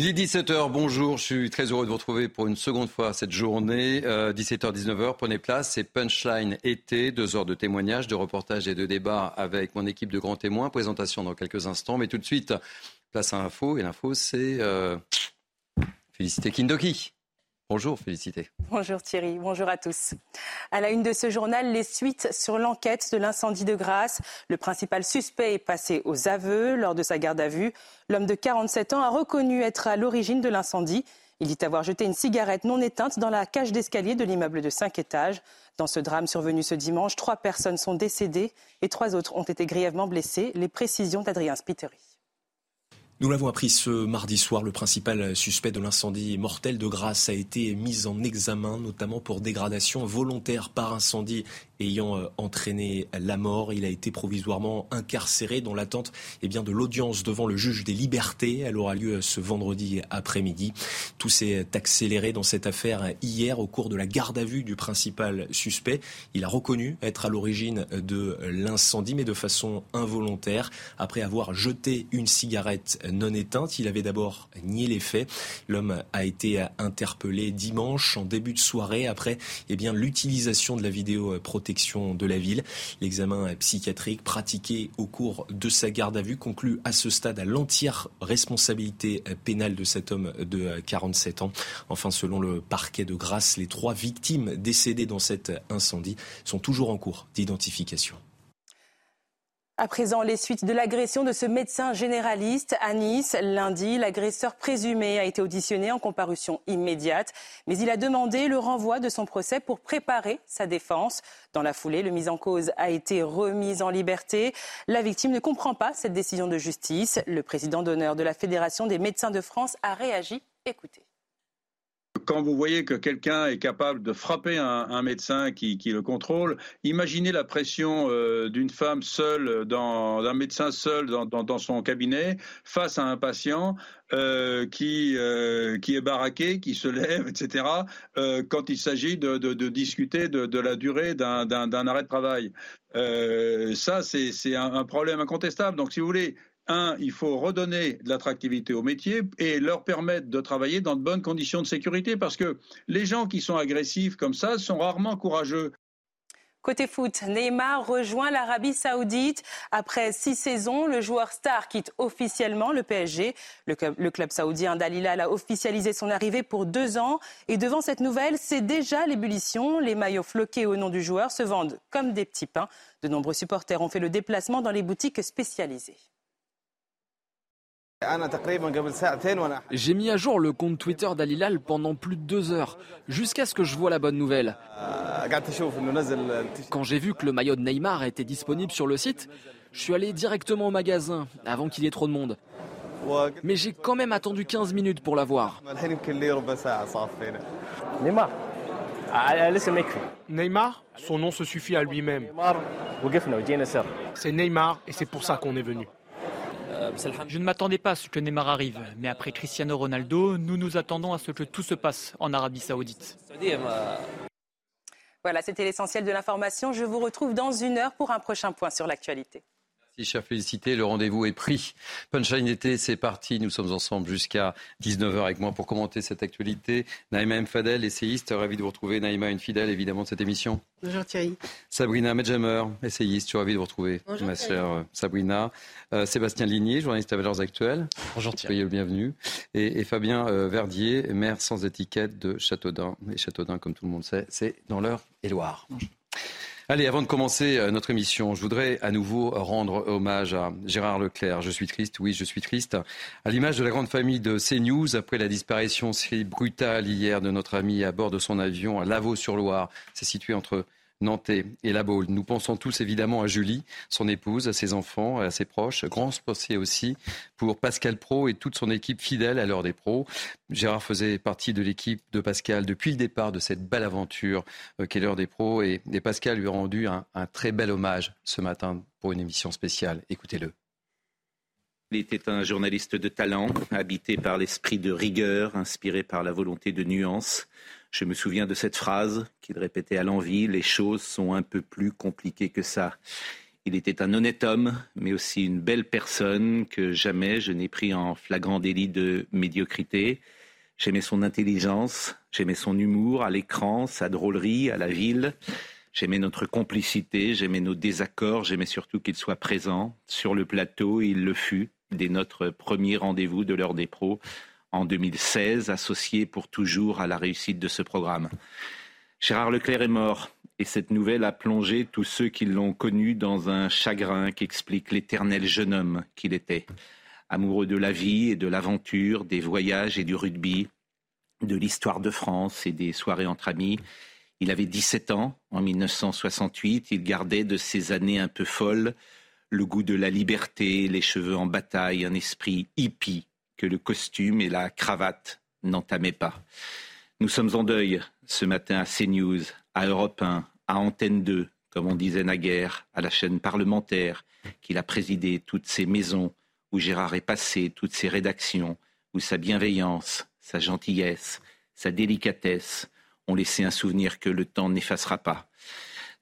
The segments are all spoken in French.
Il est 17h, bonjour, je suis très heureux de vous retrouver pour une seconde fois cette journée. 17h-19h, euh, prenez place, c'est Punchline été, deux heures de témoignages, de reportages et de débats avec mon équipe de grands témoins. Présentation dans quelques instants, mais tout de suite, place à l'info, et l'info c'est euh, Félicité Kindoki. Bonjour, félicité. Bonjour Thierry, bonjour à tous. À la une de ce journal, les suites sur l'enquête de l'incendie de Grasse. Le principal suspect est passé aux aveux lors de sa garde à vue. L'homme de 47 ans a reconnu être à l'origine de l'incendie. Il dit avoir jeté une cigarette non éteinte dans la cage d'escalier de l'immeuble de 5 étages. Dans ce drame survenu ce dimanche, trois personnes sont décédées et trois autres ont été grièvement blessées. Les précisions d'Adrien Spiteri. Nous l'avons appris ce mardi soir, le principal suspect de l'incendie mortel de Grasse a été mis en examen, notamment pour dégradation volontaire par incendie ayant euh, entraîné la mort. Il a été provisoirement incarcéré dans l'attente eh bien, de l'audience devant le juge des libertés. Elle aura lieu ce vendredi après-midi. Tout s'est accéléré dans cette affaire hier au cours de la garde à vue du principal suspect. Il a reconnu être à l'origine de l'incendie, mais de façon involontaire. Après avoir jeté une cigarette non éteinte, il avait d'abord nié les faits. L'homme a été interpellé dimanche en début de soirée après eh bien, l'utilisation de la vidéo protégée de la ville. L'examen psychiatrique pratiqué au cours de sa garde à vue conclut à ce stade à l'entière responsabilité pénale de cet homme de 47 ans. Enfin, selon le parquet de Grasse, les trois victimes décédées dans cet incendie sont toujours en cours d'identification. À présent, les suites de l'agression de ce médecin généraliste à Nice. Lundi, l'agresseur présumé a été auditionné en comparution immédiate, mais il a demandé le renvoi de son procès pour préparer sa défense. Dans la foulée, le mis en cause a été remis en liberté. La victime ne comprend pas cette décision de justice. Le président d'honneur de la Fédération des médecins de France a réagi. Écoutez quand vous voyez que quelqu'un est capable de frapper un, médecin qui, le contrôle, imaginez la pression euh, d'une femme seule, d'un médecin seul dans, son cabinet, face à un patient euh, qui, euh, qui est baraqué, qui se lève, etc., quand il s'agit de, discuter de, la durée d'un arrêt de travail. ça, c'est un, un problème incontestable. Donc, si vous voulez, un, il faut redonner de l'attractivité au métier et leur permettre de travailler dans de bonnes conditions de sécurité parce que les gens qui sont agressifs comme ça sont rarement courageux. Côté foot, Neymar rejoint l'Arabie Saoudite. Après six saisons, le joueur star quitte officiellement le PSG. Le club, saoudien d'Alilal a officialisé son arrivée pour deux ans. Et devant cette nouvelle, c'est déjà l'ébullition. Les maillots floqués au nom du joueur se vendent comme des petits pains. De nombreux supporters ont fait le déplacement dans les boutiques spécialisées. J'ai mis à jour le compte Twitter d'Alilal pendant plus de deux heures, jusqu'à ce que je vois la bonne nouvelle. Quand j'ai vu que le maillot de Neymar était disponible sur le site, je suis allé directement au magasin avant qu'il y ait trop de monde. Mais j'ai quand même attendu 15 minutes pour l'avoir. Neymar Neymar, son nom se suffit à lui-même. C'est Neymar et c'est pour ça qu'on est venu. Je ne m'attendais pas à ce que Neymar arrive, mais après Cristiano Ronaldo, nous nous attendons à ce que tout se passe en Arabie Saoudite. Voilà, c'était l'essentiel de l'information. Je vous retrouve dans une heure pour un prochain point sur l'actualité. Merci, chers félicité. Le rendez-vous est pris. Punchline été, c'est parti. Nous sommes ensemble jusqu'à 19h avec moi pour commenter cette actualité. Naïma M. Fadel, essayiste, ravi de vous retrouver. Naïma, une fidèle évidemment de cette émission. Bonjour Thierry. Sabrina Medjamer, essayiste, je suis ravi de vous retrouver, Bonjour, ma chère euh, Sabrina. Euh, Sébastien Ligné, journaliste à Valeurs Actuelles. Bonjour Thierry. Soyez le bienvenu. Et, Fabien euh, Verdier, maire sans étiquette de Châteaudun. Et Châteaudun, comme tout le monde sait, c'est dans l'heure et Loire. Allez, avant de commencer euh, notre émission, je voudrais à nouveau rendre hommage à Gérard Leclerc. Je suis triste, oui, je suis triste. À l'image de la grande famille de CNews, après la disparition si brutale hier de notre ami à bord de son avion à Lavaux-sur-Loire, c'est situé entre Nantais et La Baule. Nous pensons tous évidemment à Julie, son épouse, à ses enfants, à ses proches. Grand procès aussi pour Pascal Pro et toute son équipe fidèle à l'heure des pros. Gérard faisait partie de l'équipe de Pascal depuis le départ de cette belle aventure euh, qu'est l'heure des pros et, Pascal lui a rendu un très bel hommage ce matin pour une émission spéciale. Écoutez-le. Il était un journaliste de talent, habité par l'esprit de rigueur, inspiré par la volonté de nuance. Je me souviens de cette phrase qu'il répétait à l'envi, les choses sont un peu plus compliquées que ça. Il était un honnête homme, mais aussi une belle personne que jamais je n'ai pris en flagrant délit de médiocrité. J'aimais son intelligence, j'aimais son humour à l'écran, sa drôlerie à la ville. J'aimais notre complicité, j'aimais nos désaccords, j'aimais surtout qu'il soit présent sur le plateau, il le fut dès notre premier rendez-vous de l'heure des pros en 2016, associé pour toujours à la réussite de ce programme. Gérard Leclerc est mort, et cette nouvelle a plongé tous ceux qui l'ont connu dans un chagrin qu'explique l'éternel jeune homme qu'il était. Amoureux de la vie et de l'aventure, des voyages et du rugby, de l'histoire de France et des soirées entre amis. Il avait 17 ans en 1968, il gardait de ces années un peu folles le goût de la liberté, les cheveux en bataille, un esprit hippie que le costume et la cravate n'entamaient pas. Nous sommes en deuil ce matin à CNews, à Europe 1, à Antenne 2, comme on disait naguère, à la chaîne parlementaire, qu'il a présidé toutes ces maisons où Gérard est passé, toutes ces rédactions, où sa bienveillance, sa gentillesse, sa délicatesse ont laissé un souvenir que le temps n'effacera pas.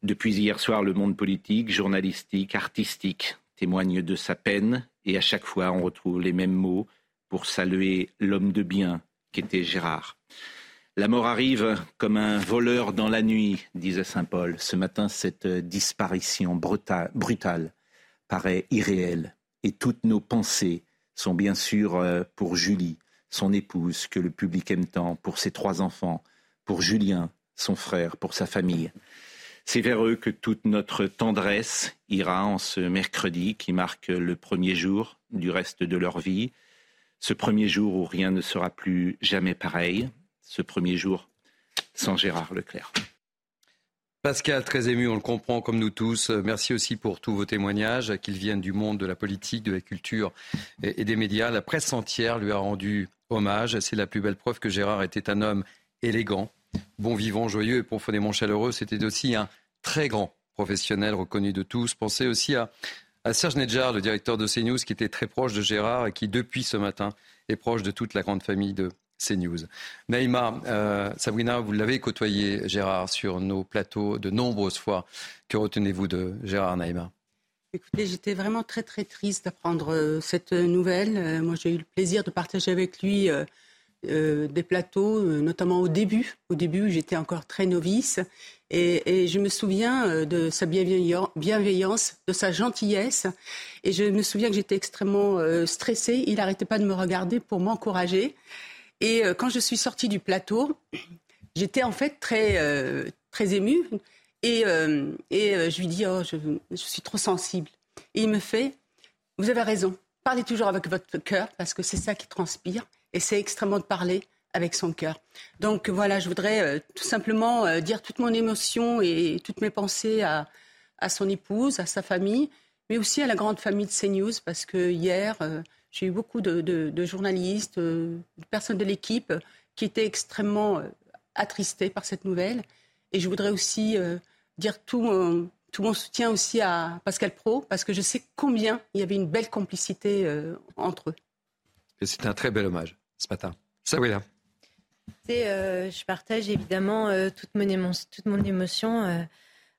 Depuis hier soir, le monde politique, journalistique, artistique témoigne de sa peine et à chaque fois on retrouve les mêmes mots pour saluer l'homme de bien qu'était Gérard. La mort arrive comme un voleur dans la nuit, disait Saint Paul. Ce matin, cette disparition brutale, brutale paraît irréelle. Et toutes nos pensées sont bien sûr euh, pour Julie, son épouse, que le public aime tant, pour ses trois enfants, pour Julien, son frère, pour sa famille. C'est vers eux que toute notre tendresse ira en ce mercredi qui marque le premier jour du reste de leur vie, ce premier jour où rien ne sera plus jamais pareil, ce premier jour sans Gérard Leclerc. Pascal, très ému, on le comprend comme nous tous. Merci aussi pour tous vos témoignages, qu'ils viennent du monde de la politique, de la culture et des médias. La presse entière lui a rendu hommage. C'est la plus belle preuve que Gérard était un homme élégant, bon vivant, joyeux et profondément chaleureux. C'était aussi un très grand professionnel reconnu de tous. Pensez aussi à, à Serge Nedjar, le directeur de CNews, qui était très proche de Gérard et qui, depuis ce matin, est proche de toute la grande famille de, CNews. Naïma, euh, Sabrina, vous l'avez côtoyé, Gérard, sur nos plateaux de nombreuses fois. Que retenez-vous de Gérard Naïma? Écoutez, j'étais vraiment très très triste d'apprendre euh, cette nouvelle. Euh, moi, j'ai eu le plaisir de partager avec lui des plateaux, notamment au début, au début j'étais encore très novice. Et, je me souviens de sa bienveillance, de sa gentillesse. Et je me souviens que j'étais extrêmement stressée. Il n'arrêtait pas de me regarder pour m'encourager. Et euh, quand je suis sortie du plateau, j'étais en fait très, euh, très émue. Et, euh, je lui dis, oh, je, je, suis trop sensible. Et il me fait, vous avez raison, parlez toujours avec votre cœur, parce que c'est ça qui transpire. Et extrêmement de parler avec son cœur. Donc voilà, je voudrais tout simplement dire toute mon émotion et toutes mes pensées à, à, son épouse, à sa famille, mais aussi à la grande famille de CNews, parce que hier, j'ai eu beaucoup de, journalistes, euh, de personnes de l'équipe qui étaient extrêmement euh, attristés par cette nouvelle. Et je voudrais aussi euh, dire tout mon, soutien aussi à Pascal Pro, parce que je sais combien il y avait une belle complicité entre eux. C'est un très bel hommage ce matin. Ça, oui, là. Je partage évidemment toute, mon toute mon émotion,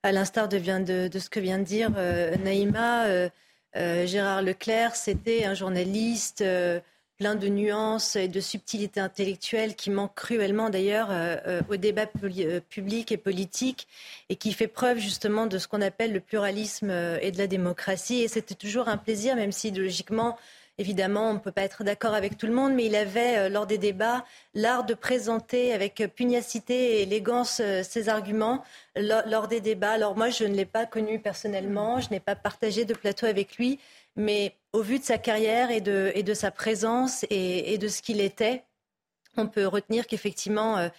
à l'instar de, de, ce que vient de dire Naïma. Euh, Gérard Leclerc, c'était un journaliste euh, plein de nuances et de subtilités intellectuelles qui manque cruellement d'ailleurs euh, au débat public et politique et qui fait preuve justement de ce qu'on appelle le pluralisme et de la démocratie. Et c'était toujours un plaisir, même si idéologiquement Évidemment, on ne peut pas être d'accord avec tout le monde, mais il avait, euh, lors des débats, l'art de présenter avec pugnacité et élégance euh, ses arguments lors, des débats. Alors moi, je ne l'ai pas connu personnellement, je n'ai pas partagé de plateau avec lui, mais au vu de sa carrière et de, sa présence et, de ce qu'il était, on peut retenir qu'effectivement, euh,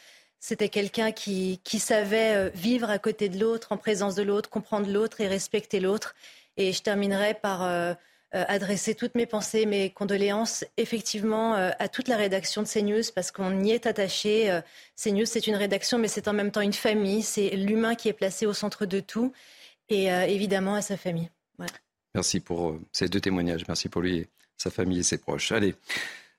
c'était quelqu'un qui, savait vivre à côté de l'autre, en présence de l'autre, comprendre l'autre et respecter l'autre. Et je terminerai par euh, adresser toutes mes pensées, mes condoléances effectivement euh, à toute la rédaction de CNews parce qu'on y est attaché. Euh, CNews, c'est une rédaction, mais c'est en même temps une famille. C'est l'humain qui est placé au centre de tout et évidemment à sa famille. Merci pour ces deux témoignages. Merci pour lui, sa famille et ses proches. Allez.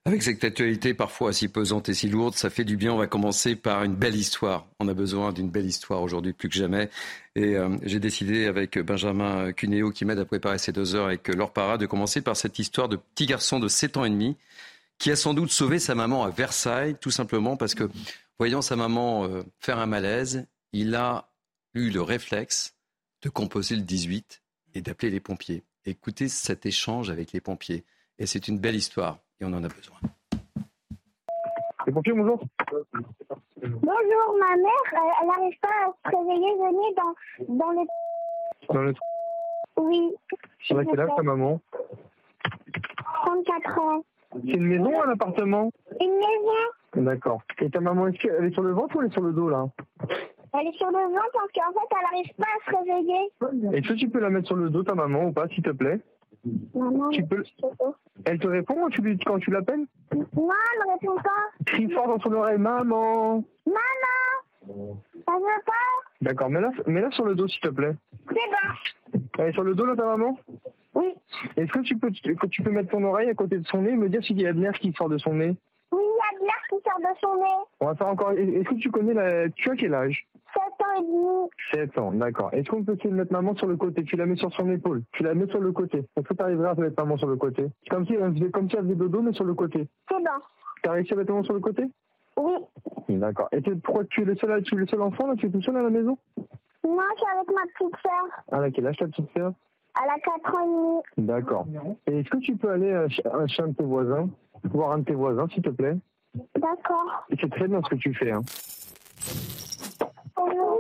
Avec cette actualité parfois si pesante et si lourde, ça fait du bien. On va commencer par une belle histoire. On a besoin d'une belle histoire aujourd'hui plus que jamais. Et euh, j'ai décidé avec Benjamin Cuneo qui m'aide à préparer ces deux heures avec Laure Parra de commencer par cette histoire de petit garçon de 7 ans et demi qui a sans doute sauvé sa maman à Versailles, tout simplement parce que voyant sa maman euh, faire un malaise, il a eu le réflexe de composer le 18 et d'appeler les pompiers. Écoutez cet échange avec les pompiers. Et c'est une belle histoire et on en a besoin. Les pompiers, bonjour. Bonjour, ma mère, elle n'arrive pas à se réveiller, venez dans, dans le... Dans le... Oui. C'est vrai quel âge ta maman 34 ans. C'est une maison ou un appartement Une maison. D'accord. Et ta maman, est-ce qu'elle est sur le ventre ou elle est sur le dos là Elle est sur le ventre parce qu'en fait, elle n'arrive pas à se réveiller. Est-ce que tu peux la mettre sur le dos, ta maman, ou pas, s'il te plaît Maman, Tu peux... Elle te répond quand tu, quand tu l'appelles non, elle ne répond pas. Crie fort dans son oreille, maman Maman Elle veut pas? D'accord, mets-la sur le dos, s'il te plaît. C'est bon. Elle est sur le dos, là, ta maman? Oui. Est-ce que tu peux, que tu peux mettre ton oreille à côté de son nez? Et me dire s'il y a de l'air qui sort de son nez Oui, il y a de l'air qui sort de son nez. On va faire encore... Est-ce que tu connais la... Tu as quel âge 7 ans et demi. 7 ans, d'accord. Est-ce qu'on peut essayer de mettre maman sur le côté? Tu la mets sur son épaule. Tu la mets sur le côté. Est-ce que tu arriveras à mettre maman sur le côté? Comme si elle faisait, comme si elle faisait dodo, mais sur le côté. C'est bon. Tu as réussi à mettre maman sur le côté? Oui. D'accord. Et tu, pourquoi tu es le seul, tu es le seul enfant là? Tu es tout seul à la maison? Non, je suis avec ma petite sœur. Ah, là, quel âge ta petite sœur? Elle a 4 ans et demi. D'accord. Et est-ce que tu peux aller euh, chez un de tes voisins? Voir un de tes voisins, s'il te plaît? D'accord. C'est très bien ce que tu fais. Hein. Bonjour,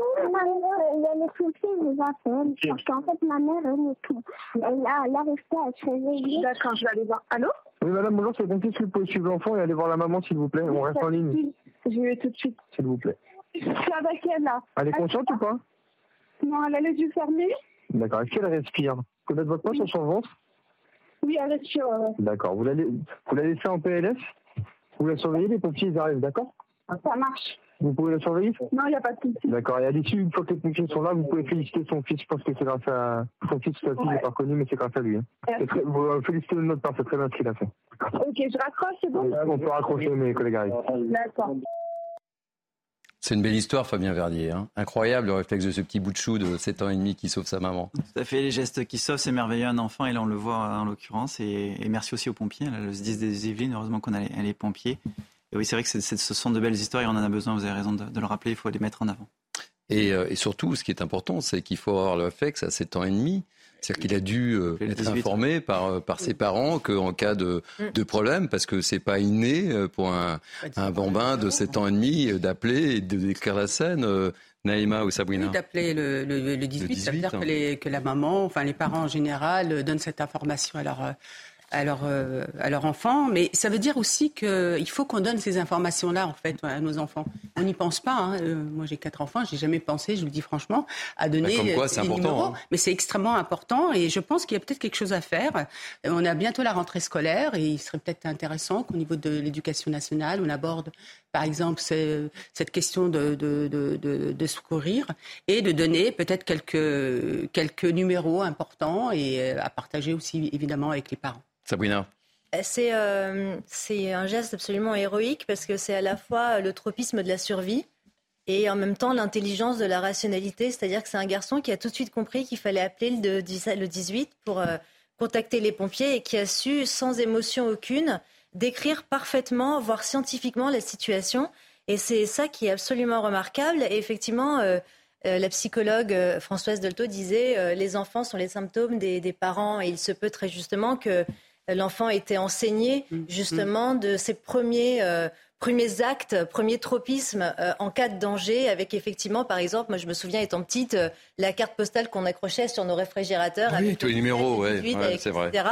il y a les pompiers qui vous appellent. Parce qu'en fait, ma mère, elle est tout. Elle n'arrive pas à se réveiller. D'accord, je vais aller voir. Allô? Oui, madame, bonjour, c'est. Est-ce que vous pouvez suivre l'enfant et aller voir la maman, s'il vous plaît On reste en ligne, Je vais tout de suite. s'il vous plaît. Je suis avec elle là. Elle est consciente ou pas? Non, elle a les yeux fermés. D'accord. Est-ce qu'elle respire? Vous pouvez mettre votre main sur son ventre? Oui, elle est sur. euh, D'accord. Vous la, vous la laissez en PLS Vous la surveillez, les pompiers ils arrivent, d'accord? Ça marche. Vous pouvez la surveiller Non, il n'y a pas de souci. D'accord. Et à l'issue, une fois que les pompiers sont là, vous pouvez féliciter son fils. Je pense que c'est grâce à son fils, sa fille n'est pas connu, mais c'est grâce à lui. hein. Très- Vous euh, félicitez de notre part, c'est très bien ce qu'il a fait. Ok, je raccroche, c'est bon On peut raccrocher, mes collègues arrivent. D'accord. C'est une belle histoire, Fabien Verdier. hein. Incroyable le réflexe de ce petit bout de chou de 7 ans et demi qui sauve sa maman. Tout à fait, les gestes qui sauvent, c'est merveilleux un enfant, et là on le voit en l'occurrence. Et, et merci aussi aux pompiers, là, le 10 des Yvelines, heureusement qu'on a les, les pompiers. Et oui, c'est vrai que c'est- c'est- ce sont de belles histoires et on en a besoin, vous avez raison de, de le rappeler, il faut les mettre en avant. Et, euh, et surtout, ce qui est important, c'est qu'il faut avoir le réflexe à 7 ans et demi. C'est-à-dire qu'il a dû euh, être 18. informé par, euh, par ses parents qu'en cas de, Mm. de problème, parce que c'est pas inné euh, pour un, un bambin de 7 ans et demi d'appeler et de décrire la scène, euh, Naïma ou Sabrina. Oui, d'appeler le, le, le 18, ça veut 18, dire hein. que, les- que la maman, enfin les parents en général, donnent cette information à leur, à leur, euh, à leur enfant. Mais ça veut dire aussi qu'il faut qu'on donne ces informations-là, en fait, à nos enfants. On n'y pense pas. hein. Euh, moi, j'ai quatre enfants, j'ai jamais pensé, je vous le dis franchement, à donner Bah, comme quoi, euh, important, numéros. hein. Mais c'est extrêmement important et je pense qu'il y a peut-être quelque chose à faire. Euh, On a bientôt la rentrée scolaire et il serait peut-être intéressant qu'au niveau de l'éducation nationale, on aborde, par exemple, ce- cette question de, de, de, de- de secourir et de donner peut-être quelques, quelques numéros importants et euh, à partager aussi évidemment avec les parents. Sabrina. C'est euh, c'est un geste absolument héroïque parce que c'est à la fois le tropisme de la survie et en même temps l'intelligence de la rationalité. C'est-à-dire que c'est un garçon qui a tout de suite compris qu'il fallait appeler le, 10 le 18 pour euh, contacter les pompiers et qui a su, sans émotion aucune, décrire parfaitement, voire scientifiquement, la situation. Et c'est ça qui est absolument remarquable. Et effectivement, euh, euh, la psychologue euh, Françoise Dolto disait les enfants sont les symptômes des, des parents et il se peut très justement que l'enfant ait été enseigné justement de ses premiers premiers actes, premiers tropismes euh, en cas de danger, avec effectivement, par exemple, moi je me souviens étant petite, euh, la carte postale qu'on accrochait sur nos réfrigérateurs. Oui, avec tous les le numéros, 17, ouais, 18, ouais, c'est vrai. etc.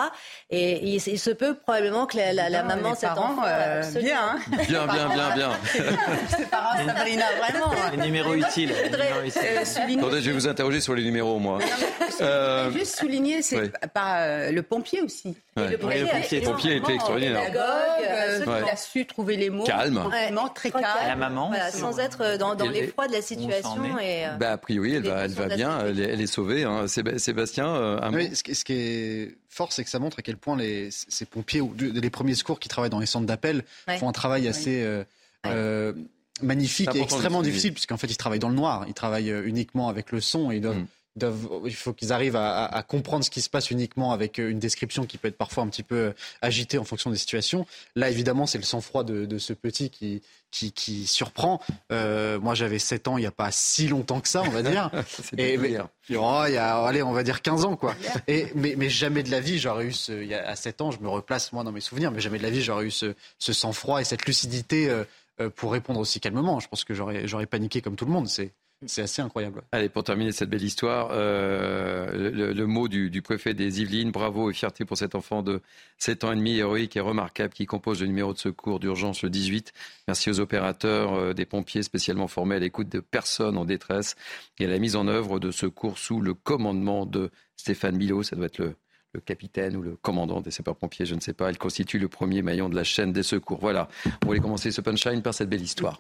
Et il, il se peut probablement que la, la- la Non, maman, cet enfant, euh, absolument. bien, hein. Bien, bien, bien, bien. Les parents, Sabrina, vraiment. hein. Les numéros utiles. voudrais- numéros utiles. Euh, souligner- Attendez, je vais vous interroger sur les numéros, moi. Euh, Juste souligner, c'est oui. pas euh, le pompier aussi. Ouais. Le pompier, le pompier, était extraordinaire. Pédagogue, a su trouver les mots. calme. très calme. La maman. sans être dans, l'effroi de la situation. Bah, a priori, elle va, elle va bien. Elle est, elle est, sauvée. Hein. Sébastien, un oui, ce, qui est fort, c'est que ça montre à quel point les, ces pompiers ou les premiers secours qui travaillent dans les centres d'appel font un travail assez. Euh, magnifique et extrêmement difficile, puisqu'en fait, ils travaillent dans le noir. Ils travaillent euh, uniquement avec le son et il faut qu'ils arrivent à, comprendre ce qui se passe uniquement avec euh, une description qui peut être parfois un petit peu euh, agitée en fonction des situations. Là, évidemment, c'est le sang-froid de, ce petit qui, qui, surprend. moi, j'avais 7 ans il n'y a pas si longtemps que ça, on va dire. et, mais, oh, il y a, allez, on va dire 15 ans, quoi. Et, mais, jamais de la vie, j'aurais eu ce, il y a, à 7 ans, je me replace moi dans mes souvenirs, mais jamais de la vie, j'aurais eu ce, ce sang-froid et cette lucidité. Euh, pour répondre aussi calmement. Je pense que j'aurais paniqué comme tout le monde. C'est c'est assez incroyable. Allez, pour terminer cette belle histoire, euh, le, mot du, préfet des Yvelines, bravo et fierté pour cet enfant de 7 ans et demi, héroïque et remarquable, qui compose le numéro de secours d'urgence le 18. Merci aux opérateurs, euh, des pompiers spécialement formés à l'écoute de personnes en détresse et à la mise en œuvre de secours sous le commandement de Stéphane Milo. Ça doit être le, le capitaine ou le commandant des sapeurs-pompiers, je ne sais pas. Il constitue le premier maillon de la chaîne des secours. Voilà, on voulait commencer ce punchline par cette belle histoire.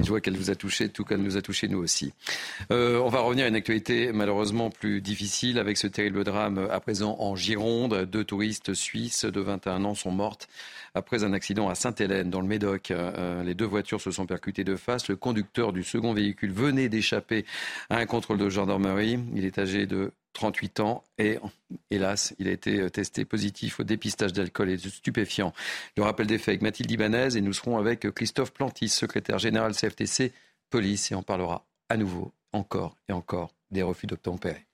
je vois qu'elle vous a touché, tout qu'elle nous a touché nous aussi. Euh, on va revenir à une actualité malheureusement plus difficile avec ce terrible drame à présent en Gironde. Deux touristes suisses de 21 ans sont mortes après un accident à Sainte-Hélène, dans le Médoc. Euh, les deux voitures se sont percutées de face. Le conducteur du second véhicule venait d'échapper à un contrôle de gendarmerie. Il est âgé de 38 ans et hélas, il a été euh, testé positif au dépistage d'alcool et de stupéfiants. Le rappel des faits avec Mathilde Ibanez et nous serons avec Christophe Plantis, secrétaire général CFTC Police et on parlera à nouveau, encore et encore des refus d'obtempérer.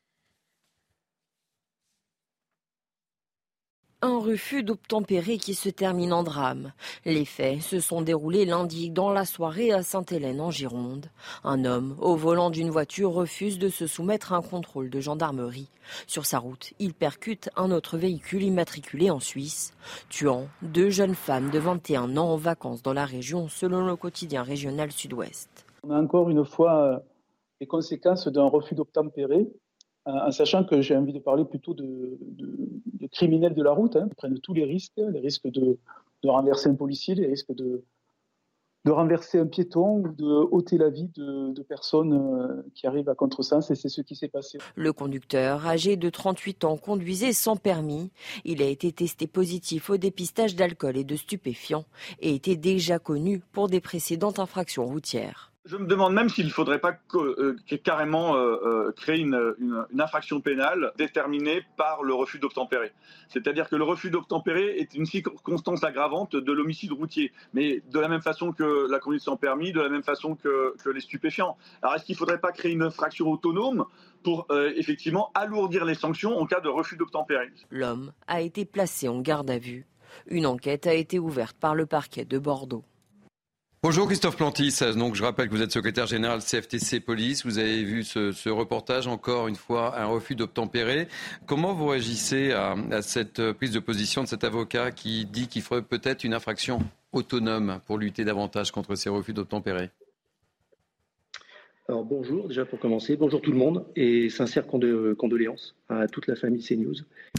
Un refus d'obtempérer qui se termine en drame. Les faits se sont déroulés lundi dans la soirée à Sainte-Hélène en Gironde. Un homme au volant d'une voiture refuse de se soumettre à un contrôle de gendarmerie. Sur sa route, il percute un autre véhicule immatriculé en Suisse, tuant deux jeunes femmes de 21 ans en vacances dans la région selon le quotidien régional Sud-Ouest. On a encore une fois euh, les conséquences d'un refus d'obtempérer en sachant que j'ai envie de parler plutôt de, criminels de la route, hein, qui prennent tous les risques, les risques de, renverser un policier, les risques de, renverser un piéton ou de ôter la vie de, personnes euh, qui arrivent à contresens et c'est ce qui s'est passé. Le conducteur, âgé de 38 ans, conduisait sans permis. Il a été testé positif au dépistage d'alcool et de stupéfiants et était déjà connu pour des précédentes infractions routières. Je me demande même s'il ne faudrait pas euh, carrément euh, euh, créer une, infraction pénale déterminée par le refus d'obtempérer. C'est-à-dire que le refus d'obtempérer est une circonstance aggravante de l'homicide routier, mais de la même façon que la conduite sans permis, de la même façon que, les stupéfiants. Alors est-ce qu'il ne faudrait pas créer une infraction autonome pour effectivement alourdir les sanctions en cas de refus d'obtempérer? L'homme a été placé en garde à vue. Une enquête a été ouverte par le parquet de Bordeaux. Bonjour Christophe Plantis, donc je rappelle que vous êtes secrétaire général CFTC Police, vous avez vu ce, reportage, encore une fois un refus d'obtempérer. Comment vous réagissez à, cette prise de position de cet avocat qui dit qu'il ferait peut-être une infraction autonome pour lutter davantage contre ces refus d'obtempérer? Alors bonjour déjà pour commencer, bonjour tout le monde et sincère condoléances à toute la famille CNews.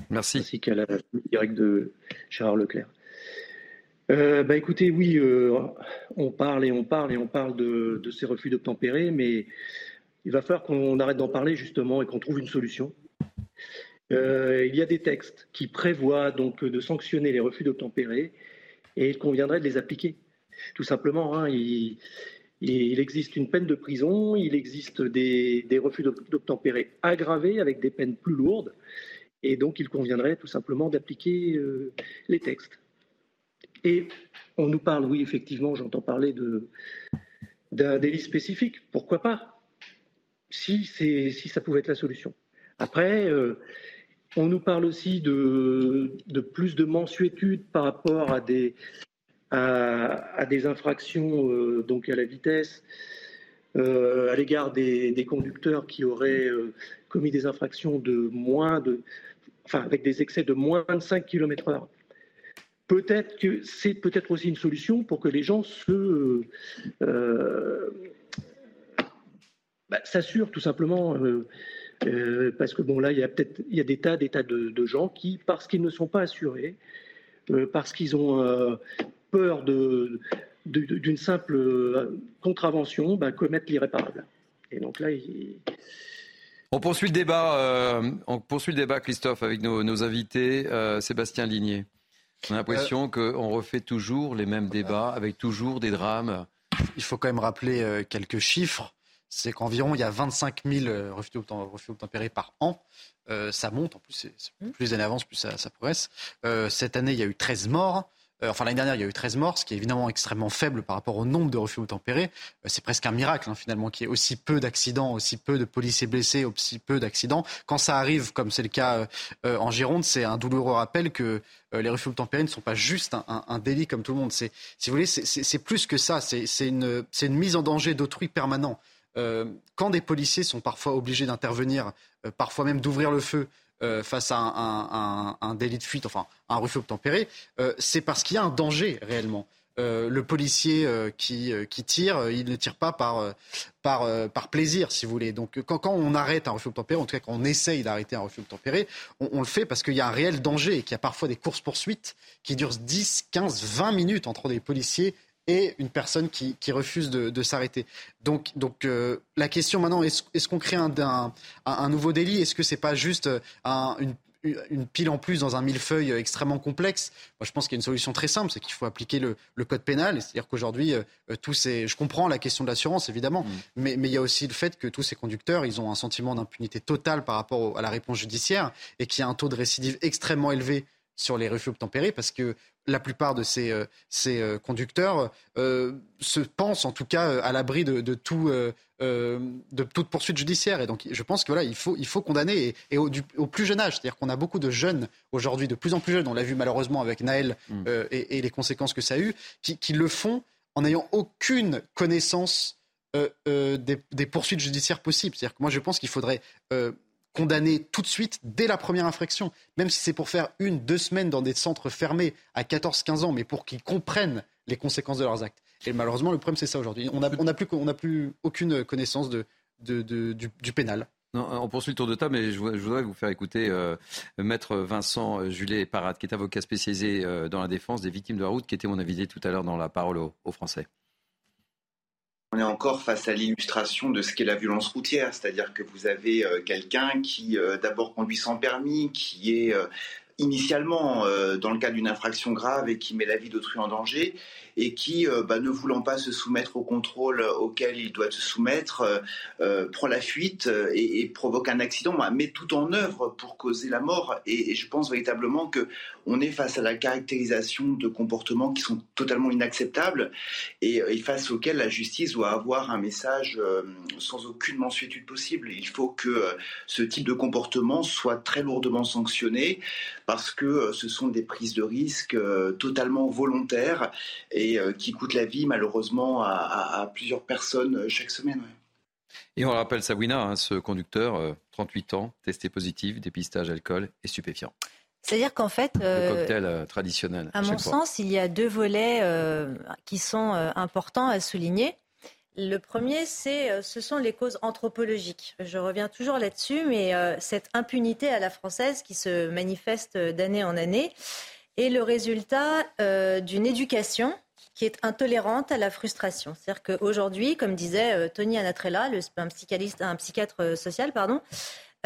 Merci. Ainsi qu'à la directe de Gérard Leclerc. Euh, bah écoutez, oui, euh, on parle et on parle et on parle de, ces refus d'obtempérer, mais il va falloir qu'on arrête d'en parler justement et qu'on trouve une solution. Euh, il y a des textes qui prévoient donc de sanctionner les refus d'obtempérer et il conviendrait de les appliquer. Tout simplement, hein, il, existe une peine de prison, il existe des, des refus d'obtempérer aggravés avec des peines plus lourdes, et donc il conviendrait tout simplement d'appliquer les textes. Et on nous parle, oui, effectivement, j'entends parler d'un délit spécifique. Pourquoi pas si, ça pouvait être la solution. Après, euh, on nous parle aussi de, plus de mensuétude par rapport à des, à, des infractions euh, donc à la vitesse euh, à l'égard des, des, conducteurs qui auraient commis des infractions de moins de, enfin avec des excès de moins de 5 km/h peut-être que c'est peut-être aussi une solution pour que les gens se euh, bah, s'assurent tout simplement. Euh, euh, parce que bon là, il y a peut-être il y a des tas, des tas de, gens qui, parce qu'ils ne sont pas assurés, parce qu'ils ont peur de, d'une simple contravention bah, commettent l'irréparable. Et donc là, On poursuit le débat, on poursuit le débat, Christophe, avec nos, invités. Sébastien Ligné. On a l'impression qu'on refait toujours les mêmes débats avec toujours des drames. Il faut quand même rappeler quelques chiffres c'est qu'environ il y a 25 000 euh, refus d'obtempérer par an. Euh, ça monte, en plus, mmh. plus les années avancent, plus ça, progresse. Euh, cette année, il y a eu 13 morts. Enfin, l'année dernière, il y a eu 13 morts, ce qui est évidemment extrêmement faible par rapport au nombre de refus obtempérés. c'est presque un miracle, hein, finalement, qu'il y ait aussi peu d'accidents, aussi peu de policiers blessés, aussi peu d'accidents. Quand ça arrive, comme c'est le cas en Gironde, c'est un douloureux rappel que les refus obtempérés ne sont pas juste un, délit comme tout le monde. C'est, si vous voulez, c'est, plus que ça. C'est, une, une mise en danger d'autrui permanent. Euh, quand des policiers sont parfois obligés d'intervenir, euh, parfois même d'ouvrir le feu euh, face à un, délit de fuite, enfin un refus obtempéré, c'est parce qu'il y a un danger réellement. le policier qui, tire, il ne tire pas par, plaisir, si vous voulez. Donc quand, on arrête un refus obtempéré, en tout cas quand on essaye d'arrêter un refus obtempéré, on, on le fait parce qu'il y a un réel danger et qu'il y a parfois des courses-poursuites qui durent 10, 15, 20 minutes entre des policiers et une personne qui, refuse de, s'arrêter. Donc, donc euh, la question maintenant, est-ce qu'on crée un, un, nouveau délit? Est-ce que c'est pas juste euh, une, une, pile en plus dans un millefeuille extrêmement complexe? Moi, je pense qu'il y a une solution très simple, c'est qu'il faut appliquer le, code pénal. C'est-à-dire qu'aujourd'hui, euh, tous ces, je comprends la question de l'assurance évidemment, mmh. mais, mais il y a aussi le fait que tous ces conducteurs, ils ont un sentiment d'impunité totale par rapport à la réponse judiciaire et qu'il y a un taux de récidive extrêmement élevé sur les refus obtempérés parce que la plupart de ces, euh, ces euh, conducteurs euh, se pensent en tout cas à l'abri de, de, tout, de toute poursuite judiciaire. Et donc je pense que voilà, il faut, il faut condamner et, au, plus jeune âge. C'est-à-dire qu'on a beaucoup de jeunes aujourd'hui, de plus en plus jeunes, on l'a vu malheureusement avec Naël mm. et, les conséquences que ça a eu, qui, qui le font en n'ayant aucune connaissance des, des, poursuites judiciaires possibles. C'est-à-dire que moi je pense qu'il faudrait condamner tout de suite dès la première infraction, même si c'est pour faire une, deux semaines dans des centres fermés à 14-15 ans, mais pour qu'ils comprennent les conséquences de leurs actes. Et malheureusement, le problème, c'est ça aujourd'hui. On n'a plus, plus, aucune connaissance de, du, pénal. on poursuit le tour de table, mais je voudrais vous faire écouter euh, Maître Vincent Julet Parade, qui est avocat spécialisé euh, dans la défense des victimes de la route, qui était mon invité tout à l'heure dans la parole aux Français. On est encore face à l'illustration de ce qu'est la violence routière, c'est-à-dire que vous avez euh, quelqu'un qui euh, d'abord conduit sans permis, qui est euh, initialement dans le cas d'une infraction grave et qui met la vie d'autrui en danger, et qui, euh, bah, ne voulant pas se soumettre au contrôle auquel il doit se soumettre, euh, euh, prend la fuite et, provoque un accident, bah, met tout en œuvre pour causer la mort. Et, je pense véritablement que on est face à la caractérisation de comportements qui sont totalement inacceptables et, face auxquels la justice doit avoir un message sans aucune mensuétude possible. Il faut que ce type de comportement soit très lourdement sanctionné parce que ce sont des prises de risques totalement volontaires euh, qui coûte la vie malheureusement à, plusieurs personnes euh, chaque semaine. Et on rappelle Sawina, hein, ce conducteur, 38 euh, ans, testé positif, dépistage alcool et stupéfiant. C'est-à-dire qu'en fait, le cocktail traditionnel. À, mon sens, il y a deux volets qui sont importants à souligner. Le premier, c'est, ce sont les causes anthropologiques. Je reviens toujours là-dessus, mais cette impunité à la française qui se manifeste d'année en année est le résultat d'une éducation qui est intolérante à la frustration. C'est-à-dire qu'aujourd'hui, comme disait euh, Tony Anatrella, un, psychiatre euh, social, pardon,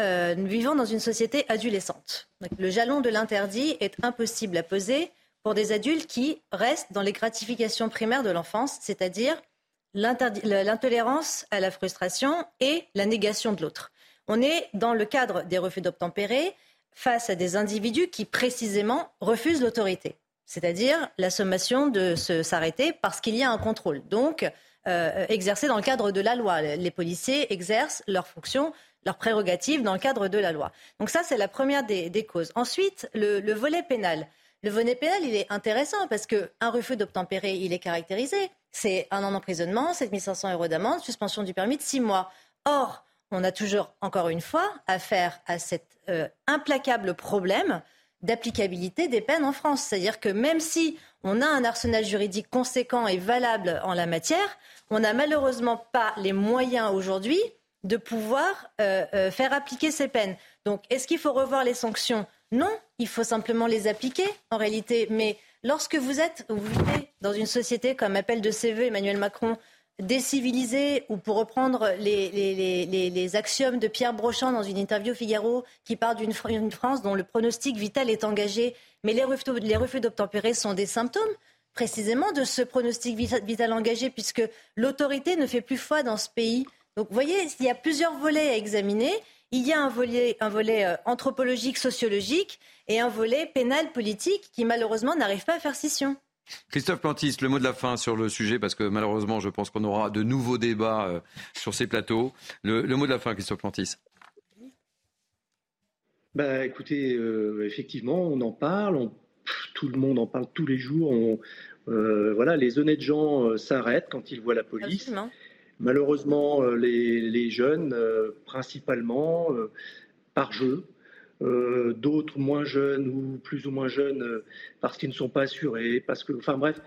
euh, nous vivons dans une société adolescente. le jalon de l'interdit est impossible à poser pour des adultes qui restent dans les gratifications primaires de l'enfance, c'est-à-dire l'intolérance à la frustration et la négation de l'autre. On est dans le cadre des refus d'obtempérer face à des individus qui précisément refusent l'autorité c'est-à-dire la sommation de s'arrêter parce qu'il y a un contrôle. Donc, euh, exercé dans le cadre de la loi. Les policiers exercent leurs fonctions, leurs prérogatives dans le cadre de la loi. Donc ça, c'est la première des, causes. Ensuite, le, volet pénal. Le volet pénal, il est intéressant parce qu'un refus d'obtempérer, il est caractérisé. C'est un an d'emprisonnement, 7500 euros d'amende, suspension du permis de six mois. Or, on a toujours, encore une fois, affaire à cet euh, implacable problème d'applicabilité des peines en France. C'est-à-dire que même si on a un arsenal juridique conséquent et valable en la matière, on n'a malheureusement pas les moyens aujourd'hui de pouvoir euh, euh, faire appliquer ces peines. Donc, est-ce qu'il faut revoir les sanctions? Non, il faut simplement les appliquer en réalité. Mais lorsque vous êtes, vous vivez dans une société comme appelle de voeux Emmanuel Macron, décivilisée, ou pour reprendre les, les, axiomes de Pierre Brochand dans une interview Figaro, qui parle d'une France dont le pronostic vital est engagé, mais les refus, les refus d'obtempérer sont des symptômes précisément de ce pronostic vital engagé, puisque l'autorité ne fait plus foi dans ce pays. Donc vous voyez, il y a plusieurs volets à examiner. Il y a un volet, un volet euh, anthropologique, sociologique, et un volet pénal, politique, qui malheureusement n'arrive pas à faire scission. Christophe Plantis, le mot de la fin sur le sujet, parce que malheureusement, je pense qu'on aura de nouveaux débats euh, sur ces plateaux. Le, mot de la fin, Christophe Plantis. Bah, écoutez, euh, effectivement, on en parle, tout le monde en parle tous les jours. Euh, voilà, les honnêtes gens s'arrêtent quand ils voient la police. Malheureusement, les, jeunes, principalement, par jeu, euh, d'autres moins jeunes ou plus ou moins jeunes euh, parce qu'ils ne sont pas assurés, parce que, enfin bref,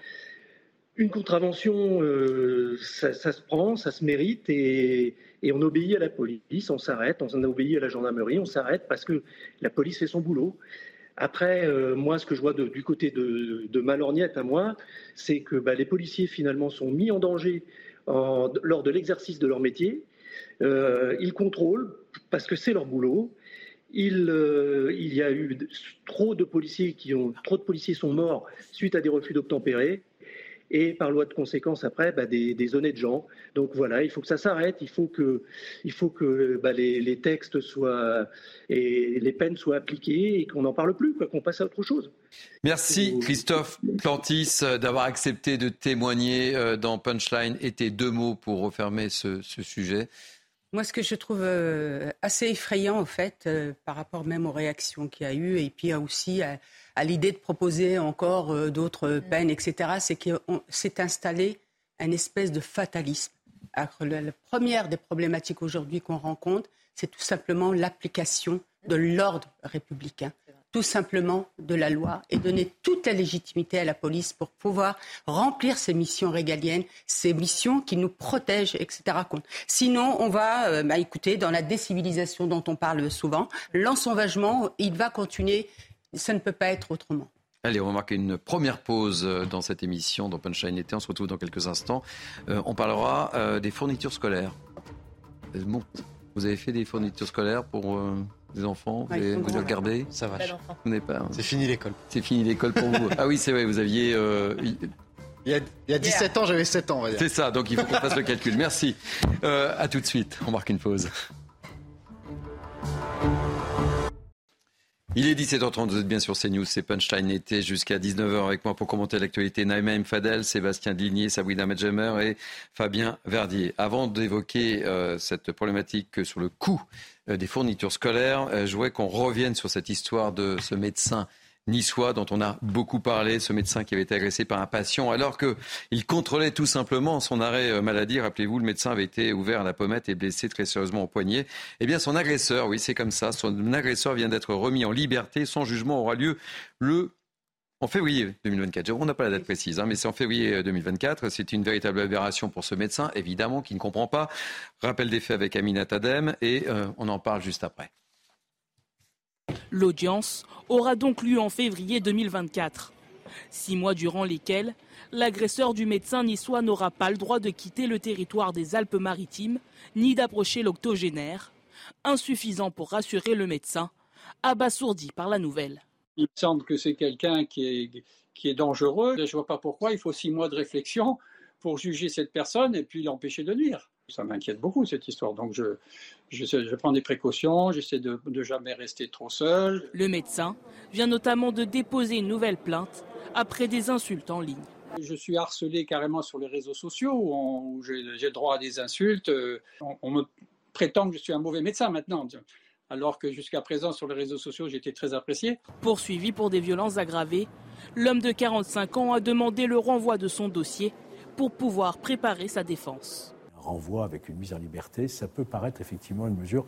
une contravention, euh, ça, se prend, ça se mérite et, on obéit à la police, on s'arrête, on obéit à la gendarmerie, on s'arrête parce que la police fait son boulot. Après, moi, ce que je vois du côté de, de Malorgnette à moi, c'est que bah, les policiers finalement sont mis en danger lors de l'exercice de leur métier. ils contrôlent parce que c'est leur boulot. Euh, il, y a eu trop de policiers qui ont trop de policiers sont morts suite à des refus d'obtempérer et par loi de conséquence après bah, des, honnêtes gens. Donc voilà, il faut que ça s'arrête, il faut que, il faut que bah, les, textes soient et les peines soient appliquées et qu'on n'en parle plus, qu'on passe à autre chose. Merci Christophe Plantis d'avoir accepté de témoigner euh, dans Punchline et tes deux mots pour refermer ce sujet. Moi, ce que je trouve euh, assez effrayant, au fait, euh, par rapport même aux réactions qu'il y a eu, et puis aussi à, l'idée de proposer encore euh, d'autres peines, etc., c'est qu'il s'est installé un espèce de fatalisme. la première des problématiques aujourd'hui qu'on rencontre, c'est tout simplement l'application de l'ordre républicain tout simplement de la loi et donner toute la légitimité à la police pour pouvoir remplir ses missions régaliennes, ces missions qui nous protègent, etc. Sinon, on va, euh, bah, écouter, dans la décivilisation dont on parle souvent, l'ensauvagement, il va continuer. Ça ne peut pas être autrement. Allez, on va marquer une première pause euh, dans cette émission, dans Punchline été. On se retrouve dans quelques instants. Euh, on parlera des fournitures scolaires. Vous avez fait des fournitures scolaires pour des enfants, vous, regardé Ça va. pas. C'est fini l'école. C'est fini l'école pour vous. ah oui, c'est vrai, vous aviez. Euh, il, y a, 17 ans, j'avais 7 ans, C'est ça, donc il faut qu'on fasse le calcul. Merci. Euh, à tout de suite. On marque une pause. Il est 17h30, vous êtes bien sur CNews, c'est Punchline été jusqu'à 19h avec moi pour commenter l'actualité. Naïma Fadel, Sébastien Digné, Sabrina Medjemer et Fabien Verdier. Avant d'évoquer euh, cette problématique sur le coût euh, des fournitures scolaires, euh, je voudrais qu'on revienne sur cette histoire de ce médecin niçois dont on a beaucoup parlé, ce médecin qui avait été agressé par un patient alors qu'il contrôlait tout simplement son arrêt euh, maladie. Rappelez-vous, le médecin avait été ouvert à la pommette et blessé très sérieusement au poignet. Eh bien, son agresseur, oui, c'est comme ça, son agresseur vient d'être remis en liberté. Son jugement aura lieu le en février 2024, on n'a pas la date précise, hein, mais c'est en février 2024. C'est une véritable aberration pour ce médecin, évidemment, qui ne comprend pas. Rappel des faits avec Amina Tadem et euh, on en parle juste après. L'audience aura donc lieu en février 2024. Six mois durant lesquels l'agresseur du médecin niçois n'aura pas le droit de quitter le territoire des Alpes-Maritimes ni d'approcher l'octogénaire, insuffisant pour rassurer le médecin, abasourdi par la nouvelle. Il me semble que c'est quelqu'un qui est, qui est dangereux. Je ne vois pas pourquoi il faut six mois de réflexion pour juger cette personne et puis l'empêcher de nuire. Ça m'inquiète beaucoup cette histoire. Donc je, je, prends des précautions, j'essaie de ne jamais rester trop seul. Le médecin vient notamment de déposer une nouvelle plainte après des insultes en ligne. Je suis harcelé carrément sur les réseaux sociaux où, j'ai droit à des insultes. On, me prétend que je suis un mauvais médecin maintenant alors que jusqu'à présent sur les réseaux sociaux j'étais très apprécié. Poursuivi pour des violences aggravées, l'homme de 45 ans a demandé le renvoi de son dossier pour pouvoir préparer sa défense renvoi avec une mise en liberté, ça peut paraître effectivement une mesure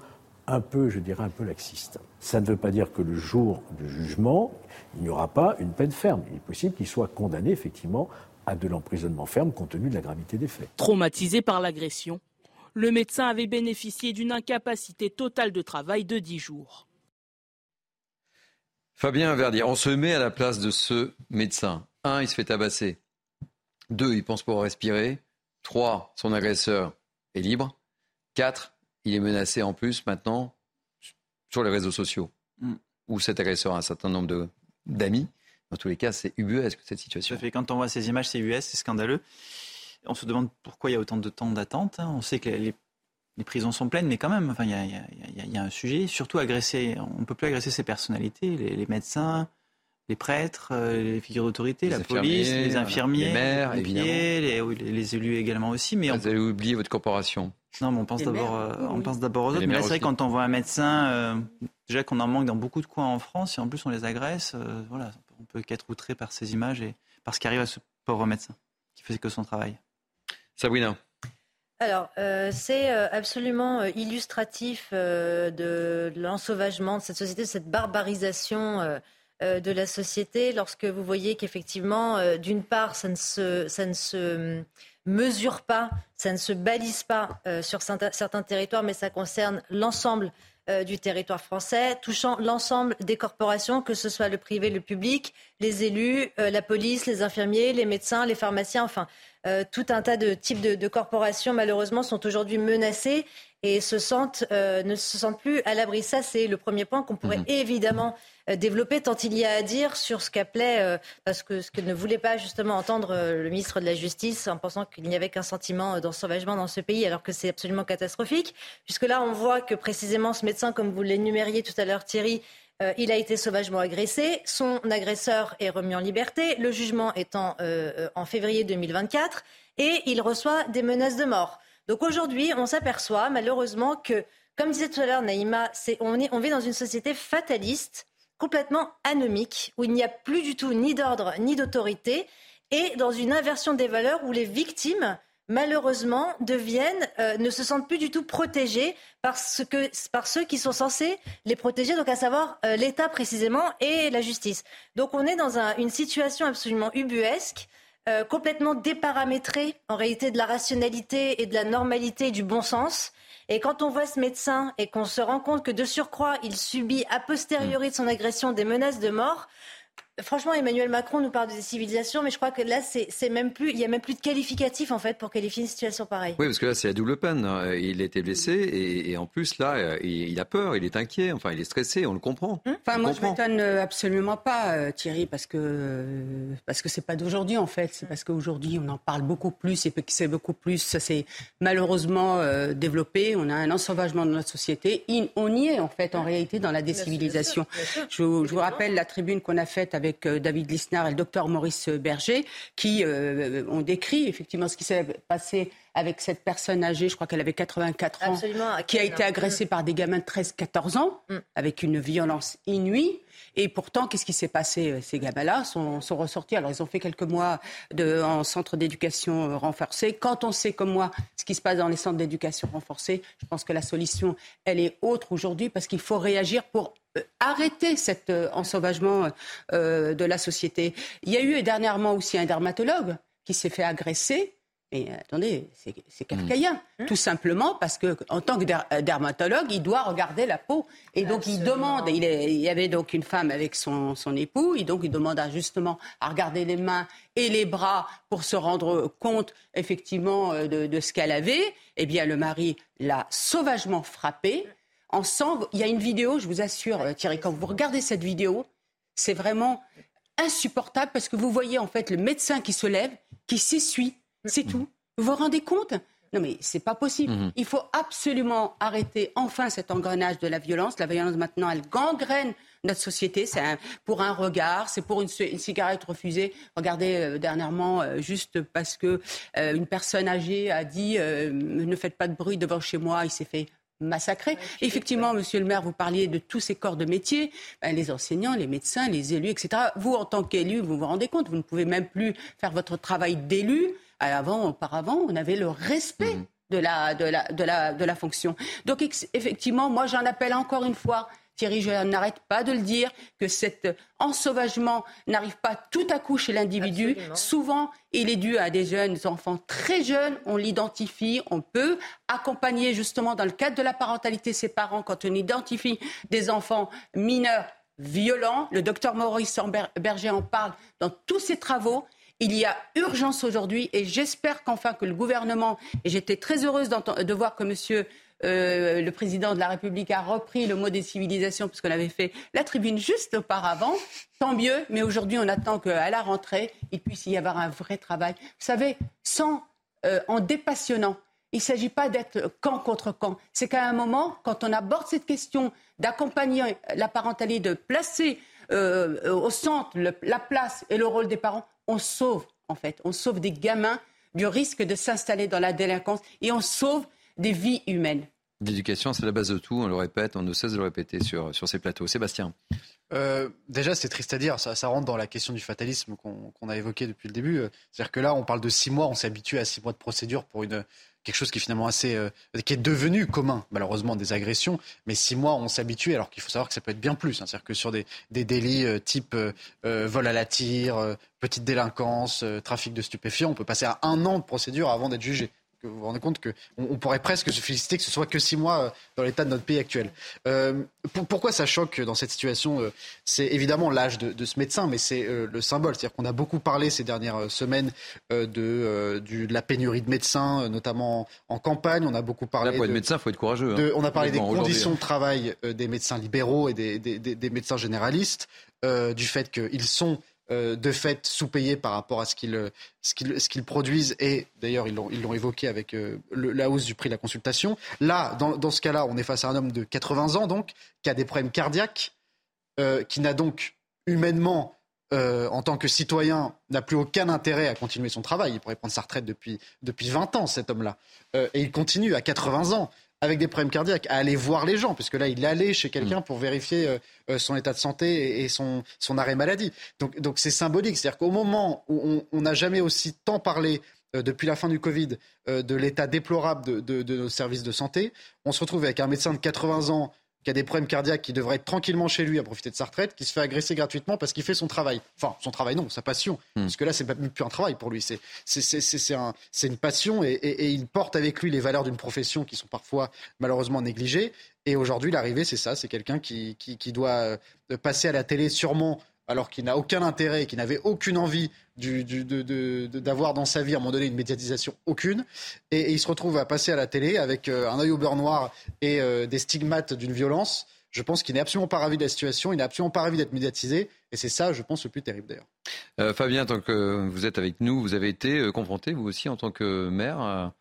un peu, je dirais, un peu laxiste. Ça ne veut pas dire que le jour du jugement, il n'y aura pas une peine ferme. Il est possible qu'il soit condamné effectivement à de l'emprisonnement ferme compte tenu de la gravité des faits. Traumatisé par l'agression, le médecin avait bénéficié d'une incapacité totale de travail de 10 jours. Fabien Verdier, on se met à la place de ce médecin un, il se fait tabasser. Deux, il pense pouvoir respirer. Trois, son agresseur est libre. Quatre, il est menacé en plus maintenant sur les réseaux sociaux, mm. où cet agresseur a un certain nombre d'amis. Dans tous les cas, c'est ubuesque cette situation. fait. Quand on voit ces images, c'est US, c'est scandaleux. On se demande pourquoi il y a autant de temps d'attente. Hein. On sait que les, prisons sont pleines, mais quand même, enfin, il, y a, un sujet. Surtout agresser, on ne peut plus agresser ces personnalités, les, médecins, les prêtres, euh, les figures d'autorité, la police, les infirmiers, les maires, évidemment. Les, élus également aussi. Mais Vous avez oublié votre corporation. Non, mais on pense d'abord, euh, on pense d'abord aux autres. Mais c'est vrai quand on voit un médecin, euh, déjà qu'on en manque dans beaucoup de coins en France, et en plus on les agresse, voilà, on peut qu'être outré par ces images et par ce qui arrive à ce pauvre médecin qui faisait que son travail. Sabrina. Alors, euh, c'est euh, absolument euh, illustratif de l'ensauvagement de cette société, de cette barbarisation de la société, lorsque vous voyez qu'effectivement, d'une part, ça ne se, ça ne se mesure pas, ça ne se balise pas sur certains territoires, mais ça concerne l'ensemble du territoire français, touchant l'ensemble des corporations, que ce soit le privé, le public, les élus, la police, les infirmiers, les médecins, les pharmaciens, enfin euh, tout un tas de types de, corporations, malheureusement, sont aujourd'hui menacées et se sentent, euh, ne se sentent plus à l'abri. Ça, c'est le premier point qu'on pourrait mhm. évidemment euh, développer, tant il y a à dire sur ce qu'appelait, parce que ce que ne voulait pas justement entendre le ministre de la Justice, en pensant qu'il n'y avait qu'un sentiment d'ensauvagement dans ce pays, alors que c'est absolument catastrophique, puisque là, on voit que précisément ce médecin, comme vous l'énumériez tout à l'heure, Thierry, euh, il a été sauvagement agressé. Son agresseur est remis en liberté. Le jugement étant euh, euh, en février 2024. Et il reçoit des menaces de mort. Donc aujourd'hui, on s'aperçoit malheureusement que, comme disait tout à l'heure Naïma, on, on vit dans une société fataliste, complètement anomique, où il n'y a plus du tout ni d'ordre ni d'autorité, et dans une inversion des valeurs où les victimes malheureusement, deviennent, euh, ne se sentent plus du tout protégés parce que, par ceux qui sont censés les protéger, donc à savoir euh, l'État précisément et la justice. Donc on est dans une situation absolument ubuesque. Euh, complètement déparamétrée en réalité de la rationalité et de la normalité et du bon sens. Et quand on voit ce médecin et qu'on se rend compte que de surcroît, il subit a posteriori de son agression des menaces de mort, Franchement, Emmanuel Macron nous parle de civilisation, mais je crois que là, c'est même plus, il n'y a même plus de qualificatif en fait pour qualifier une situation pareille. Oui, parce que là, c'est la double peine. Hein. Il a été blessé et, en plus là, il a peur, il est inquiet, enfin, il est stressé, on le comprend. Hum enfin, moi, je m'étonne euh, absolument pas, euh, Thierry, parce que parce que c'est pas d'aujourd'hui en fait. C'est parce qu'aujourd'hui, on en parle beaucoup plus et que c'est beaucoup plus. Ça s'est malheureusement euh, développé. On a un ensauvagement de notre société. on y est en fait en réalité dans la décivilisation. je, vous rappelle la tribune qu'on a faite avec avec euh, David Lisnard et le docteur Maurice Berger, qui euh, ont décrit effectivement ce qui s'est passé avec cette personne âgée, je crois qu'elle avait 84 ans, qui a été agressée par des gamins de 13-14 ans, mm. avec une violence inouïe. Et pourtant, qu'est-ce qui s'est passé euh, Ces gamins-là sont, sont, ressortis. Alors, ils ont fait quelques mois de, en centre d'éducation renforcé. Quand on sait, comme moi, ce qui se passe dans les centres d'éducation renforcés, je pense que la solution, elle est autre aujourd'hui parce qu'il faut réagir pour euh, arrêter cet euh, ensauvagement euh, de la société. Il y a eu dernièrement aussi un dermatologue qui s'est fait agresser. Mais attendez, c'est kafkaïen. Mmh. Tout simplement parce que, en tant que dermatologue, il doit regarder la peau. Et donc, il demande, il, y avait donc une femme avec son, époux, et donc il demande justement à regarder les mains et les bras pour se rendre compte, effectivement, de, de ce qu'elle avait. Eh bien, le mari l'a sauvagement frappée ensemble. Il y a une vidéo, je vous assure, euh, Thierry, quand vous regardez cette vidéo, c'est vraiment insupportable parce que vous voyez en fait le médecin qui se lève, qui s'essuie, c'est tout. Vous vous rendez compte? Non mais c'est pas possible. Mhm. Il faut absolument arrêter enfin cet engrenage de la violence. La violence maintenant, elle gangrène notre société. C'est pour un regard, c'est pour une, cigarette refusée. Regardez euh, dernièrement, euh, juste parce que une personne âgée a dit ne faites pas de bruit devant chez moi, il s'est fait massacrés. Effectivement, Monsieur le maire, vous parliez de tous ces corps de métier, ben, les enseignants, les médecins, les élus, etc. Vous, en tant qu'élu, vous vous rendez compte, vous ne pouvez même plus faire votre travail d'élu. Avant, auparavant, on avait le respect. Mhm. De la, de, la, de, la, de la fonction. Donc effectivement, moi j'en appelle encore une fois Thierry, je n'arrête pas de le dire, que cet ensauvagement n'arrive pas tout à coup chez l'individu. Souvent, il est dû à des jeunes enfants très jeunes. On l'identifie, on peut accompagner justement dans le cadre de la parentalité ses parents quand on identifie des enfants mineurs violent. Le docteur Maurice Berger en parle dans tous ses travaux. Il y a urgence aujourd'hui et j'espère qu'enfin que le gouvernement, et j'étais très heureuse de voir que monsieur euh, le président de la République a repris le mot des civilisations puisqu'on avait fait la tribune juste auparavant. Tant mieux, mais aujourd'hui on attend qu'à la rentrée, il puisse y avoir un vrai travail. Vous savez, sans, euh, en dépassionnant, il ne s'agit pas d'être camp contre camp. C'est qu'à un moment, quand on aborde cette question d'accompagner la parentalité, de placer euh, au centre la place et le rôle des parents, on sauve, en fait, on sauve des gamins du risque de s'installer dans la délinquance et on sauve des vies humaines. L'éducation, c'est la base de tout, on le répète, on ne cesse de le répéter sur, sur ces plateaux. Sébastien euh, déjà, c'est triste à dire, ça, rentre dans la question du fatalisme qu'on a évoqué depuis le début. C'est-à-dire que là, on parle de six mois, on s'est habitué à six mois de procédure pour une, quelque chose qui est finalement assez, euh, qui est devenu commun, malheureusement, des agressions. Mais six mois, on s'habitue, alors qu'il faut savoir que ça peut être bien plus. Hein. C'est-à-dire que sur des, des délits euh, type vol à la tire, petite délinquance, trafic de stupéfiants, on peut passer à un an de procédure avant d'être jugé vous vous rendez compte qu'on on pourrait presque se féliciter que ce soit que six mois euh, dans l'état de notre pays actuel. Euh, pourquoi ça choque dans cette situation euh, C'est évidemment l'âge de, ce médecin, mais c'est le symbole. C'est-à-dire qu'on a beaucoup parlé ces dernières semaines de, la pénurie de médecins, notamment en campagne. On a beaucoup parlé. Là, pour être médecin, il faut être courageux. Hein. on a parlé des conditions de travail des médecins libéraux et des, des médecins généralistes, du fait qu'ils sont euh, de fait sous-payés par rapport à ce qu'ils ce produisent. Et d'ailleurs, ils l'ont évoqué avec euh, la hausse du prix de la consultation. Là, dans, ce cas-là, on est face à un homme de 80 ans, donc, qui a des problèmes cardiaques, euh, qui n'a donc humainement, en tant que citoyen, n'a plus aucun intérêt à continuer son travail. Il pourrait prendre sa retraite depuis, depuis 20 ans, cet homme-là. et il continue à 80 ans avec des problèmes cardiaques, à aller voir les gens, puisque là, il allait chez quelqu'un mm. pour vérifier euh, euh, son état de santé et, son, son, arrêt maladie. Donc, donc c'est symbolique. C'est-à-dire qu'au moment où on n'a jamais aussi tant parlé euh, depuis la fin du Covid de l'état déplorable de, de, de, nos services de santé, on se retrouve avec un médecin de 80 ans qui a des problèmes cardiaques, qui devrait être tranquillement chez lui à profiter de sa retraite, qui se fait agresser gratuitement parce qu'il fait son travail. Enfin, son travail, non, sa passion. Hmm. Parce que là, c'est plus un travail pour lui. C'est, c'est, une passion et, il porte avec lui les valeurs d'une profession qui sont parfois malheureusement négligées. Et aujourd'hui, l'arrivée, c'est ça. C'est quelqu'un qui, qui, doit euh, passer à la télé sûrement alors qu'il n'a aucun intérêt, qu'il n'avait aucune envie d'avoir dans sa vie à un moment donné une médiatisation aucune. Et, il se retrouve à passer à la télé avec euh, un œil au beurre noir et euh, des stigmates d'une violence. Je pense qu'il n'est absolument pas ravi de la situation, il n'est absolument pas ravi d'être médiatisé. Et c'est ça, je pense, le plus terrible d'ailleurs. Euh, Fabien, tant que vous êtes avec nous, vous avez été confronté, vous aussi, en tant que maire,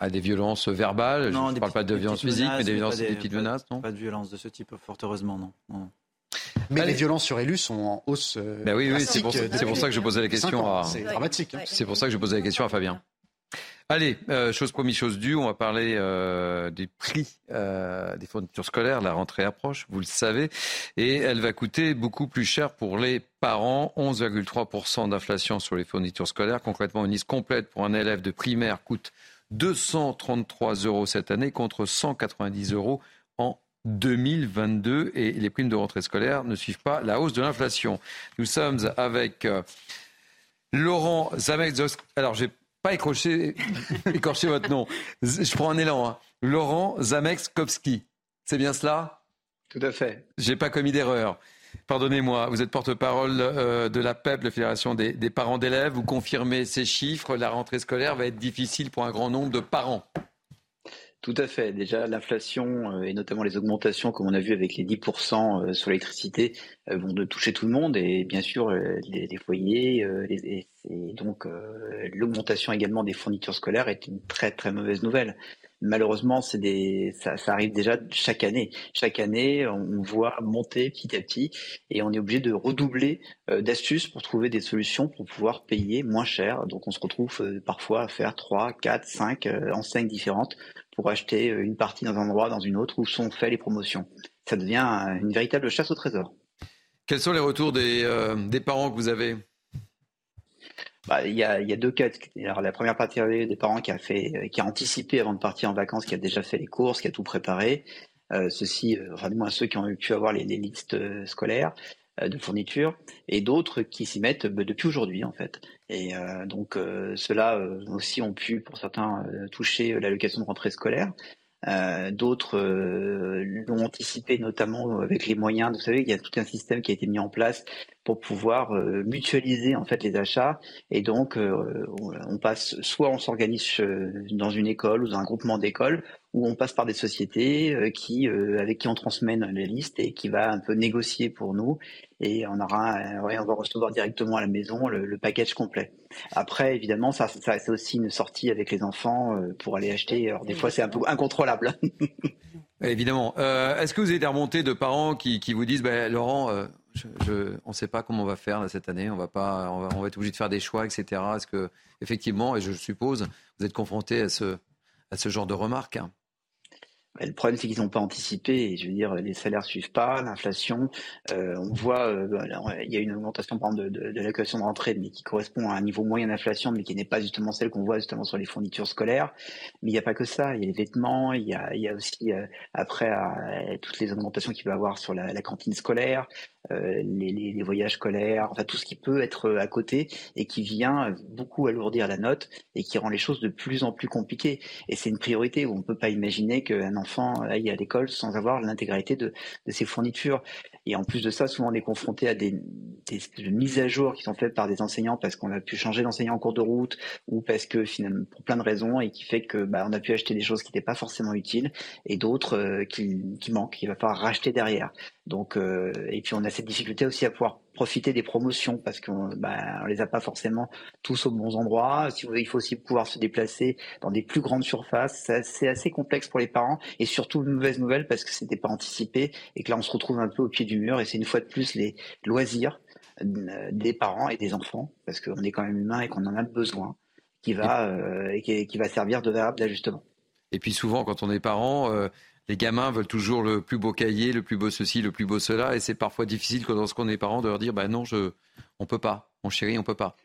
à des violences verbales? je ne parle pas de violences physiques, mais des violences, des, petites menaces, non? Pas de violence de ce type, fort heureusement, non. non. Mais les violences sur élus sont en hausse. Euh, ben oui, oui c'est pour, ça que je posais la question à. C'est dramatique. Hein. C'est pour ça que je posais la question à Fabien. Allez, euh, chose promise, chose due, on va parler euh, des prix des fournitures scolaires. La rentrée approche, vous le savez, et elle va coûter beaucoup plus cher pour les parents. 11,3% d'inflation sur les fournitures scolaires. Concrètement, une liste complète pour un élève de primaire coûte 233 euros cette année contre 190 euros en 2022 et les primes de rentrée scolaire ne suivent pas la hausse de l'inflation. Nous sommes avec euh, Laurent Zamex. Alors, j'ai pas écorché, écorché votre nom. Je prends un élan. Hein. Laurent Zamexkowski. C'est bien cela? Tout à fait. J'ai pas commis d'erreur. Pardonnez-moi, vous êtes porte-parole euh, de la PEP, la Fédération des, des parents d'élèves. Vous confirmez ces chiffres. La rentrée scolaire va être difficile pour un grand nombre de parents. Tout à fait. Déjà, l'inflation euh, et notamment les augmentations, comme on a vu avec les 10% euh, sur l'électricité, euh, vont de toucher tout le monde et bien sûr les, foyers. et donc, l'augmentation également des fournitures scolaires est une très très mauvaise nouvelle. Malheureusement, c'est des, ça, ça, arrive déjà chaque année. Chaque année, on voit monter petit à petit et on est obligé de redoubler d'astuces pour trouver des solutions pour pouvoir payer moins cher. Donc, on se retrouve parfois à faire 3, 4, 5 enseignes différentes pour acheter euh, une partie dans un endroit, dans une autre, où sont faites les promotions. Ça devient une véritable chasse au trésor. Quels sont les retours des, euh, des parents que vous avez? Bah, il, y a, y a deux cas. Alors, la première partie des parents qui a fait, qui a anticipé avant de partir en vacances, qui a déjà fait les courses, qui a tout préparé. Euh, ceux-ci, enfin du moins ceux qui ont pu avoir les, les listes scolaires. Euh, de fournitures et d'autres qui s'y mettent bah, depuis aujourd'hui en fait. Et euh, donc euh, ceux-là aussi ont pu pour certains toucher l'allocation de rentrée scolaire. D'autres l'ont anticipé, notamment avec les moyens. Vous savez, il y a tout un système qui a été mis en place pour pouvoir mutualiser en fait les achats. Et donc, on passe soit on s'organise dans une école ou dans un groupement d'écoles, où on passe par des sociétés euh, qui, euh, avec qui on transmet les listes et qui va un peu négocier pour nous et on aura, euh, on va recevoir directement à la maison le, package complet. Après, évidemment, ça, ça c'est aussi une sortie avec les enfants pour aller acheter. Alors des fois, c'est un peu incontrôlable. évidemment. Est-ce que vous avez des remontées de parents qui, vous disent, ben, Laurent, je, on ne sait pas comment on va faire cette année, on va pas, on va, on va être obligé de faire des choix, etc. Est-ce que effectivement, et je suppose, vous êtes confronté à ce, à ce genre de remarques hein le problème, c'est qu'ils n'ont pas anticipé. je veux dire, les salaires suivent pas, l'inflation. Euh, on voit, euh, il y a une augmentation par exemple, de, de, de rentrée, mais qui correspond à un niveau moyen d'inflation, mais qui n'est pas justement celle qu'on voit justement sur les fournitures scolaires. Mais il n'y a pas que ça. Il y a les vêtements, il y a, aussi euh, après toutes les augmentations qu'il peut avoir sur la, cantine scolaire, les, les, les, voyages scolaires, enfin tout ce qui peut être à côté et qui vient beaucoup alourdir la note et qui rend les choses de plus en plus compliquées. Et c'est une priorité où on ne peut pas imaginer qu'un enfant aille à l'école sans avoir l'intégralité de, ses fournitures. Et en plus de ça, souvent on est confronté à des, mises à jour qui sont faites par des enseignants parce qu'on a pu changer d'enseignant en cours de route ou parce que finalement pour plein de raisons et qui fait que bah, on a pu acheter des choses qui n'étaient pas forcément utiles et d'autres euh, qui, manquent, qu'il va falloir racheter derrière. Donc euh, et puis on a cette difficulté aussi à pouvoir profiter des promotions parce qu'on bah, les a pas forcément tous aux bons endroits. Il faut aussi pouvoir se déplacer dans des plus grandes surfaces. C'est assez complexe pour les parents et surtout une mauvaise nouvelle parce que c'était pas anticipé et que là on se retrouve un peu au pied du et c'est une fois de plus les loisirs euh, des parents et des enfants parce qu'on est quand même humain et qu'on en a besoin qui va euh, qui, qui, va servir de variable d'ajustement. Et puis souvent quand on est parent euh, les gamins veulent toujours le plus beau cahier, le plus beau ceci, le plus beau cela, et c'est parfois difficile quand lorsqu'on est parent de leur dire bah non, je, on peut pas, mon chéri, on peut pas.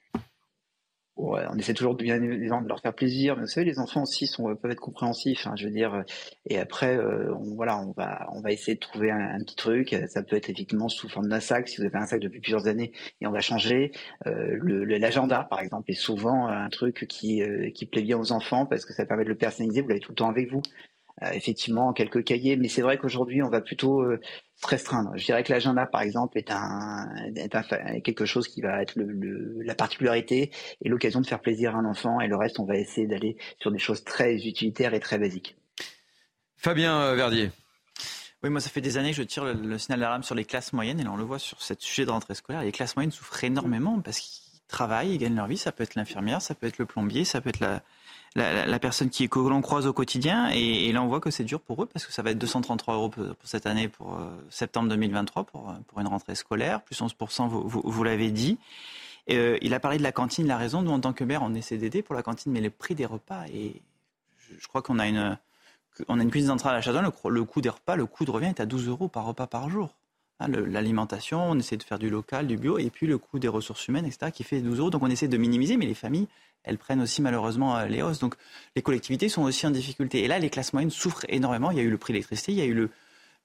Ouais, on essaie toujours de bien de leur faire plaisir, mais vous savez, les enfants aussi sont, peuvent être compréhensifs. Hein, je veux dire, et après, euh, on, voilà, on va, on va essayer de trouver un, petit truc. Ça peut être effectivement sous forme d'un sac, si vous avez un sac depuis plusieurs années, et on va changer. Euh, L'agenda, par exemple, est souvent un truc qui, euh, qui plaît bien aux enfants parce que ça permet de le personnaliser. Vous l'avez tout le temps avec vous. Euh, effectivement quelques cahiers, mais c'est vrai qu'aujourd'hui on va plutôt euh, se restreindre. Je dirais que l'agenda, par exemple, est un, est quelque chose qui va être le, la particularité et l'occasion de faire plaisir à un enfant, et le reste, on va essayer d'aller sur des choses très utilitaires et très basiques. Fabien euh, Verdier. Oui, moi, ça fait des années que je tire le, signal d'alarme sur les classes moyennes, et là, on le voit sur ce sujet de rentrée scolaire. Les classes moyennes souffrent énormément parce qu'ils travaillent, ils gagnent leur vie. Ça peut être l'infirmière, ça peut être le plombier, ça peut être la, la, personne qui, que l'on croise au quotidien. Et, là, on voit que c'est dur pour eux parce que ça va être 233 euros pour, cette année, pour euh, septembre 2023, pour, pour une rentrée scolaire, plus 11%, vous, vous, l'avez dit. Euh, il a parlé de la cantine, la raison. Nous, en tant que maire, on essaie d'aider pour la cantine, mais le prix des repas, et je, crois qu'on a une, on a une cuisine centrale à Château, le, le coût des repas, le coût de revient est à 12 euros par repas par jour. Hein, l'alimentation, on essaie de faire du local, du bio, et puis le coût des ressources humaines, etc., qui fait 12 euros. Donc on essaie de minimiser, mais les familles, elles prennent aussi malheureusement euh, les hausses. Donc les collectivités sont aussi en difficulté. Et là, les classes moyennes souffrent énormément. Il y a eu le prix de l'électricité, il y a eu le,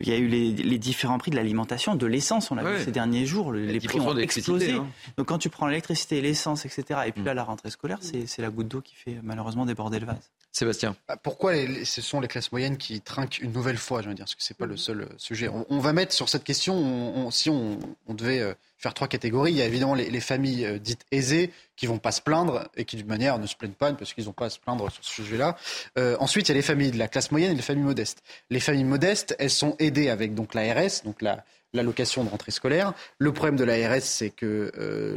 il y a eu les, différents prix de l'alimentation, de l'essence, on l'a vu ces derniers jours, les prix ont explosé. Hein. Donc quand tu prends l'électricité, l'essence, etc., et puis mm. là, la rentrée scolaire, c'est la goutte d'eau qui fait malheureusement déborder le vase. Sébastien. Bah, pourquoi ce sont les classes moyennes qui trinquent une nouvelle fois, je veux dire, parce que c'est pas le seul euh, sujet. On, va mettre sur cette question, si on, devait euh, faire trois catégories, il y a évidemment les, familles euh, dites aisées qui vont pas se plaindre et qui, d'une manière, ne se plaignent pas parce qu'ils n'ont pas à se plaindre sur ce sujet-là. ensuite, il y a les familles de la classe moyenne et les familles modestes. Les familles modestes, elles sont aidées avec donc l'ARS, donc la l'allocation de rentrée scolaire. Le problème de l'ARS, c'est que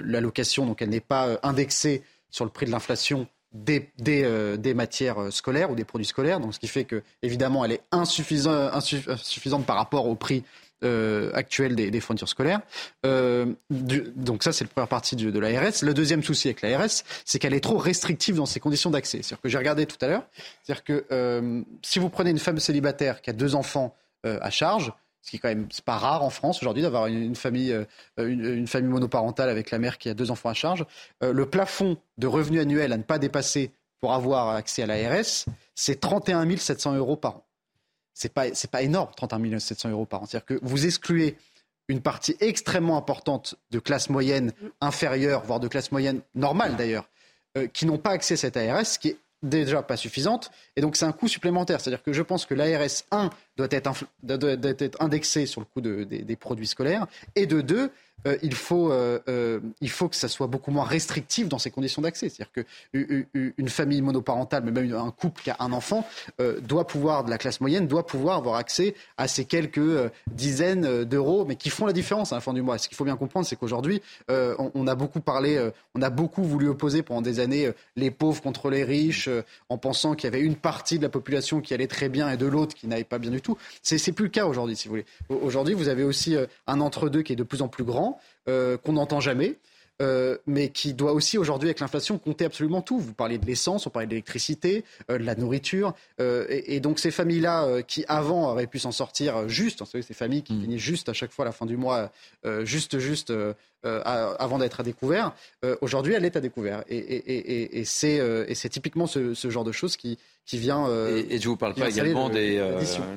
l'allocation, donc elle n'est pas indexée sur le prix de l'inflation des, euh, des, matières euh, scolaires ou des produits scolaires. Donc, ce qui fait que, évidemment, elle est insuffisante, insuffisante par rapport au prix euh, actuel des, des, fournitures scolaires. donc ça, c'est la première partie de, de l'ARS. Le deuxième souci avec l'ARS, c'est qu'elle est trop restrictive dans ses conditions d'accès. C'est-à-dire que j'ai regardé tout à l'heure, c'est-à-dire que si vous prenez une femme célibataire qui a deux enfants à charge, ce qui est quand même pas rare en France aujourd'hui d'avoir une, famille, euh, une, famille monoparentale avec la mère qui a deux enfants à charge. Euh, le plafond de revenus annuels à ne pas dépasser pour avoir accès à l'ARS, c'est 31 700 euros par an. C'est pas pas énorme, 31 700 euros par an. C'est-à-dire que vous excluez une partie extrêmement importante de classe moyenne inférieure, voire de classe moyenne normale d'ailleurs, euh, qui n'ont pas accès à cette ARS, ce qui est déjà pas suffisante, et donc c'est un coût supplémentaire. C'est-à-dire que je pense que l'ARS 1 doit être, indexé sur le coût des produits scolaires, et de deux, euh, il, faut, euh, euh, il faut que ça soit beaucoup moins restrictif dans ces conditions d'accès. C'est-à-dire qu'une famille monoparentale, mais même un couple qui a un enfant, doit pouvoir, de la classe moyenne, doit pouvoir avoir accès à ces quelques dizaines d'euros, mais qui font la différence à la fin du mois. Ce qu'il faut bien comprendre, c'est qu'aujourd'hui, on, on, a beaucoup parlé, on a beaucoup voulu opposer pendant des années les pauvres contre les riches, en pensant qu'il y avait une partie de la population qui allait très bien et de l'autre qui n'allait pas bien du tout. C'est plus le cas aujourd'hui, si vous voulez. Aujourd'hui, vous avez aussi un entre-deux qui est de plus en plus grand euh, qu'on n'entend jamais. Euh, mais qui doit aussi aujourd'hui, avec l'inflation, compter absolument tout. Vous parlez de l'essence, on parlait de l'électricité, euh, de la nourriture. et, donc ces familles-là, qui avant auraient pu s'en sortir juste, vous savez, ces familles qui mmh. juste à chaque fois à la fin du mois, juste, juste euh, avant d'être à découvert. Euh, aujourd'hui, elle est à découvert. Et, et, et, euh, c'est typiquement ce, genre de choses qui, qui vient. et, je vous parle pas également des,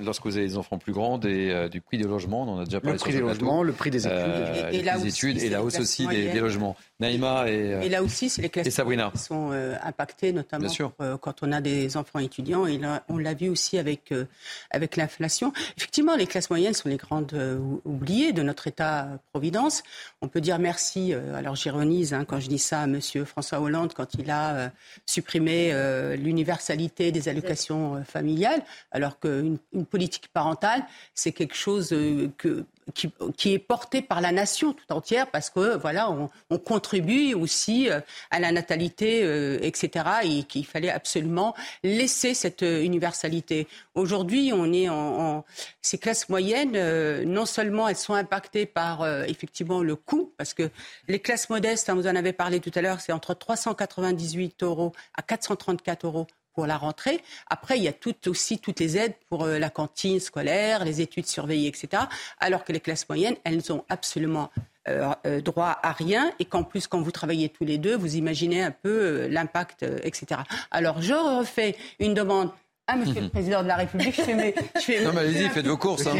lorsque vous avez des enfants plus grands, des, du prix des logements. On en a déjà parlé. Le prix des logements, le prix des études, et, les études et la hausse aussi des, logements. Naïma et, et là aussi, c'est les classes qui sont impactées, notamment quand on a des enfants étudiants. Et là, on l'a vu aussi avec avec l'inflation. Effectivement, les classes moyennes sont les grandes oubliées de notre État-providence. On peut dire merci, euh, alors j'ironise hein, quand je dis ça à M. François Hollande, quand il a euh, supprimé euh, l'universalité des allocations familiales, alors qu'une politique parentale, c'est quelque chose que qui, est porté par la nation tout entière parce que voilà, on, contribue aussi euh, à la natalité, euh, etc. Et qu'il fallait absolument laisser cette euh, universalité. Aujourd'hui, on est en, ces classes moyennes. non seulement elles sont impactées par effectivement le coût, parce que les classes modestes, hein, vous en avez parlé tout à l'heure, c'est entre 398 euros à 434 euros pour la rentrée. Après, il y a aussi toutes les aides pour euh, la cantine scolaire, les études surveillées, etc. Alors que les classes moyennes, elles n'ont absolument euh, euh, droit à rien et qu'en plus, quand vous travaillez tous les deux, vous imaginez un peu l'impact, etc. Alors, je refais une demande ah, Monsieur le Président de la République, je fais mes... non, mais allez-y, faites vos courses. Hein.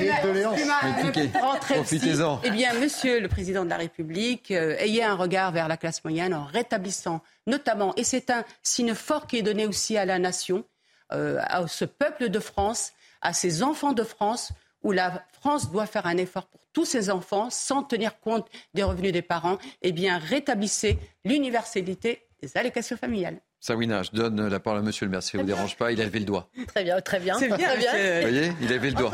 Profitez-en. Eh bien, Monsieur le Président de la République, euh, ayez un regard vers la classe moyenne en rétablissant notamment, et c'est un signe fort qui est donné aussi à la nation, euh, à ce peuple de France, à ces enfants de France, où la France doit faire un effort pour tous ses enfants sans tenir compte des revenus des parents, eh bien, rétablissez l'universalité des allocations familiales. Sawina, je donne la parole à Monsieur le maire, si ça ne vous dérange pas. Il a levé le doigt. Très bien, très bien. C'est bien. Vous voyez, il a levé le doigt.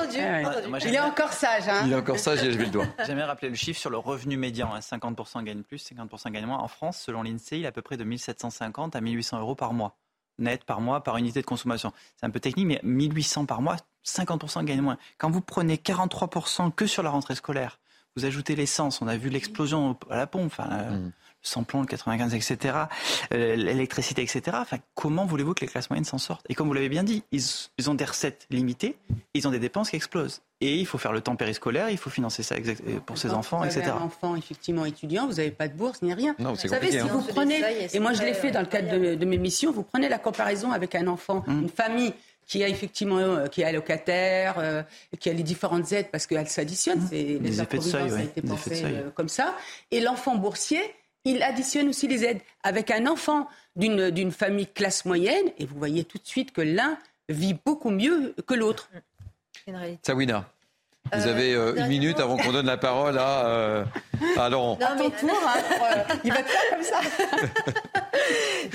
il est encore sage. Hein il est encore sage, il a levé le doigt. J'aimerais rappeler le chiffre sur le revenu médian. 50% gagne plus, 50% gagne moins. En France, selon l'INSEE, il est à peu près de 1750 à 1800 euros par mois. Net par mois, par unité de consommation. C'est un peu technique, mais 1800 par mois, 50% gagne moins. Quand vous prenez 43% que sur la rentrée scolaire, vous ajoutez l'essence, on a vu l'explosion à la pompe. Enfin, mmh le 95, etc., euh, l'électricité, etc. Enfin, comment voulez-vous que les classes moyennes s'en sortent? Et comme vous l'avez bien dit, ils, ont des recettes limitées, ils ont des dépenses qui explosent. Et il faut faire le temps périscolaire, il faut financer ça euh, pour ses enfants, vous etc. Avez un enfant effectivement étudiant, vous n'avez pas de bourse ni rien. Non, vous savez, si hein. vous prenez, et moi je l'ai fait dans le cadre de, mes missions, vous prenez la comparaison avec un enfant, hum. une famille qui a effectivement euh, qui est allocataire, qui a les différentes aides parce qu'elles s'additionnent. Hum. Les, les effets de seuil, ça a été pensé comme ça. Et l'enfant boursier, il additionne aussi les aides. Avec un enfant d'une famille classe moyenne, et vous voyez tout de suite que l'un vit beaucoup mieux que l'autre. Sawina. Vous avez euh, une minute avant qu'on donne la parole à, euh, à Laurent. Non, mais... tour, hein, il va faire comme ça.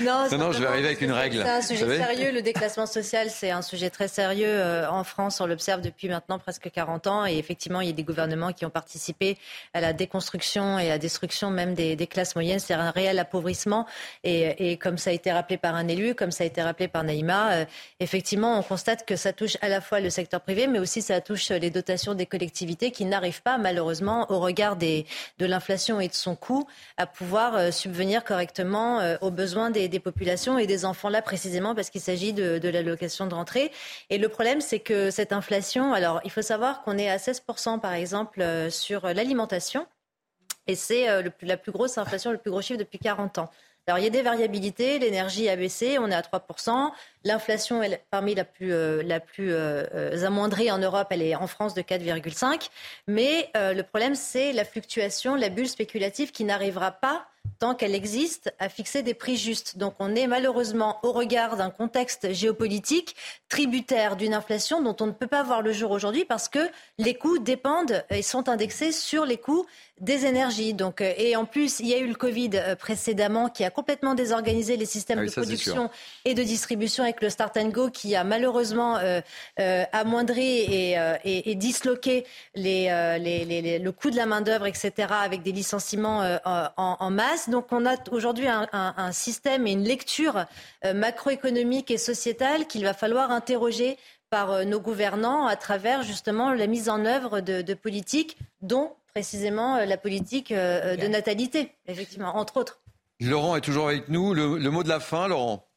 non, non, je vais arriver avec une règle. C'est un sujet sérieux. Le déclassement social, c'est un sujet très sérieux. Euh, en France, on l'observe depuis maintenant presque 40 ans. Et effectivement, il y a des gouvernements qui ont participé à la déconstruction et à la destruction même des, des classes moyennes. C'est un réel appauvrissement. Et, et, comme ça a été rappelé par un élu, comme ça a été rappelé par Naïma, effectivement, on constate que ça touche à la fois le secteur privé, mais aussi ça touche les dotations des collectivités qui n'arrivent pas, malheureusement, au regard des, de l'inflation et de son coût, à pouvoir euh, subvenir correctement euh, aux besoins des, populations et des enfants, là précisément parce qu'il s'agit de, de l'allocation de rentrée. Et le problème, c'est que cette inflation, alors il faut savoir qu'on est à 16% par exemple euh, sur l'alimentation, et c'est la plus grosse inflation, le plus gros chiffre depuis 40 ans. Alors il y a des variabilités, l'énergie a baissé, on est à 3%, L'inflation est parmi la plus, la plus amoindrie en Europe, elle est en France de 4,5. Mais le problème, c'est la fluctuation, la bulle spéculative qui n'arrivera pas tant qu'elle existe, à fixer des prix justes. Donc on est malheureusement au regard d'un contexte géopolitique tributaire d'une inflation dont on ne peut pas voir le jour aujourd'hui parce que les coûts dépendent et sont indexés sur les coûts des énergies. Donc, euh, et en plus, il y a eu le Covid euh, précédemment qui a complètement désorganisé les systèmes ah de production et de distribution avec le Start and Go qui a malheureusement euh, amoindri et, et, disloqué les, les, le coût de la main-d'œuvre, etc., avec des licenciements en, en, masse. Donc, on a aujourd'hui un, un, un, système et une lecture macroéconomique et sociétale qu'il va falloir interroger par nos gouvernants à travers justement la mise en œuvre de, de politiques dont précisément euh, la politique euh, de natalité, effectivement, entre autres. Laurent est toujours avec nous. Le, mot de la fin, Laurent?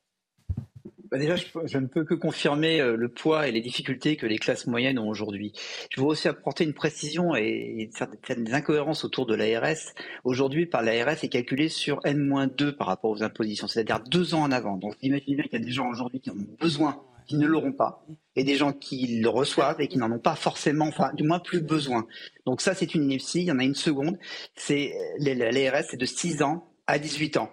Bah, Déjà, je, ne peux que confirmer euh, le poids et les difficultés que les classes moyennes ont aujourd'hui. Je veux aussi apporter une précision et certaines incohérences autour de l'ARS. Aujourd'hui, par l'ARS est calculé sur N-2 par rapport aux impositions, c'est-à-dire deux ans en avant. Donc, imaginez qu'il y a des gens aujourd'hui qui en ont besoin qui ne l'auront pas, et des gens qui le reçoivent et qui n'en ont pas forcément, enfin du moins plus besoin. Donc ça, c'est une ineptie. Il y en a une seconde. C'est l'ARS, c'est de 6 ans à 18 ans.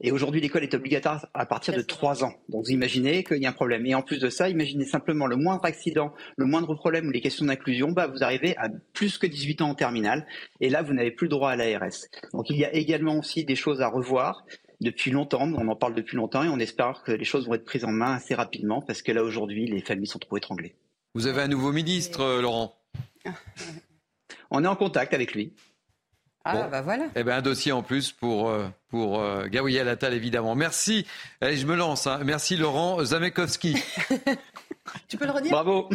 Et aujourd'hui, l'école est obligatoire à partir de 3 ans. Donc vous imaginez qu'il y a un problème. Et en plus de ça, imaginez simplement le moindre accident, le moindre problème ou les questions d'inclusion, bah, vous arrivez à plus que 18 ans en terminale. Et là, vous n'avez plus le droit à l'ARS. Donc il y a également aussi des choses à revoir depuis longtemps, on en parle depuis longtemps et on espère que les choses vont être prises en main assez rapidement parce que là aujourd'hui les familles sont trop étranglées. Vous avez un nouveau ministre, euh, Laurent? On est en contact avec lui. Ah, bah voilà. Eh ben, un dossier en plus pour, euh, pour euh, Gabriel Attal, évidemment. Merci. Allez, je me lance. Hein. Merci, Laurent Zamekowski. tu peux le redire? Bravo.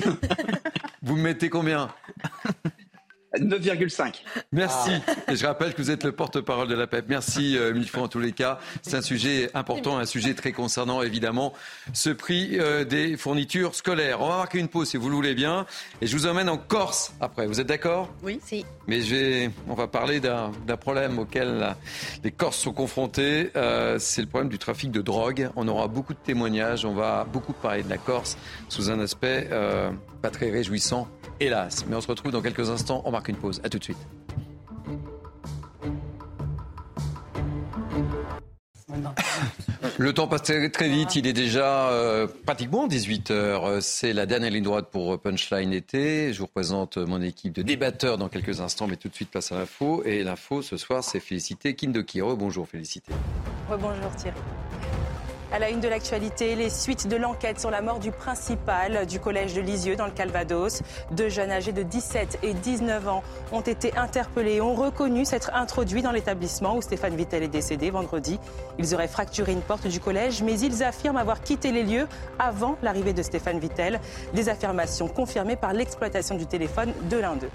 Vous me mettez combien? 9,5. Merci. Et je rappelle que vous êtes le porte-parole de la PEP. Merci euh, mille fois en tous les cas. C'est un sujet important, un sujet très concernant évidemment ce prix euh, des fournitures scolaires. On va marquer une pause si vous le voulez bien. Et je vous emmène en Corse après. Vous êtes d'accord? Oui, si. Mais on va parler d'un problème auquel les Corses sont confrontés. Euh, c'est le problème du trafic de drogue. On aura beaucoup de témoignages. On va beaucoup parler de la Corse sous un aspect pas très réjouissant hélas. Mais on se retrouve dans quelques instants. On marque une pause. À tout de suite. Le temps passe très, vite, il est déjà euh, pratiquement 18h. C'est la dernière ligne droite pour Punchline été. Je vous représente mon équipe de débatteurs dans quelques instants, mais tout de suite place à l'info. Et l'info ce soir, c'est Félicité Kindokiro. Bonjour Félicité. Bonjour Thierry. À la une de l'actualité, les suites de l'enquête sur la mort du principal du collège de Lisieux dans le Calvados. Deux jeunes âgés de 17 et 19 ans ont été interpellés et ont reconnu s'être introduits dans l'établissement où Stéphane Vittel est décédé vendredi. Ils auraient fracturé une porte du collège, mais ils affirment avoir quitté les lieux avant l'arrivée de Stéphane Vittel. Des affirmations confirmées par l'exploitation du téléphone de l'un d'eux.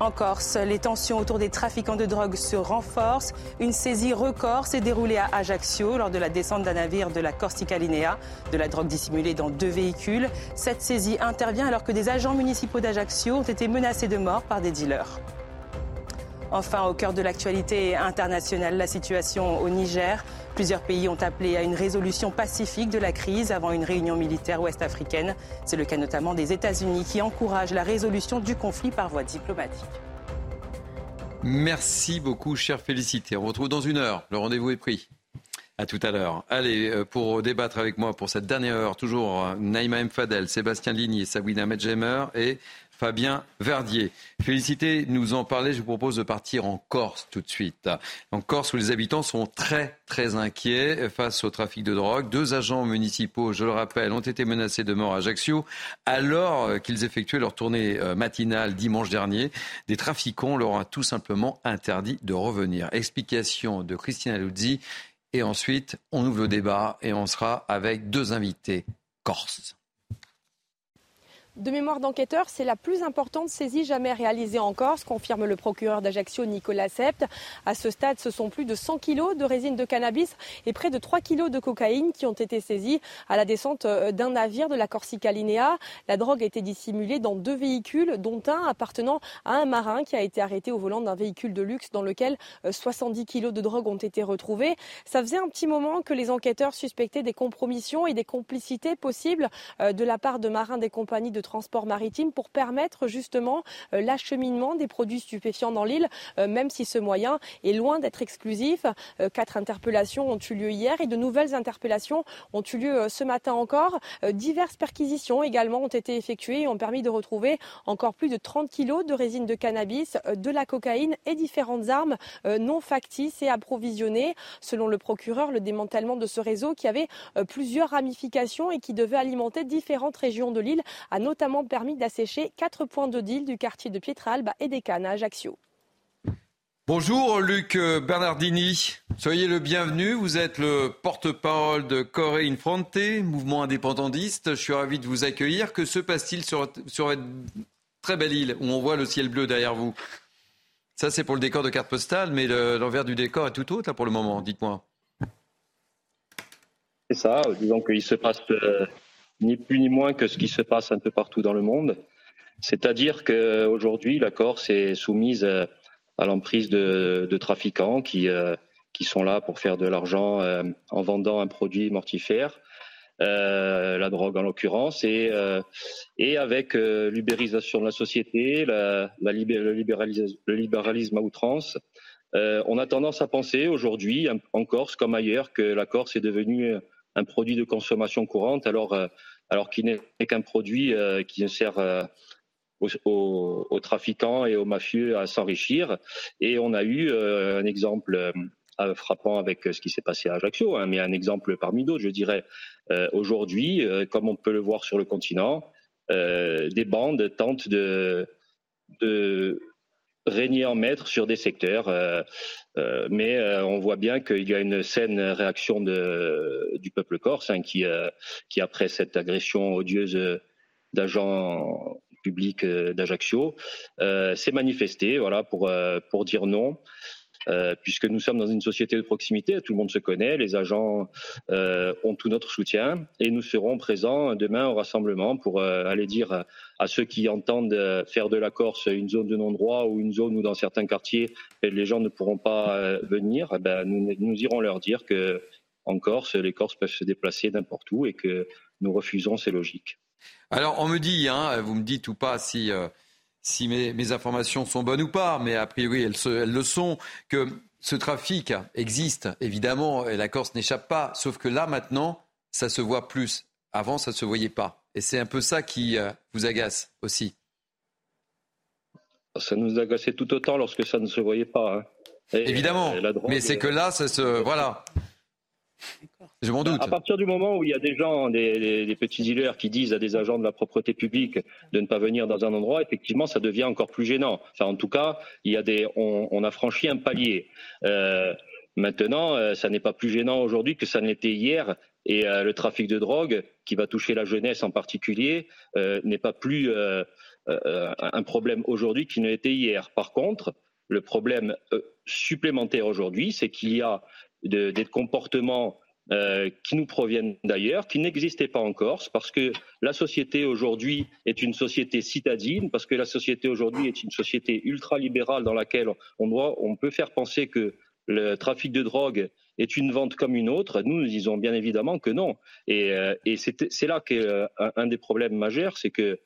En Corse, les tensions autour des trafiquants de drogue se renforcent. Une saisie record s'est déroulée à Ajaccio lors de la descente d'un navire de la Corsica Linea. De la drogue dissimulée dans deux véhicules. Cette saisie intervient alors que des agents municipaux d'Ajaccio ont été menacés de mort par des dealers. Enfin, au cœur de l'actualité internationale, la situation au Niger. Plusieurs pays ont appelé à une résolution pacifique de la crise avant une réunion militaire ouest-africaine. C'est le cas notamment des États-Unis qui encouragent la résolution du conflit par voie diplomatique. Merci beaucoup, chère Félicité. On retrouve dans une heure. Le rendez-vous est pris. À tout à l'heure. Allez, euh, pour débattre avec moi pour cette dernière heure, toujours euh, Naïma M. Fadel, Sébastien Ligny, Sabina Medjemer et Fabien Verdier. Félicité nous en parlait. Je vous propose de partir en Corse tout de suite. En Corse, où les habitants sont très, très inquiets face au trafic de drogue. Deux agents municipaux, je le rappelle, ont été menacés de mort à Ajaccio alors qu'ils effectuaient leur tournée euh, matinale dimanche dernier. Des trafiquants leur ont tout simplement interdit de revenir. Explication de Christina Luzzi. Et ensuite, on ouvre le débat et on sera avec deux invités corses. De mémoire d'enquêteur, c'est la plus importante saisie jamais réalisée en Corse, confirme le procureur d'Ajaccio Nicolas Sept. À ce stade, ce sont plus de 100 kilos de résine de cannabis et près de 3 kilos de cocaïne qui ont été saisis à la descente euh, d'un navire de la Corsica Linea. La drogue a été dissimulée dans deux véhicules, dont un appartenant à un marin qui a été arrêté au volant d'un véhicule de luxe dans lequel 70 euh, kilos de drogue ont été retrouvés. Ça faisait un petit moment que les enquêteurs suspectaient des compromissions et des complicités possibles euh, de la part de marins des compagnies de transport maritime pour permettre justement euh, l'acheminement des produits stupéfiants dans l'île, euh, même si ce moyen est loin d'être exclusif. Euh, quatre interpellations ont eu lieu hier et de nouvelles interpellations ont eu lieu ce matin encore. Diverses perquisitions également ont été effectuées et ont permis de retrouver encore plus de 30 kilos de résine de cannabis, de la cocaïne et différentes armes non factices et approvisionnées. Selon le procureur, le démantèlement de ce réseau qui avait plusieurs ramifications et qui devait alimenter différentes régions de l'île a notamment notamment permis d'assécher quatre points de deal du quartier de Pietralba et des Cannes à Ajaccio. Bonjour Luc Bernardini, soyez le bienvenu. Vous êtes le porte-parole de Corée Infrante, mouvement indépendantiste. Je suis ravi de vous accueillir. Que se passe-t-il sur, sur cette très belle île où on voit le ciel bleu derrière vous? Ça, c'est pour le décor de carte postale, mais l'envers du décor est tout autre là, pour le moment. Dites-moi. C'est ça. Disons qu'il se passe euh, ni plus ni moins que ce qui se passe un peu partout dans le monde. C'est-à-dire qu'aujourd'hui, la Corse est soumise euh, à l'emprise de, trafiquants qui, euh, qui sont là pour faire de l'argent euh, en vendant un produit mortifère, la drogue en l'occurrence, et, et avec l'ubérisation de la société, la, le, libéralisme, à outrance. on a tendance à penser aujourd'hui, en Corse comme ailleurs, que la Corse est devenue un produit de consommation courante, alors, alors qu'il n'est qu'un produit euh, qui sert euh, aux, trafiquants et aux mafieux à s'enrichir. Et on a eu un exemple frappant avec ce qui s'est passé à Ajaccio, hein, mais un exemple parmi d'autres, je dirais. Aujourd'hui, comme on peut le voir sur le continent, des bandes tentent de, de régner en maître sur des secteurs. Euh, euh, mais euh, on voit bien qu'il y a une saine réaction de, du peuple corse hein, qui, qui, après cette agression odieuse d'agents publics d'Ajaccio, s'est manifesté voilà, pour, pour dire non. Euh, puisque nous sommes dans une société de proximité, tout le monde se connaît, les agents euh, ont tout notre soutien et nous serons présents demain au rassemblement pour euh, aller dire à ceux qui entendent faire de la Corse une zone de non-droit ou une zone où dans certains quartiers les gens ne pourront pas venir, eh ben, nous, nous irons leur dire que en Corse, les Corses peuvent se déplacer n'importe où et que nous refusons ces logiques. Alors on me dit, hein, vous me dites ou pas si si mes, informations sont bonnes ou pas, mais a priori elles, le sont, que ce trafic existe, évidemment, et la Corse n'échappe pas, sauf que là, maintenant, ça se voit plus. Avant, ça ne se voyait pas. Et c'est un peu ça qui euh, vous agace aussi. Ça nous agaçait tout autant lorsque ça ne se voyait pas. Hein. Évidemment, mais c'est que là, ça se... Voilà. Je m'en doute. À partir du moment où il y a des gens, des, petits dealers qui disent à des agents de la propreté publique de ne pas venir dans un endroit, effectivement, ça devient encore plus gênant. Enfin, en tout cas, il y a des, on, a franchi un palier. Euh, maintenant, euh, ça n'est pas plus gênant aujourd'hui que ça n'était hier. Et euh, le trafic de drogue, qui va toucher la jeunesse en particulier, n'est pas plus un problème aujourd'hui qu'il ne l'était hier. Par contre, le problème supplémentaire aujourd'hui, c'est qu'il y a des comportements euh, qui nous proviennent d'ailleurs, qui n'existaient pas en Corse, parce que la société aujourd'hui est une société citadine, parce que la société aujourd'hui est une société ultralibérale dans laquelle on, peut faire penser que le trafic de drogue est une vente comme une autre. Nous, nous disons bien évidemment que non. Et, euh, c'est là qu'un euh, un des problèmes majeurs, c'est que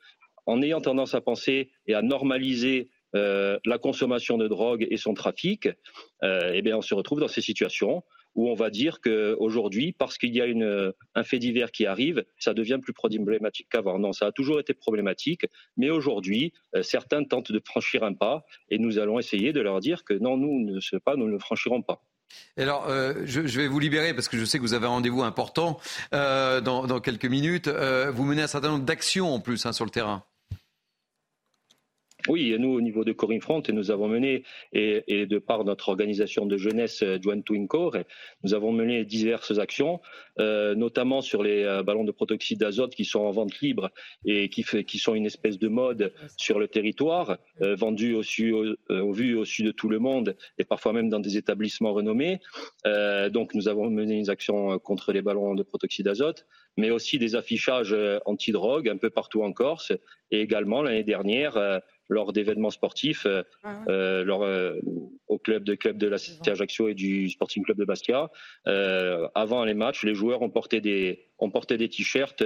en ayant tendance à penser et à normaliser euh, la consommation de drogue et son trafic, euh, eh bien, on se retrouve dans ces situations où on va dire qu'aujourd'hui, parce qu'il y a un fait divers qui arrive, ça devient plus problématique qu'avant. Non, ça a toujours été problématique, mais aujourd'hui, euh, certains tentent de franchir un pas et nous allons essayer de leur dire que non, nous ne ne franchirons pas. Alors, je, vais vous libérer parce que je sais que vous avez un rendez-vous important dans, quelques minutes. vous menez un certain nombre d'actions en plus hein, sur le terrain. Oui, nous, au niveau de Corinne Front, nous avons mené, et, de par notre organisation de jeunesse euh, Joint Twin Core, nous avons mené diverses actions, euh, notamment sur les euh, ballons de protoxyde d'azote qui sont en vente libre et qui, fait, qui sont une espèce de mode sur le territoire, vendus au, au, au, vu au sud de tout le monde et parfois même dans des établissements renommés. donc, nous avons mené une action contre les ballons de protoxyde d'azote mais aussi des affichages anti-drogue un peu partout en Corse et également l'année dernière lors d'événements sportifs, euh, ah euh, euh, au club de club de la Cité Ajaccio et du Sporting Club de Bastia. avant les matchs, les joueurs ont porté des ont porté des t-shirts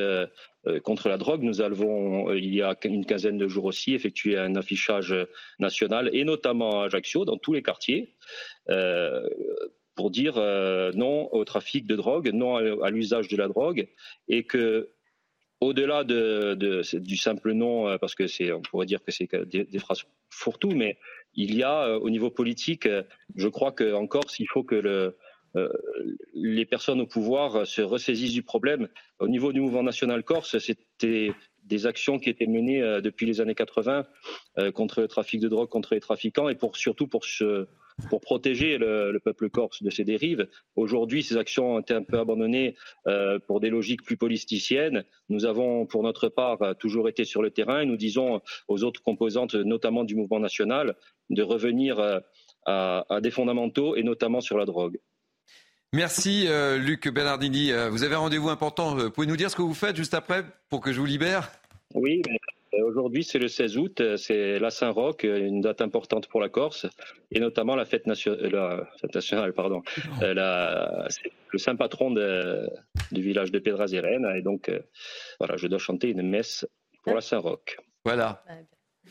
contre la drogue. Nous avons, il y a une quinzaine de jours aussi, effectué un affichage national et notamment à Ajaccio, dans tous les quartiers. pour dire non au trafic de drogue, non à l'usage de la drogue, et que au-delà de, du simple nom, euh, parce que c'est, on pourrait dire que c'est des, phrases fourre-tout, mais il y a euh, au niveau politique, euh, je crois qu'en Corse, il faut que le, les personnes au pouvoir se ressaisissent du problème. Au niveau du mouvement national corse, c'était des actions qui étaient menées depuis les années 80 contre le trafic de drogue, contre les trafiquants, et pour surtout pour se pour protéger le, peuple corse de ces dérives. Aujourd'hui, ces actions ont été un peu abandonnées euh, pour des logiques plus politiciennes. Nous avons, pour notre part, toujours été sur le terrain et nous disons aux autres composantes, notamment du mouvement national, de revenir euh, à, des fondamentaux et notamment sur la drogue. Merci euh, Luc Bernardini. Vous avez un rendez-vous important. Pouvez nous dire ce que vous faites juste après pour que je vous libère? Oui, aujourd'hui, c'est le 16 août, euh, c'est la Saint-Roch, euh, une date importante pour la Corse, et notamment la fête, nationale, pardon, le saint patron du village de Pedrazeren, et donc voilà, je dois chanter une messe pour la Saint-Roch. Voilà.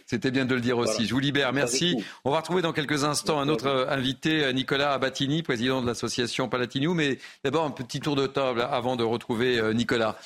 C'était bien de le dire aussi. Je vous libère. Merci. On va retrouver dans quelques instants un autre invité, Nicolas Abatini, président de l'association Palatiniou. Mais d'abord, un petit tour de table avant de retrouver Nicolas.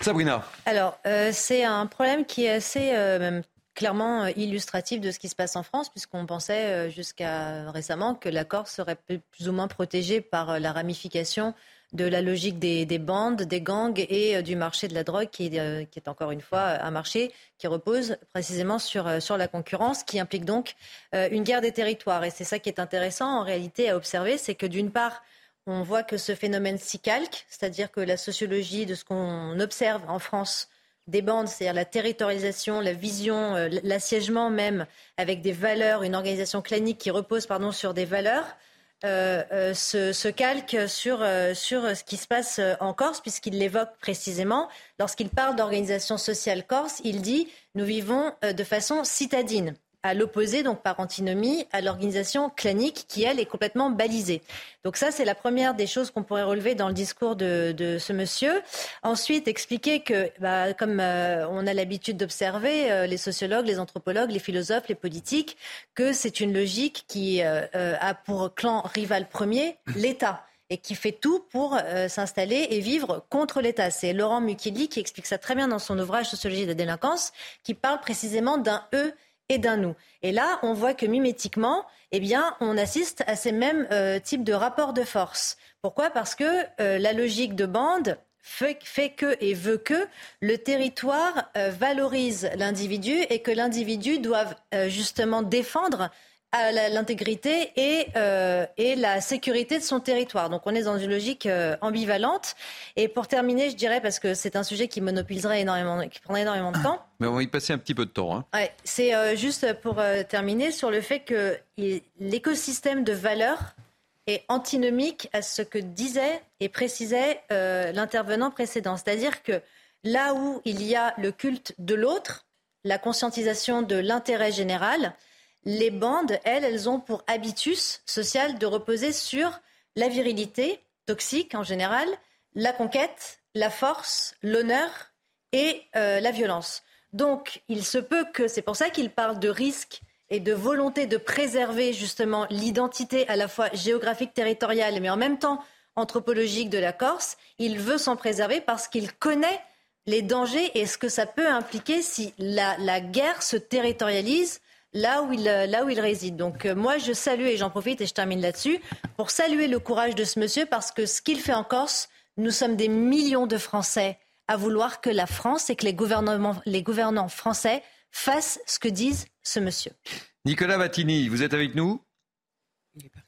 Sabrina. Alors, euh, c'est un problème qui est assez euh, clairement euh, illustratif de ce qui se passe en France, puisqu'on pensait jusqu'à récemment que la Corse serait plus ou moins protégée par la ramification de la logique des, bandes, des gangs et du marché de la drogue, qui, est encore une fois un marché qui repose précisément sur, sur la concurrence, qui implique donc une guerre des territoires. Et c'est ça qui est intéressant en réalité à observer, c'est que d'une part, on voit que ce phénomène s'y calque, c'est-à-dire que la sociologie de ce qu'on observe en France des bandes, c'est-à-dire la territorialisation, la vision, euh, l'assiègement même, avec des valeurs, une organisation clanique qui repose pardon, sur des valeurs, euh, euh, se, calque sur, sur ce qui se passe en Corse, puisqu'il l'évoque précisément. Lorsqu'il parle d'organisation sociale corse, il dit nous vivons de façon citadine à l'opposé, donc par antinomie, à l'organisation clanique qui, elle, est complètement balisée. Donc ça, c'est la première des choses qu'on pourrait relever dans le discours de, ce monsieur. Ensuite, expliquer que, bah, comme euh, on a l'habitude d'observer, euh, les sociologues, les anthropologues, les philosophes, les politiques, que c'est une logique qui euh, a pour clan rival premier l'État et qui fait tout pour s'installer et vivre contre l'État. C'est Laurent Mukili qui explique ça très bien dans son ouvrage Sociologie de la délinquance, qui parle précisément d'un E et d'un nous. Et là, on voit que mimétiquement, eh bien, on assiste à ces mêmes euh, types de rapports de force. Pourquoi? Parce que euh, la logique de bande fait, que et veut que le territoire euh, valorise l'individu et que l'individu doive justement défendre l'intégrité et, euh, et la sécurité de son territoire. Donc on est dans une logique euh, ambivalente. Et pour terminer, je dirais, parce que c'est un sujet qui monopoliserait énormément, qui prendrait énormément de temps. Mais on va y passer un petit peu de temps. Hein. Ouais, c'est euh, juste pour terminer sur le fait que l'écosystème de valeurs est antinomique à ce que disait et précisait l'intervenant précédent. C'est-à-dire que là où il y a le culte de l'autre, la conscientisation de l'intérêt général, les bandes, elles, elles ont pour habitus social de reposer sur la virilité, toxique en général, la conquête, la force, l'honneur et euh, la violence. Donc, il se peut que, c'est pour ça qu'il parle de risque et de volonté de préserver justement l'identité à la fois géographique, territoriale, mais en même temps anthropologique de la Corse. Il veut s'en préserver parce qu'il connaît les dangers et ce que ça peut impliquer si la guerre se territorialise là où il, euh, là où il réside. Donc euh, moi, je salue, et j'en profite et je termine là-dessus, pour saluer le courage de ce monsieur, parce que ce qu'il fait en Corse, nous sommes des millions de Français à vouloir que la France et que les, gouvernements, les gouvernants français fassent ce que disent ce monsieur. Nicolas Vattini, vous êtes avec nous?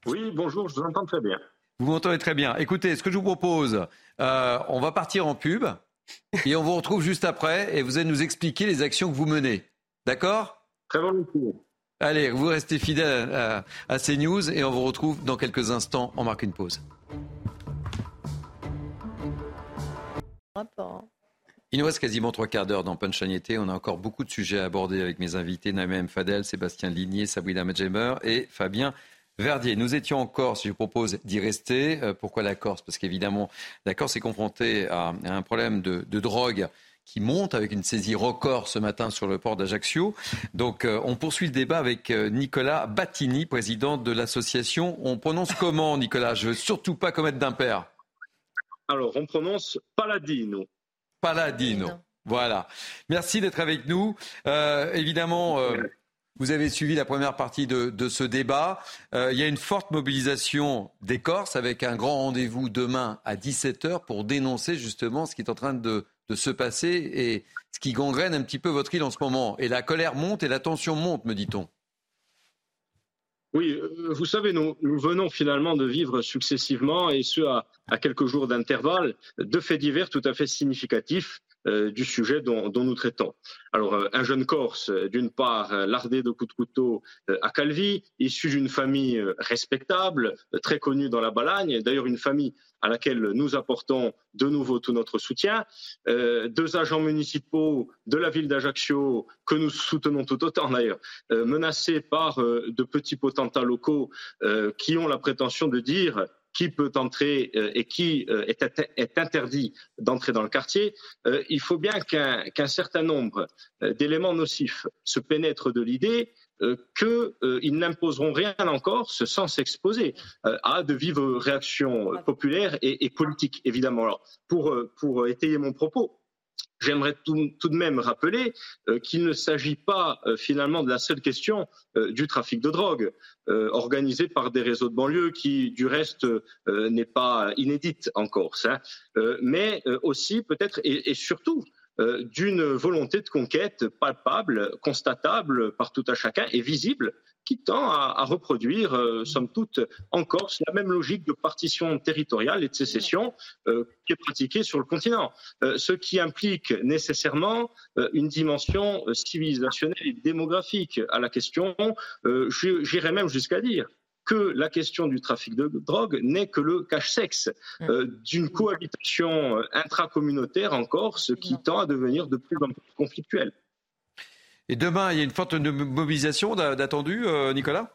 Oui, bonjour, je vous entends très bien. Vous m'entendez très bien. Écoutez, ce que je vous propose, euh, on va partir en pub et on vous retrouve juste après et vous allez nous expliquer les actions que vous menez. D'accord? Très volontiers. Allez, vous restez fidèles à, à CNews et on vous retrouve dans quelques instants. On marque une pause. Il nous reste quasiment trois quarts d'heure dans Punchline été. On a encore beaucoup de sujets à aborder avec mes invités, Naïm Fadel, Sébastien Ligné, Sabrina Medjemer et Fabien Verdier. Nous étions en Corse, je propose d'y rester. Euh, pourquoi la Corse? Parce qu'évidemment, la Corse est confrontée à, un problème de, drogue qui monte avec une saisie record ce matin sur le port d'Ajaccio. Donc euh, on poursuit le débat avec euh, Nicolas Battini, président de l'association. On prononce comment, Nicolas? Je veux surtout pas commettre d'impair. Alors, on prononce Paladino. Paladino. Voilà. Merci d'être avec nous. évidemment, vous avez suivi la première partie de, ce débat. Euh, il y a une forte mobilisation des Corses avec un grand rendez-vous demain à 17h pour dénoncer justement ce qui est en train de, se passer et ce qui gangrène un petit peu votre île en ce moment. Et la colère monte et la tension monte, me dit-on. Oui, euh, vous savez, nous, venons finalement de vivre successivement, et ce à quelques jours d'intervalle, deux faits divers tout à fait significatifs euh, du sujet dont, nous traitons. Alors, euh, un jeune Corse, euh, d'une part, lardé de coups de couteau à Calvi, issu d'une famille respectable, très connue dans la Balagne, d'ailleurs une famille à laquelle nous apportons de nouveau tout notre soutien. deux agents municipaux de la ville d'Ajaccio, que nous soutenons tout autant d'ailleurs, menacés par de petits potentats locaux qui ont la prétention de dire qui peut entrer euh, et qui euh, est, interdit d'entrer dans le quartier, euh, il faut bien qu'un certain nombre d'éléments nocifs se pénètrent de l'idée qu'ils n'imposeront rien encore sans s'exposer à de vives réactions populaires et, politiques, évidemment. Alors, pour, pour étayer mon propos, J'aimerais tout, de même rappeler euh, qu'il ne s'agit pas euh, finalement de la seule question euh, du trafic de drogue organisé par des réseaux de banlieue qui, du reste, n'est pas inédite en Corse, hein. mais aussi peut-être et surtout d'une volonté de conquête palpable, constatable par tout à chacun et visible qui tend à, reproduire, euh, somme toute, en Corse, la même logique de partition territoriale et de sécession euh, qui est pratiquée sur le continent. Euh, ce qui implique nécessairement une dimension civilisationnelle et démographique à la question. J'irais même jusqu'à dire que la question du trafic de drogue n'est que le cache-sexe mm. d'une cohabitation intracommunautaire en Corse qui tend à devenir de plus en plus conflictuelle. Et demain, il y a une forte mobilisation d'attendue, euh, Nicolas?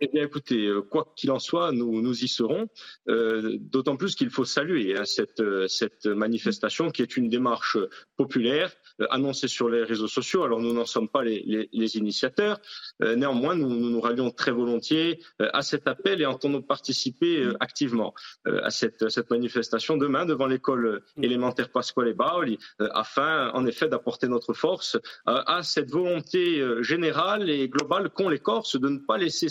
Eh bien, écoutez, euh, quoi qu'il en soit, nous, nous y serons. Euh, d'autant plus qu'il faut saluer hein, cette, cette manifestation qui est une démarche populaire euh, annoncée sur les réseaux sociaux. Alors, nous n'en sommes pas les, les, initiateurs. Euh, néanmoins, nous, nous, nous rallions très volontiers à cet appel et entendons participer activement à cette, cette manifestation demain devant l'école élémentaire Pasquale Baoli, afin, en effet, d'apporter notre force à cette volonté générale et globale qu'ont les Corses de ne pas laisser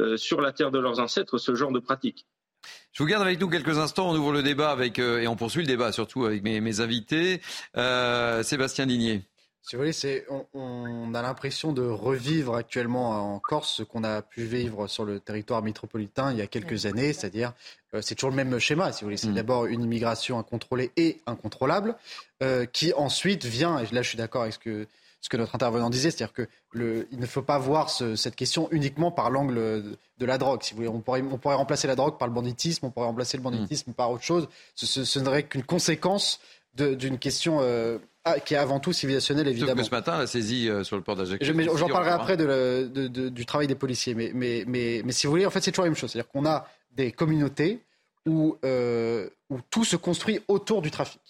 euh, sur la terre de leurs ancêtres ce genre de pratique. Je vous garde avec nous quelques instants. On ouvre le débat avec, euh, et on poursuit le débat surtout avec mes, invités. Euh, Sébastien Digné. Si vous voulez, c'est, on, a l'impression de revivre actuellement en Corse ce qu'on a pu vivre sur le territoire métropolitain il y a quelques années, c'est-à-dire c'est toujours le même schéma. Si vous voulez, c'est mm. d'abord une immigration incontrôlée et incontrôlable, qui ensuite vient. Et là, je suis d'accord avec ce que ce que notre intervenant disait, c'est-à-dire que il ne faut pas voir cette question uniquement par l'angle de, la drogue. Si vous voulez, on pourrait, on pourrait remplacer la drogue par le banditisme, on pourrait remplacer le banditisme par autre chose. Ce, ne serait qu'une conséquence d'une question euh, ah, qui est avant tout civilisationnelle, évidemment. Que ce matin, la saisie euh, sur le port d'Ajaccio. J'en parlerai après du travail des policiers. Mais, mais, mais, mais, si vous voulez, en fait, c'est toujours la même chose. C'est-à-dire qu'on a des communautés où, euh, où tout se construit autour du trafic.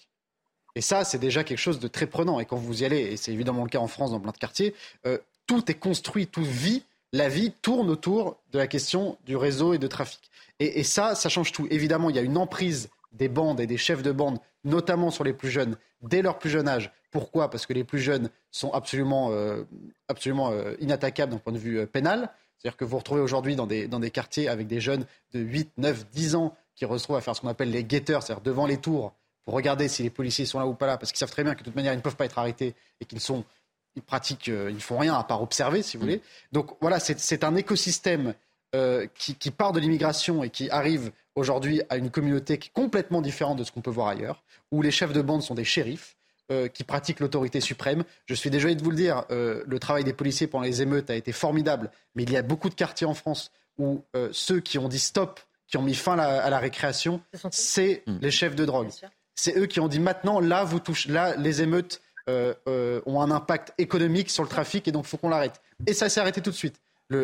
Et ça, c'est déjà quelque chose de très prenant. Et quand vous y allez, et c'est évidemment le cas en France dans plein de quartiers, euh, tout est construit, tout vit. La vie tourne autour de la question du réseau et de trafic. Et, ça, ça change tout. Évidemment, il y a une emprise des bandes et des chefs de bande, notamment sur les plus jeunes, dès leur plus jeune âge. Pourquoi? Parce que les plus jeunes sont absolument, euh, absolument euh, inattaquables d'un point de vue pénal. C'est-à-dire que vous retrouvez aujourd'hui dans des, dans des quartiers avec des jeunes de 8, 9, 10 ans qui retrouvent à faire ce qu'on appelle les guetteurs, c'est-à-dire devant les tours, pour regarder si les policiers sont là ou pas là, parce qu'ils savent très bien que de toute manière, ils ne peuvent pas être arrêtés et qu'ils sont, ils pratiquent, euh, ils ne font rien à part observer, si vous voulez. Donc voilà, c'est un écosystème euh, qui, qui, part de l'immigration et qui arrive aujourd'hui à une communauté qui est complètement différente de ce qu'on peut voir ailleurs, où les chefs de bande sont des shérifs. Euh, qui pratiquent l'autorité suprême. Je suis désolé de vous le dire, euh, le travail des policiers pendant les émeutes a été formidable, mais il y a beaucoup de quartiers en France où euh, ceux qui ont dit stop, qui ont mis fin à la, récréation, c'est hmm. les chefs de drogue. C'est eux qui ont dit maintenant, là, vous touchez, là, les émeutes ont un impact économique sur le trafic et donc il faut qu'on l'arrête. Et ça s'est arrêté tout de suite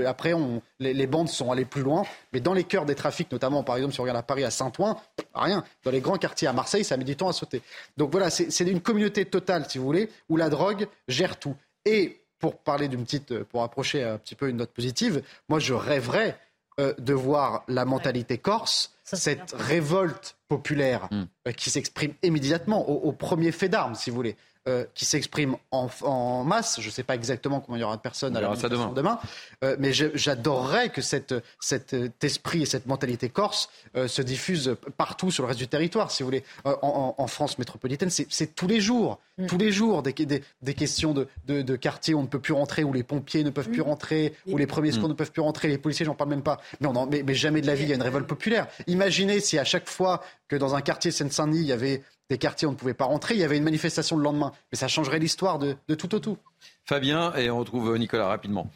après, les, bandes sont allées plus loin, mais dans les cœurs des trafics, notamment par exemple si on regarde à Paris, à Saint-Ouen, rien. Dans les grands quartiers à Marseille, ça met du temps à sauter. Donc voilà, c'est une communauté totale, si vous voulez, où la drogue gère tout. Et pour parler d'une petite, pour approcher un petit peu une note positive, moi je rêverais euh, de voir la mentalité corse, cette révolte populaire hmm. euh, qui s'exprime immédiatement au, premier fait d'armes, si vous voulez. Euh, qui s'exprime en, masse. Je ne sais pas exactement comment il y aura de personnes à la demain, demain euh, mais j'adorerais que cette, cet esprit et cette mentalité corse euh, se diffuse partout sur le reste du territoire, si vous voulez. En, France métropolitaine, c'est tous les jours, mm. tous les jours des, des, questions de, de, quartiers où on ne peut plus rentrer, où les pompiers ne peuvent plus mm. rentrer, où les premiers secours mm. ne peuvent plus rentrer, les policiers, j'en parle même pas. Mais, on mais, mais jamais de la vie, il y a une révolte populaire. Imaginez si à chaque fois que dans un quartier Seine-Saint-Denis, il y avait des quartiers où on ne pouvait pas rentrer. Il y avait une manifestation le lendemain. Mais ça changerait l'histoire de, tout au tout. Fabien, et on retrouve Nicolas rapidement.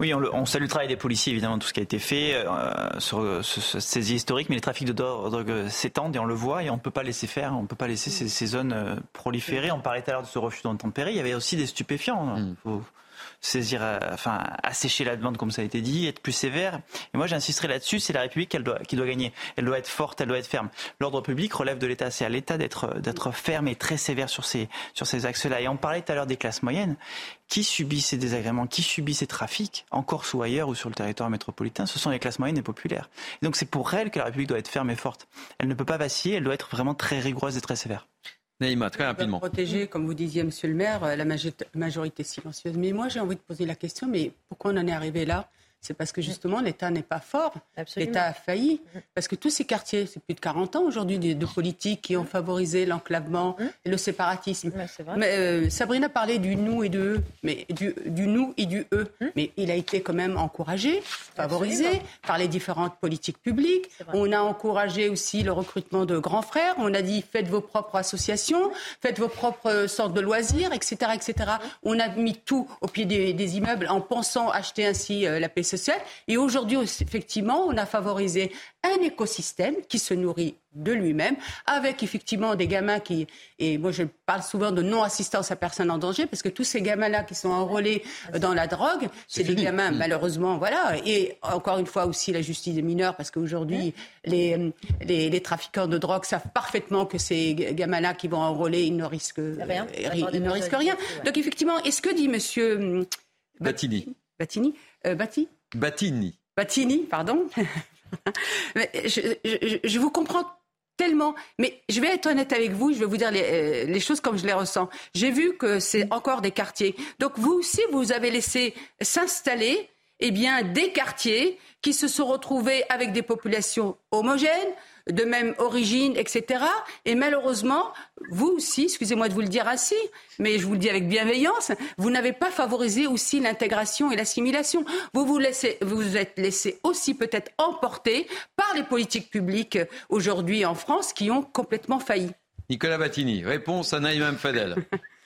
Oui, on, salue le travail des policiers, évidemment, tout ce qui a été fait euh, sur ce, saisie historique, mais les trafics de drogue s'étendent et on le voit et on ne peut pas laisser faire, on ne peut pas laisser ces, zones euh, proliférer. On parlait tout à l'heure de ce refus d'entempérer, il y avait aussi des stupéfiants. Mm saisir, euh, enfin, assécher la demande, comme ça a été dit, être plus sévère. Et moi, j'insisterai là-dessus, c'est la République qui doit, qui doit gagner. Elle doit être forte, elle doit être ferme. L'ordre public relève de l'État. C'est à l'État d'être, d'être ferme et très sévère sur ces, sur ces axes-là. Et on parlait tout à l'heure des classes moyennes. Qui subit ces désagréments, qui subit ces trafics, en Corse ou ailleurs ou sur le territoire métropolitain, ce sont les classes moyennes et populaires. Et donc c'est pour elles que la République doit être ferme et forte. Elle ne peut pas vaciller, elle doit être vraiment très rigoureuse et très sévère. Naïma, très rapidement. Protéger, comme vous disiez, Monsieur le maire, la majorité silencieuse. Mais moi, j'ai envie de poser la question, mais pourquoi on en est arrivé là? C'est parce que justement l'État n'est pas fort, l'État a failli. Parce que tous ces quartiers, c'est plus de 40 ans aujourd'hui de, politiques qui ont favorisé l'enclavement et le séparatisme. Mais, euh, Sabrina parlait du nous et de eux, mais du, nous et du eux. Mais il a été quand même encouragé, favorisé par les différentes politiques publiques. On a encouragé aussi le recrutement de grands frères. On a dit faites vos propres associations, faites vos propres sortes de loisirs, etc., etc. On a mis tout au pied des, immeubles en pensant acheter ainsi euh, la et aujourd'hui, effectivement, on a favorisé un écosystème qui se nourrit de lui-même, avec effectivement des gamins qui, et moi je parle souvent de non-assistance à personne en danger, parce que tous ces gamins-là qui sont enrôlés dans la drogue, c'est des gamins, mm. malheureusement, voilà, et encore une fois aussi la justice des mineurs, parce qu'aujourd'hui, les, les, trafiquants de drogue savent parfaitement que ces gamins-là qui vont enrôler, ils ne risquent rien. Ils ne risquent rien. Donc effectivement, est-ce que dit monsieur... Hum, Battini. Battini euh, Batti Battini. Battini, pardon. je, vous comprends tellement. Mais je vais être honnête avec vous, je vais vous dire les, euh, choses comme je les ressens. J'ai vu que c'est encore des quartiers. Donc vous aussi, vous avez laissé s'installer eh bien, des quartiers qui se sont retrouvés avec des populations homogènes, de même origine, etc. Et malheureusement, vous aussi, excusez-moi de vous le dire ainsi, mais je vous le dis avec bienveillance, vous n'avez pas favorisé aussi l'intégration et l'assimilation. Vous vous, laissez, vous êtes laissé aussi peut-être emporter par les politiques publiques aujourd'hui en France qui ont complètement failli. Nicolas Battini, réponse à Naïm Fadel.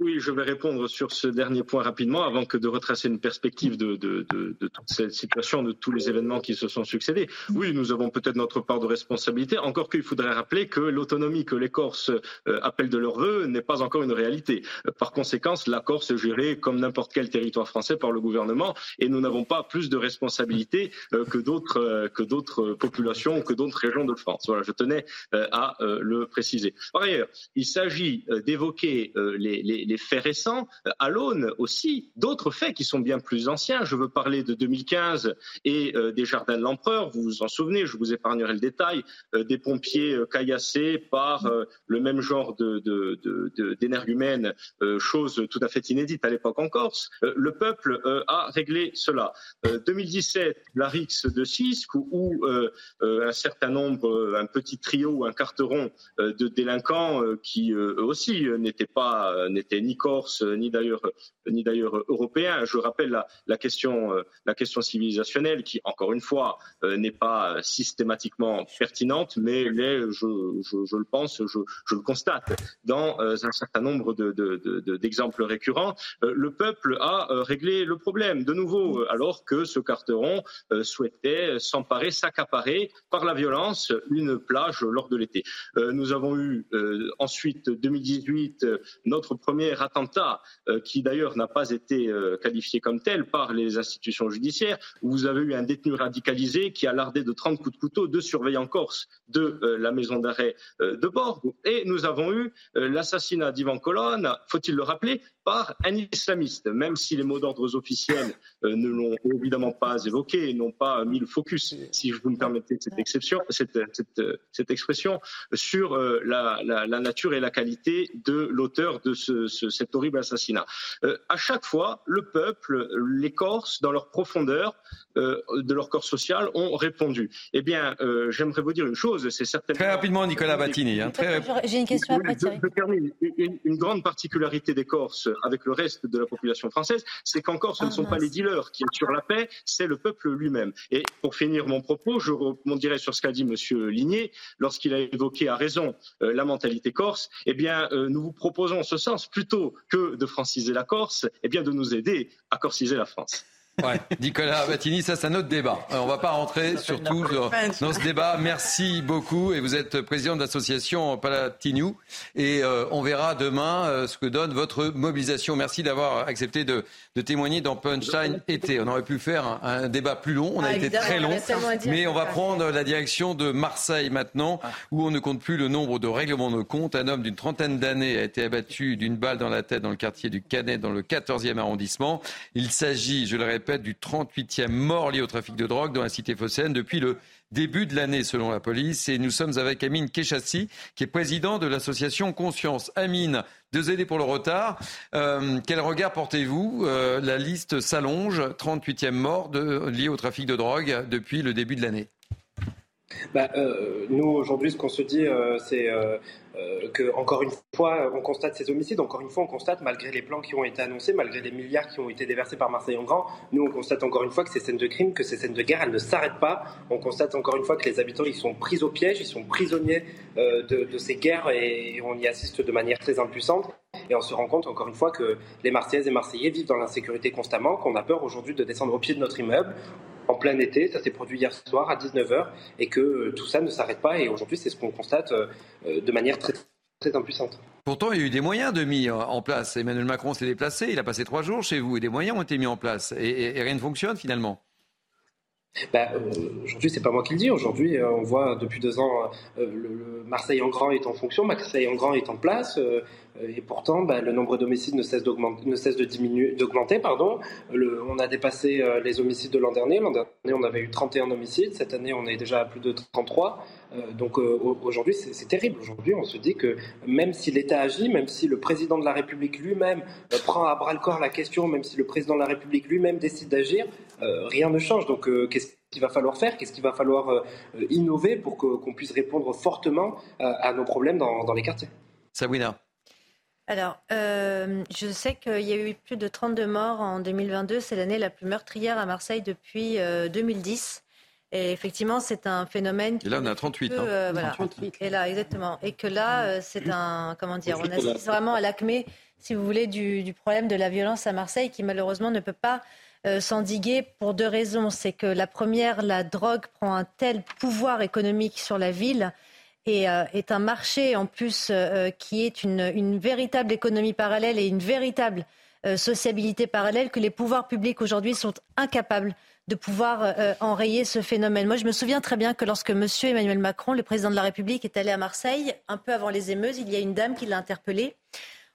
Oui, je vais répondre sur ce dernier point rapidement avant que de retracer une perspective de, de, de, de, toute cette situation, de tous les événements qui se sont succédés. Oui, nous avons peut-être notre part de responsabilité, encore qu'il faudrait rappeler que l'autonomie que les Corses euh, appellent de leur vœu n'est pas encore une réalité. Par conséquent, la Corse est gérée comme n'importe quel territoire français par le gouvernement et nous n'avons pas plus de responsabilités euh, que d'autres euh, que d'autres populations, que d'autres régions de France. Voilà, je tenais à le préciser. Par ailleurs, il s'agit d'évoquer les les, faits récents à l'aune aussi d'autres faits qui sont bien plus anciens. Je veux parler de 2015 et des jardins de l'empereur. Vous vous en souvenez, je vous épargnerai le détail, des pompiers caillassés par le même genre d'énergumènes, chose tout à fait inédite à l'époque en Corse. le peuple a réglé cela. 2017, la RIX de Cisque, où, un certain nombre, un petit trio un carteron de délinquants qui eux aussi n'étaient pas, ni corse ni d'ailleurs, ni d'ailleurs européens. Je rappelle la, question, la question civilisationnelle qui, encore une fois, n'est pas systématiquement pertinente, mais je, je, je, le pense, je, je, le constate dans un certain nombre d'exemples de, de, récurrents. Le peuple a réglé le problème de nouveau, alors que ce carteron souhaitait s'emparer, s'accaparer par la violence une plage lors de l'été. Nous avons eu ensuite 2018 notre premier attentat, qui d'ailleurs n'a pas été qualifié comme tel par les institutions judiciaires, où vous avez eu un détenu radicalisé qui a lardé de 30 coups de couteau deux surveillants corse de la maison d'arrêt de Bordeaux. Et nous avons eu l'assassinat d'Ivan Colonne, faut-il le rappeler, par un islamiste, même si les mots d'ordre officiels ne l'ont évidemment pas évoqué et n'ont pas mis le focus, si vous me permettez cette exception, cette, cette, cette expression, sur la, la, la, nature et la qualité de l'auteur de ce, ce, cet horrible assassinat. Euh, à chaque fois, le peuple, les Corses, dans leur profondeur euh, de leur corps social, ont répondu. Eh bien, euh, j'aimerais vous dire une chose, c'est certainement... Très rapidement, Nicolas Battini. Hein, très... J'ai une question après, Thierry. Une, une, grande particularité des Corses avec le reste de la population française, c'est qu'en Corse, ce ne sont pas les dealers qui assurent la paix, c'est le peuple lui-même. Et pour finir mon propos, je rebondirai sur ce qu'a dit M. Ligné lorsqu'il a évoqué à raison euh, la mentalité corse. Eh bien, euh, nous vous proposons en ce sens, plutôt que de franciser la Corse, eh bien, de nous aider à corsiser la France. Ouais, Nicolas Battini, ça c'est un autre débat. Alors, on va pas rentrer surtout dans ce débat. Merci beaucoup et vous êtes président de l'association Palatiniou et euh, on verra demain euh, ce que donne votre mobilisation. Merci d'avoir accepté de, de, témoigner dans Punchline été. On aurait pu faire un, un débat plus long, on a ah, été très long, mais on va prendre la direction de Marseille maintenant où on ne compte plus le nombre de règlements de compte. Un homme d'une trentaine d'années a été abattu d'une balle dans la tête dans le quartier du Canet dans le 14e arrondissement. Il s'agit, je le répète, du 38e mort lié au trafic de drogue dans la cité phocéenne depuis le début de l'année, selon la police. Et nous sommes avec Amine Kechassi, qui est président de l'association Conscience. Amine, désolé pour le retard. Euh, quel regard portez-vous euh, La liste s'allonge, 38e mort de, au trafic de drogue depuis le début de l'année? Bah, euh, nous, aujourd'hui, ce qu'on se dit, c'est euh, euh, que, encore une fois, on constate ces homicides. Encore une fois, on constate, malgré les plans qui ont été annoncés, malgré les milliards qui ont été déversés par Marseille en Grand, nous, on constate encore une fois que ces scènes de crime, que ces scènes de guerre, elles ne s'arrêtent pas. On constate encore une fois que les habitants, ils sont pris au piège, ils sont prisonniers euh, de, de, ces guerres et on y assiste de manière très impuissante. Et on se rend compte, encore une fois, que les Marseillaises et Marseillais vivent dans l'insécurité constamment, qu'on a peur aujourd'hui de descendre au pied de notre immeuble en plein été. Ça s'est produit hier soir à 19h et que euh, tout ça ne s'arrête pas. Et aujourd'hui, c'est ce qu'on constate de manière très très impuissante. Pourtant, il y a eu des moyens de mis en place. Emmanuel Macron s'est déplacé, il a passé trois jours chez vous et des moyens ont été mis en place. Et, rien ne fonctionne finalement. Bah, euh, aujourd'hui, c'est pas moi qui le dis. Aujourd'hui, euh, on voit depuis deux ans euh, le, Marseille en grand est en fonction, Marseille en grand est en place. Et pourtant, bah, le nombre d'homicides ne cesse d'augmenter, de diminuer, d'augmenter, pardon. On a dépassé les homicides de l'an dernier. L'an dernier, on avait eu 31 homicides. Cette année, on est déjà à plus de 33. Euh, donc aujourd'hui, c'est terrible. Aujourd'hui, on se dit que même si l'État agit, même si le président de la République lui-même prend à bras le corps la question, même si le président de la République lui-même décide d'agir, rien ne change. Donc qu'est-ce qu'il va falloir faire? Qu'est-ce qu'il va falloir innover pour qu'on puisse répondre fortement à nos problèmes dans, dans les quartiers? Sabrina alors, euh, je sais qu'il y a eu plus de 32 morts en 2022. C'est l'année la plus meurtrière à Marseille depuis 2010. Et effectivement, c'est un phénomène. Qui et là, on a 38. hein. euh, voilà. 38. Et là, exactement. Et que là, euh, c'est un. Comment dire On assiste vraiment à l'acmé, si vous voulez, du, du, problème de la violence à Marseille, qui malheureusement ne peut pas euh, s'endiguer pour deux raisons. C'est que la première, la drogue prend un tel pouvoir économique sur la ville et euh, est un marché en plus euh, qui est une, une, véritable économie parallèle et une véritable sociabilité parallèle que les pouvoirs publics aujourd'hui sont incapables de pouvoir enrayer ce phénomène. Moi, je me souviens très bien que lorsque M. Emmanuel Macron, le président de la République, est allé à Marseille, un peu avant les émeutes, il y a une dame qui l'a interpellé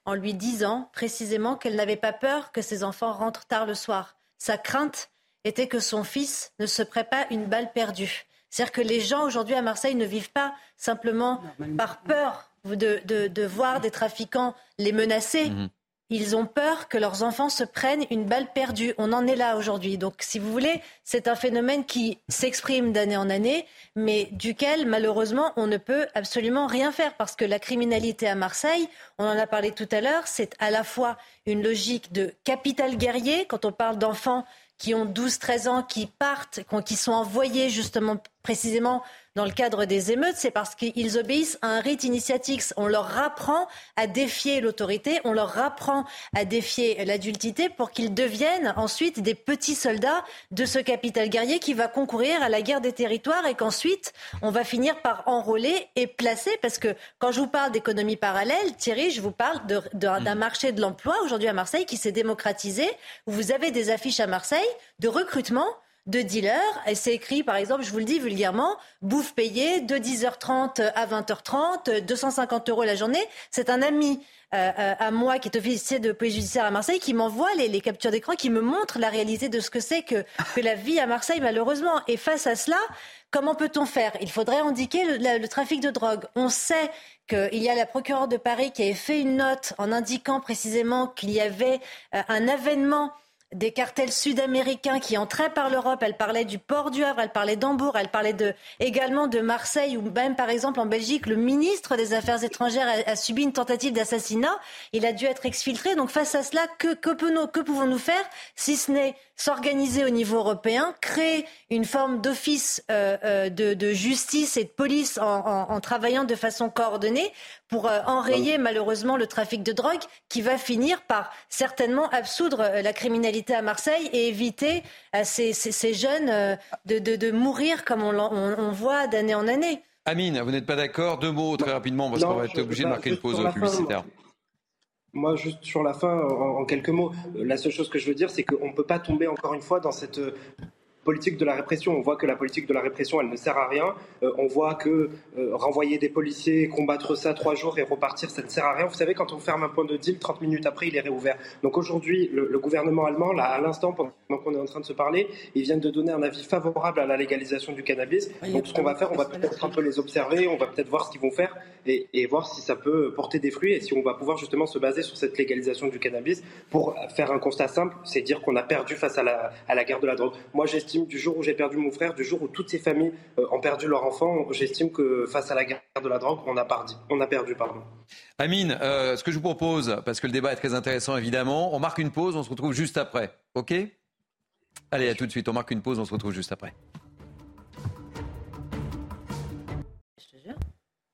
en lui disant précisément qu'elle n'avait pas peur que ses enfants rentrent tard le soir. Sa crainte était que son fils ne se prépare une balle perdue. C'est-à-dire que les gens aujourd'hui à Marseille ne vivent pas simplement par peur de, voir des trafiquants les menacer. Mhm. Ils ont peur que leurs enfants se prennent une balle perdue. On en est là aujourd'hui. Donc, si vous voulez, c'est un phénomène qui s'exprime d'année en année, mais duquel, malheureusement, on ne peut absolument rien faire parce que la criminalité à Marseille, on en a parlé tout à l'heure, c'est à la fois une logique de capital guerrier, quand on parle d'enfants qui ont 12-13 ans, qui partent, qui sont envoyés justement précisément dans le cadre des émeutes, c'est parce qu'ils obéissent à un rite initiatique. On leur apprend à défier l'autorité, on leur apprend à défier l'adultité pour qu'ils deviennent ensuite des petits soldats de ce capital guerrier qui va concourir à la guerre des territoires et qu'ensuite on va finir par enrôler et placer. Parce que quand je vous parle d'économie parallèle, Thierry, je vous parle d'un mm. marché de l'emploi aujourd'hui à Marseille qui s'est démocratisé, où vous avez des affiches à Marseille de recrutement de dealers. C'est écrit, par exemple, je vous le dis vulgairement, bouffe payée de 10h30 à 20h30, 250 euros la journée. C'est un ami euh, euh, à moi qui est officier de police judiciaire à Marseille qui m'envoie les, captures d'écran, qui me montre la réalité de ce que c'est que, que la vie à Marseille, malheureusement. Et face à cela, comment peut-on faire? Il faudrait indiquer le, trafic de drogue. On sait qu'il y a la procureure de Paris qui avait fait une note en indiquant précisément qu'il y avait euh, un avènement des cartels sud-américains qui entraient par l'Europe. Elle parlait du port du Havre, elle parlait d'Hambourg, elle parlait également de Marseille, ou même par exemple en Belgique, le ministre des Affaires étrangères a, subi une tentative d'assassinat. Il a dû être exfiltré. Donc face à cela, que, que pouvons-nous faire si ce n'est s'organiser au niveau européen, créer une forme d'office euh, euh, de, justice et de police en, travaillant de façon coordonnée pour euh, enrayer malheureusement le trafic de drogue qui va finir par certainement absoudre la criminalité à Marseille et éviter à ces, jeunes de, mourir comme on, on voit d'année en année. Amine, vous n'êtes pas d'accord? Deux mots très rapidement parce qu'on va être obligé de marquer une pause publicitaire. Moi, juste sur la fin, en, quelques mots, la seule chose que je veux dire, c'est qu'on ne peut pas tomber encore une fois dans cette politique de la répression. On voit que la politique de la répression, elle ne sert à rien. Euh, on voit que euh, renvoyer des policiers, combattre ça trois jours et repartir, ça ne sert à rien. Vous savez, quand on ferme un point de deal, 30 minutes après, il est réouvert. Donc aujourd'hui, le, gouvernement allemand, là, à l'instant, pendant qu'on est en train de se parler, ils viennent de donner un avis favorable à la légalisation du cannabis. Donc ce qu'on va faire, on va peut-être un peu les observer, on va peut-être voir ce qu'ils vont faire et, et, voir si ça peut porter des fruits et si on va pouvoir justement se baser sur cette légalisation du cannabis pour faire un constat simple, c'est dire qu'on a perdu face à la, à la guerre de la drogue. Moi, j'estime du jour où j'ai perdu mon frère, du jour où toutes ces familles euh, ont perdu leur enfant, j'estime que face à la guerre de la drogue, on a, perdu. On. Amine, euh, ce que je vous propose, parce que le débat est très intéressant évidemment, on marque une pause, on se retrouve juste après. OK? Allez, à tout de suite, on marque une pause, on se retrouve juste après.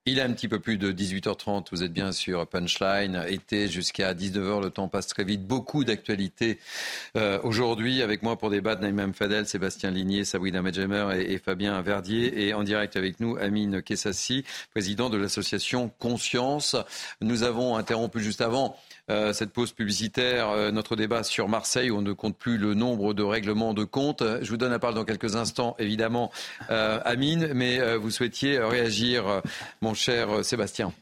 Il est un petit peu plus de 18h30, vous êtes bien sûr Punchline, été jusqu'à 19h, le temps passe très vite. Beaucoup d'actualités euh, aujourd'hui avec moi pour débattre Naïm Fadel, Sébastien Ligné, Sabrina Medjemer et, et, Fabien Verdier et en direct avec nous Amine Kessassi, président de l'association Conscience. Nous avons interrompu juste avant euh, cette pause publicitaire, euh, notre débat sur Marseille, où on ne compte plus le nombre de règlements de compte. Je vous donne la parole dans quelques instants, évidemment, euh, Amine, mais vous souhaitiez réagir, mon cher Sébastien.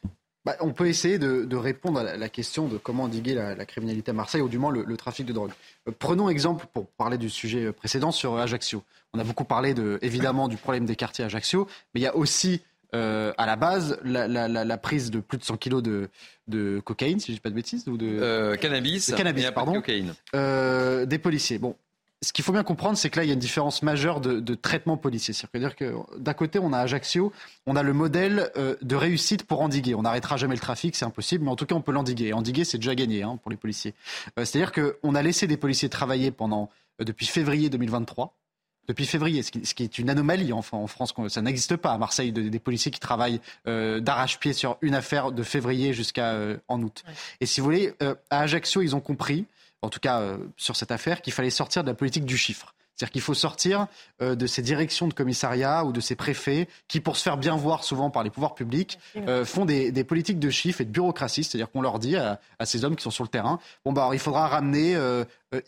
Bah, on peut essayer de, répondre à la question de comment endiguer la, criminalité à Marseille, ou du moins le, trafic de drogue. prenons exemple, pour parler du sujet précédent, sur Ajaccio. On a beaucoup parlé de, évidemment du problème des quartiers Ajaccio, mais il y a aussi euh, à la base la, prise de plus de 100 kilos de, cocaïne, si je dis pas de bêtises, ou de euh, cannabis, cannabis pardon, cocaïne. Euh, des policiers. Bon, ce qu'il faut bien comprendre, c'est que là, il y a une différence majeure de, traitement policier. C'est-à-dire que d'un côté, on a Ajaccio, on a le modèle de réussite pour endiguer. On n'arrêtera jamais le trafic, c'est impossible, mais en tout cas, on peut l'endiguer. Et endiguer, c'est déjà gagné hein, pour les policiers. C'est-à-dire qu'on a laissé des policiers travailler pendant depuis février 2023 depuis février, ce qui, est une anomalie en, en France. Ça n'existe pas à Marseille, des policiers qui travaillent euh, d'arrache-pied sur une affaire de février jusqu'à euh, en août. Et si vous voulez, euh, à Ajaccio, ils ont compris, en tout cas sur cette affaire, qu'il fallait sortir de la politique du chiffre. C'est-à-dire qu'il faut sortir de ces directions de commissariat ou de ces préfets qui, pour se faire bien voir souvent par les pouvoirs publics, font des, politiques de chiffres et de bureaucratie. C'est-à-dire qu'on leur dit à, ces hommes qui sont sur le terrain, bon bah il faudra ramener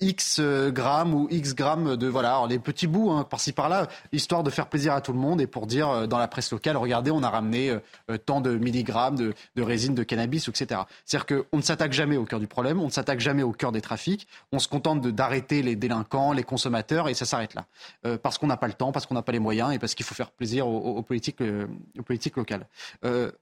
X grammes ou X grammes de voilà, les petits bouts hein, par-ci par-là, histoire de faire plaisir à tout le monde et pour dire dans la presse locale, regardez, on a ramené tant de milligrammes de, résine de cannabis, etc. C'est-à-dire qu'on ne s'attaque jamais au cœur du problème, on ne s'attaque jamais au cœur des trafics, on se contente d'arrêter les délinquants, les consommateurs et ça s'arrête là. parce qu'on n'a pas le temps, parce qu'on n'a pas les moyens et parce qu'il faut faire plaisir aux, politiques, aux politiques locales.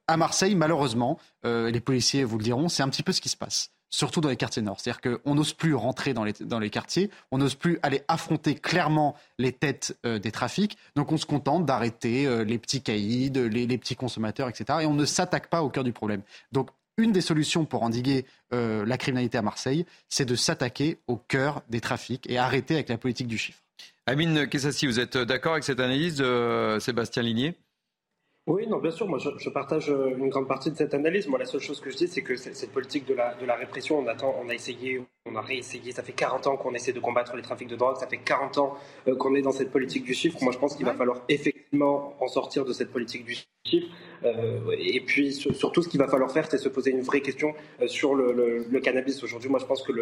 à Marseille, malheureusement, les policiers vous le diront, c'est un petit peu ce qui se passe surtout dans les quartiers nord. C'est-à-dire qu'on n'ose plus rentrer dans les, quartiers, on n'ose plus aller affronter clairement les têtes euh, des trafics, donc on se contente d'arrêter euh, les petits caïds, les, les, petits consommateurs, etc. Et on ne s'attaque pas au cœur du problème. Donc une des solutions pour endiguer euh, la criminalité à Marseille, c'est de s'attaquer au cœur des trafics et arrêter avec la politique du chiffre. Amine Kessassi, vous êtes d'accord avec cette analyse de Sébastien Ligné? Oui, non, bien sûr, moi je, partage euh, une grande partie de cette analyse. Moi, la seule chose que je dis, c'est que cette politique de la, de la répression, on, attend, on a essayé, on a réessayé, ça fait 40 ans qu'on essaie de combattre les trafics de drogue, ça fait 40 ans euh, qu'on est dans cette politique du chiffre. Moi, je pense qu'il va falloir effectivement en sortir de cette politique du chiffre. Euh, et puis, surtout, ce qu'il va falloir faire, c'est se poser une vraie question sur le, cannabis. Aujourd'hui, moi, je pense que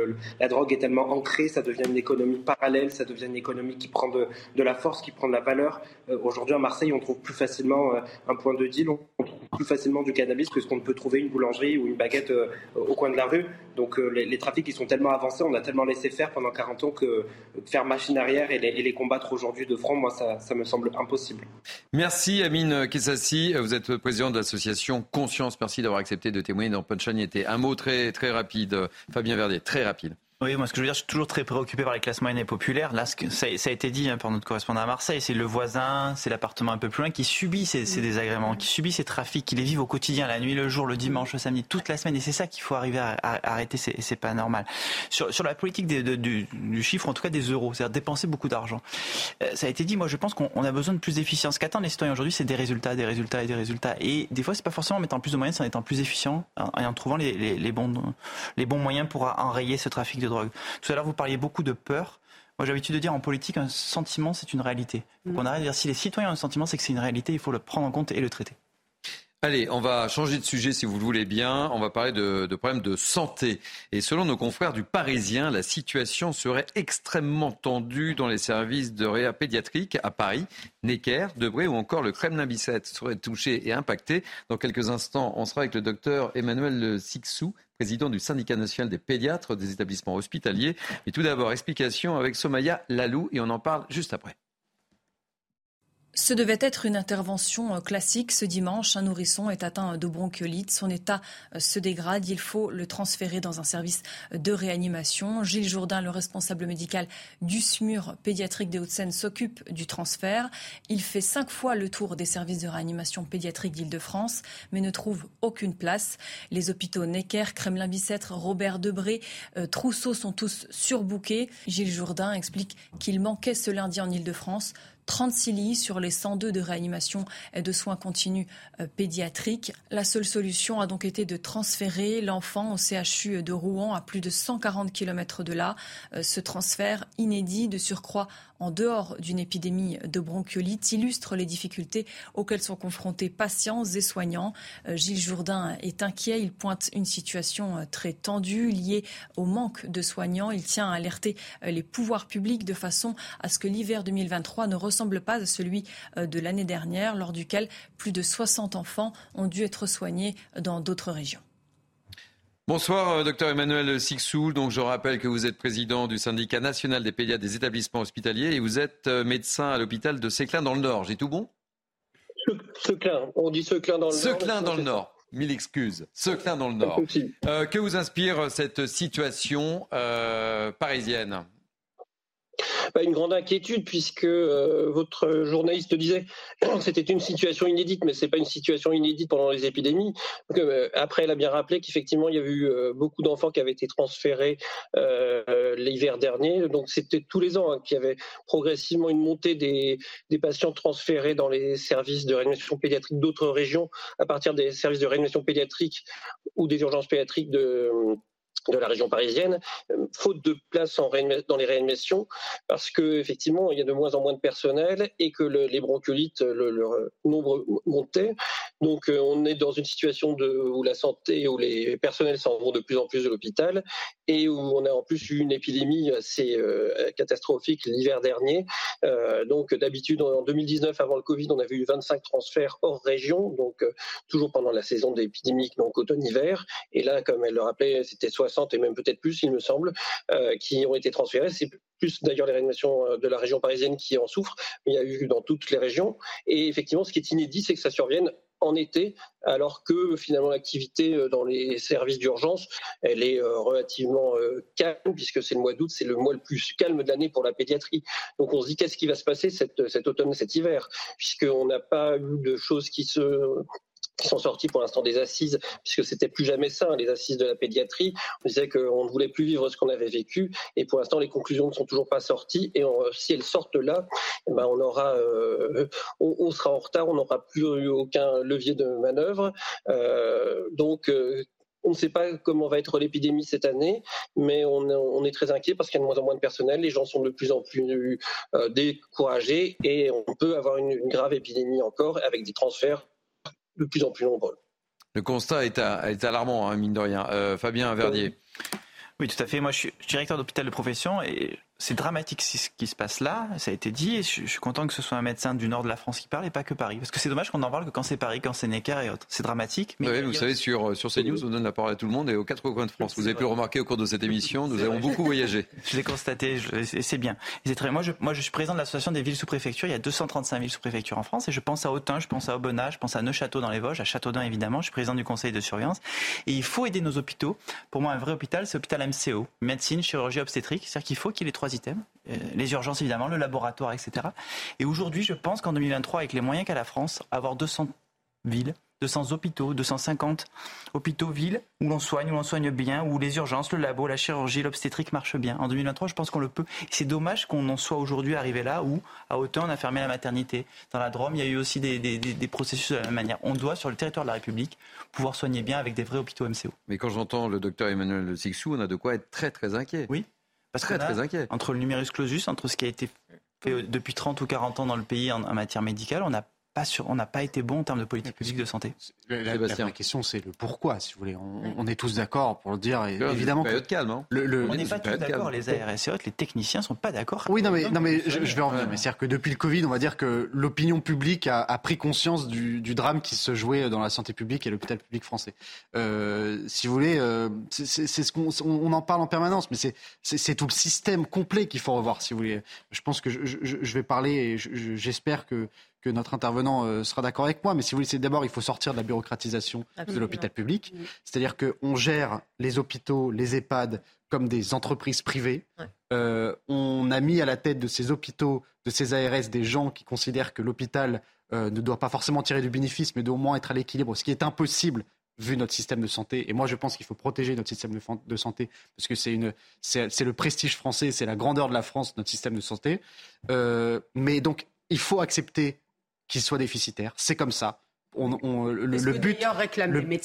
la drogue est tellement ancrée, ça devient une économie parallèle, ça devient une économie qui prend de, de la force, qui prend de la valeur. Aujourd'hui, à Marseille, on trouve plus facilement un point de deal, on trouve plus facilement du cannabis que ce qu'on peut trouver une boulangerie ou une baguette euh, au coin de la rue. Donc euh, les, trafics ils sont tellement avancés, on a tellement laissé faire pendant 40 ans que faire machine arrière et les, combattre aujourd'hui de front, moi ça, ça, me semble impossible. Merci Amine Kessassi, vous êtes président de l'association Conscience. Merci d'avoir accepté de témoigner dans Punchline. Un mot très très rapide, Fabien Verdier, très rapide. Oui, moi ce que je veux dire, je suis toujours très préoccupé par les classes moyennes et populaires. Là, ce que, ça, a été dit hein, par notre correspondant à Marseille, c'est le voisin, c'est l'appartement un peu plus loin qui subit ces, ces, désagréments, qui subit ces trafics, qui les vivent au quotidien, la nuit, le jour, le dimanche, le samedi, toute la semaine. Et c'est ça qu'il faut arriver à, arrêter, c'est, c'est pas normal. Sur, sur la politique des, du, du, chiffre, en tout cas des euros, c'est-à-dire dépenser beaucoup d'argent. Euh, ça a été dit, moi je pense qu'on a besoin de plus d'efficience. Ce qu'attendent les citoyens aujourd'hui, c'est des résultats, des résultats et des résultats. Et des fois, c'est pas forcément en mettant plus de moyens, c'est en étant plus efficient et en trouvant les, les, les, bons, les bons moyens pour enrayer ce trafic de drogue. Tout à l'heure, vous parliez beaucoup de peur. Moi, j'ai l'habitude de dire en politique, un sentiment, c'est une réalité. Donc, mm. on arrête de dire si les citoyens ont un sentiment, c'est que c'est une réalité, il faut le prendre en compte et le traiter. Allez, on va changer de sujet si vous le voulez bien. On va parler de, problèmes de santé. Et selon nos confrères du Parisien, la situation serait extrêmement tendue dans les services de réa pédiatrique à Paris. Necker, Debré ou encore le Kremlin-Bicêtre seraient touchés et impactés. Dans quelques instants, on sera avec le docteur Emmanuel Sixou, président du syndicat national des pédiatres des établissements hospitaliers. Mais tout d'abord, explication avec Somaya Lalou et on en parle juste après. Ce devait être une intervention euh, classique. Ce dimanche, un nourrisson est atteint de bronchiolite. Son état euh, se dégrade. Il faut le transférer dans un service de réanimation. Gilles Jourdain, le responsable médical du SMUR pédiatrique des Hauts-de-Seine, s'occupe du transfert. Il fait cinq fois le tour des services de réanimation pédiatrique d'Île-de-France, mais ne trouve aucune place. Les hôpitaux Necker, Kremlin-Bicêtre, Robert Debré, euh, Trousseau sont tous surbookés. Gilles Jourdain explique qu'il manquait ce lundi en Île-de-France 36 lits sur les 102 de réanimation et de soins continus euh, pédiatriques. La seule solution a donc été de transférer l'enfant au CHU de Rouen à plus de 140 km de là. Euh, ce transfert inédit de surcroît en dehors d'une épidémie de bronchiolite illustre les difficultés auxquelles sont confrontés patients et soignants. Euh, Gilles Jourdain est inquiet. Il pointe une situation très tendue liée au manque de soignants. Il tient à alerter les pouvoirs publics de façon à ce que l'hiver 2023 ne ressemble pas à celui euh, de l'année dernière, lors duquel plus de 60 enfants ont dû être soignés dans d'autres régions. Bonsoir, euh, docteur Emmanuel Sixou. Donc, je rappelle que vous êtes président du syndicat national des pédiatres des établissements hospitaliers et vous êtes euh, médecin à l'hôpital de Seclin dans le Nord. J'ai tout bon? Seclin, on dit Seclin dans le Nord. Seclin dans le Nord. Mille excuses. Seclin dans le Nord. que vous inspire cette situation parisienne? Une grande inquiétude puisque euh, votre journaliste disait que c'était une situation inédite, mais c'est pas une situation inédite pendant les épidémies. Euh, après, elle a bien rappelé qu'effectivement, il y a eu euh, beaucoup d'enfants qui avaient été transférés l'hiver dernier. Donc, c'était tous les ans hein, qu'il y avait progressivement une montée des, des patients transférés dans les services de réanimation pédiatrique d'autres régions à partir des services de réanimation pédiatrique ou des urgences pédiatriques de de la région parisienne, euh, faute de place dans les réanimations, parce que effectivement il y a de moins en moins de personnel et que les bronchiolites, le, nombre montait. Donc euh, on est dans une situation où la santé, où les personnels s'en vont de plus en plus de l'hôpital et où on a en plus eu une épidémie assez catastrophique l'hiver dernier. donc d'habitude en 2019 avant le Covid, on avait eu 25 transferts hors région, donc toujours pendant la saison épidémique, donc automne-hiver. Et là, comme elle le rappelait, c'était 60 et même peut-être plus, il me semble, qui ont été transférés. C'est plus d'ailleurs les réanimations de la région parisienne qui en souffrent, mais il y a eu dans toutes les régions. Et effectivement, ce qui est inédit, c'est que ça survienne en été, alors que finalement l'activité euh, dans les services d'urgence, elle est euh, relativement euh, calme, puisque c'est le mois d'août, c'est le mois le plus calme de l'année pour la pédiatrie. Donc on se dit qu'est-ce qui va se passer cet, automne, cet hiver, puisqu'on n'a pas eu de choses qui se sont sortis pour l'instant des assises, puisque c'était plus jamais ça, hein, les assises de la pédiatrie. On disait qu'on ne voulait plus vivre ce qu'on avait vécu, et pour l'instant les conclusions ne sont toujours pas sorties. Et si elles sortent là, eh ben on aura, euh, on, sera en retard, on n'aura plus aucun levier de manœuvre. Euh, donc euh, on ne sait pas comment va être l'épidémie cette année, mais on, est très inquiet parce qu'il y a de moins en moins de personnel, les gens sont de plus en plus découragés et on peut avoir une grave épidémie encore avec des transferts de plus en plus nombreux. Le constat est, alarmant, hein, mine de rien. Euh, Fabien Verdier. Oui, tout à fait. Moi, je suis directeur d'hôpital de profession et c'est dramatique ce qui se passe là, ça a été dit, et je, suis content que ce soit un médecin du nord de la France qui parle et pas que Paris. Parce que c'est dommage qu'on en parle que quand c'est Paris, quand c'est Necker et autres. C'est dramatique. Mais oui, vous savez, sur, sur CNews, on donne la parole à tout le monde et aux quatre coins de France. Vous avez pu le remarquer au cours de cette émission, nous avons beaucoup voyagé. Je l'ai constaté, et c'est bien. Et très, moi, je, moi, je suis président de l'association des villes sous préfecture. Il y a 235 villes sous préfecture en France et je pense à Autun, je pense à Aubenas, je pense à Neuchâteau dans les Vosges, à Châteaudun évidemment. Je suis président du conseil de surveillance. Et il faut aider nos hôpitaux. Pour moi, un vrai hôpital, c'est hôpital MCO. Médecine, chirurgie obstétrique. C'est-à-dire qu'il faut qu'il ait trois items euh, les urgences évidemment, le laboratoire, etc. Et aujourd'hui, je pense qu'en 2023, avec les moyens qu'a la France, avoir 200 villes, 200 hôpitaux, 250 hôpitaux, villes, où l'on soigne, où l'on soigne bien, où les urgences, le labo, la chirurgie, l'obstétrique marchent bien. En 2023, je pense qu'on le peut. C'est dommage qu'on en soit aujourd'hui arrivé là où, à Autun, on a fermé la maternité. Dans la Drôme, il y a eu aussi des, des, processus de la même manière. On doit, sur le territoire de la République, pouvoir soigner bien avec des vrais hôpitaux MCO. Mais quand j'entends le docteur Emmanuel Sixou, on a de quoi être très très inquiet. Oui, très, très inquiet. Entre le numerus clausus, entre ce qui a été fait depuis 30 ou 40 ans dans le pays en, en matière médicale, on a on n'a pas été bon en termes de politique publique de santé. La, question, c'est le pourquoi, si vous voulez. On, est tous d'accord pour le dire. Et évidemment, période calme. Hein. on n'est pas tous d'accord. Les ARS et autres, les techniciens sont pas d'accord. Oui, non, mais, non, mais je, vais en venir. Mais c'est-à-dire que depuis le Covid, on va dire que l'opinion publique a, pris conscience du, drame qui se jouait dans la santé publique et l'hôpital public français. Euh, si vous voulez, euh, c'est ce qu'on on en parle en permanence, mais c'est tout le système complet qu'il faut revoir, si vous voulez. Je pense que je, je vais parler et j'espère que que notre intervenant euh, sera d'accord avec moi, mais si vous voulez, d'abord, il faut sortir de la bureaucratisation de l'hôpital public. C'est-à-dire qu'on gère les hôpitaux, les EHPAD comme des entreprises privées. Euh, on a mis à la tête de ces hôpitaux, de ces ARS, des gens qui considèrent que l'hôpital euh, ne doit pas forcément tirer du bénéfice, mais doit au moins être à l'équilibre, ce qui est impossible vu notre système de santé. Et moi, je pense qu'il faut protéger notre système de, santé parce que c'est une, c'est, le prestige français, c'est la grandeur de la France, notre système de santé. mais donc, il faut accepter qu'il soit déficitaire. C'est comme ça. On, le, but,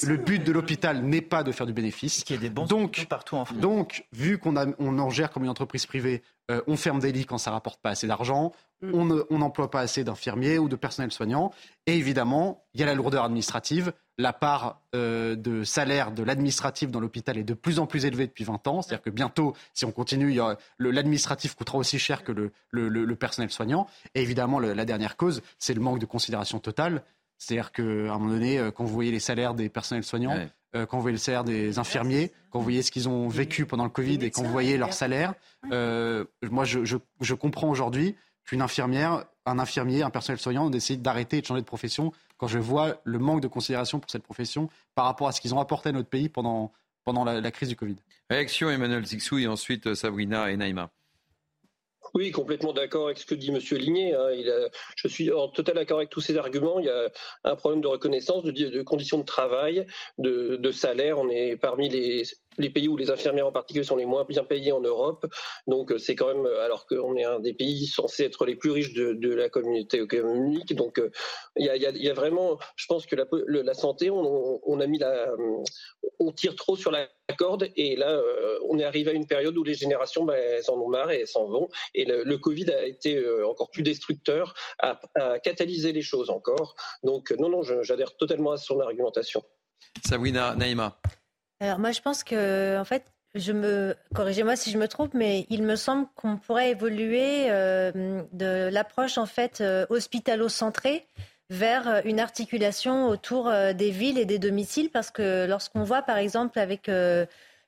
le, but de l'hôpital n'est pas de faire du bénéfice. Qui est des bons donc, partout en France. Donc, vu qu'on on en gère comme une entreprise privée, euh, on ferme des lits quand ça rapporte pas assez d'argent, mm. on n'emploie pas assez d'infirmiers ou de personnel soignant, et évidemment, il y a la lourdeur administrative. La part euh, de salaire de l'administratif dans l'hôpital est de plus en plus élevée depuis 20 ans. C'est-à-dire que bientôt, si on continue, l'administratif coûtera aussi cher que le, personnel soignant. Et évidemment, la dernière cause, c'est le manque de considération totale. C'est-à-dire qu'à un moment donné, euh, quand vous voyez les salaires des personnels soignants, euh, quand vous voyez le salaire des infirmiers, quand vous voyez ce qu'ils ont vécu pendant le Covid et quand vous voyez leur salaire, moi, je comprends aujourd'hui qu'une infirmière, un infirmier, un personnel soignant décide d'arrêter et de changer de profession quand je vois le manque de considération pour cette profession par rapport à ce qu'ils ont apporté à notre pays pendant, pendant la, crise du Covid. Réaction Emmanuel Zixou et ensuite euh, Sabrina et Naïma. Oui, complètement d'accord avec ce que dit M. Ligné. Hein. je suis en total accord avec tous ces arguments. Il y a un problème de reconnaissance, de, conditions de travail, de, salaire. On est parmi les pays où les infirmières en particulier sont les moins bien payés en Europe. Donc euh, c'est quand même, alors qu'on est un des pays censés être les plus riches de, la communauté économique. Donc euh, il y, a, vraiment, je pense que la, santé, on, a mis la, on tire trop sur la corde et là euh, on est arrivé à une période où les générations ben, elles en ont marre et elles s'en vont. Et le, Covid a été encore plus destructeur, a, a catalysé les choses encore. Donc non, non, j'adhère totalement à son argumentation. Sabrina Naïma. Alors moi, je pense que en fait, je me corrigez-moi si je me trompe, mais il me semble qu'on pourrait évoluer euh, de l'approche en fait euh, hospitalo-centrée vers une articulation autour des villes et des domiciles, parce que lorsqu'on voit par exemple avec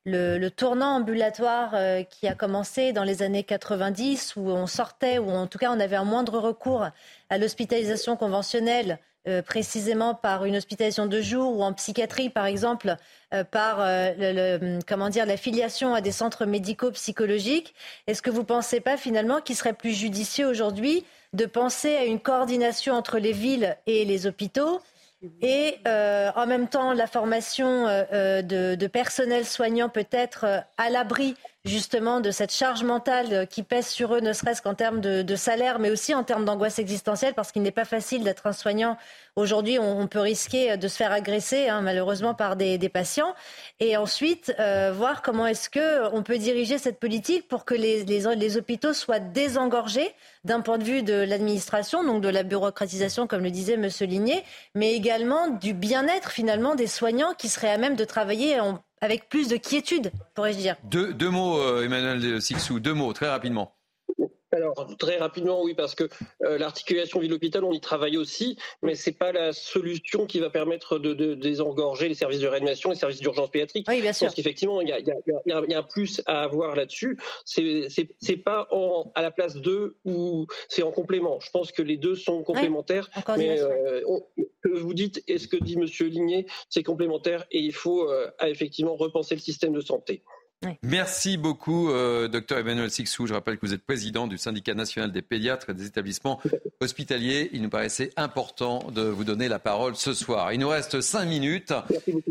le, tournant ambulatoire euh, qui a commencé dans les années 90, où on sortait, ou en tout cas on avait un moindre recours à l'hospitalisation conventionnelle, euh, précisément par une hospitalisation de jour ou en psychiatrie, par exemple, euh, par le, comment dire, la filiation à des centres médicaux psychologiques. Est-ce que vous ne pensez pas finalement qu'il serait plus judicieux aujourd'hui de penser à une coordination entre les villes et les hôpitaux et euh, en même temps la formation euh, euh, de, de, personnel soignant peut être à l'abri justement de cette charge mentale qui pèse sur eux, ne serait-ce qu'en termes de, salaire, mais aussi en termes d'angoisse existentielle, parce qu'il n'est pas facile d'être un soignant. Aujourd'hui, on, peut risquer de se faire agresser, hein, malheureusement, par des, patients. Et ensuite, euh, voir comment est-ce que on peut diriger cette politique pour que les, les, hôpitaux soient désengorgés d'un point de vue de l'administration, donc de la bureaucratisation, comme le disait M. Ligné, mais également du bien-être finalement des soignants qui seraient à même de travailler en avec plus de quiétude, pourrais-je dire. Deux, mots, euh, Emmanuel Sixou, deux mots, très rapidement. Alors très rapidement, oui, parce que euh, l'articulation ville-hôpital, on y travaille aussi, mais c'est pas la solution qui va permettre de, désengorger les services de réanimation, les services d'urgence pédiatrique. Oui, bien sûr. Parce qu'effectivement, il y a, un plus à avoir là-dessus. C'est pas à la place d'eux ou c'est en complément. Je pense que les deux sont complémentaires. mais euh, que vous dites et ce que dit Monsieur Ligné, c'est complémentaire et il faut euh, effectivement repenser le système de santé. Merci beaucoup, euh, docteur Emmanuel Sixou. Je rappelle que vous êtes président du syndicat national des pédiatres et des établissements hospitaliers. Il nous paraissait important de vous donner la parole ce soir. Il nous reste cinq minutes.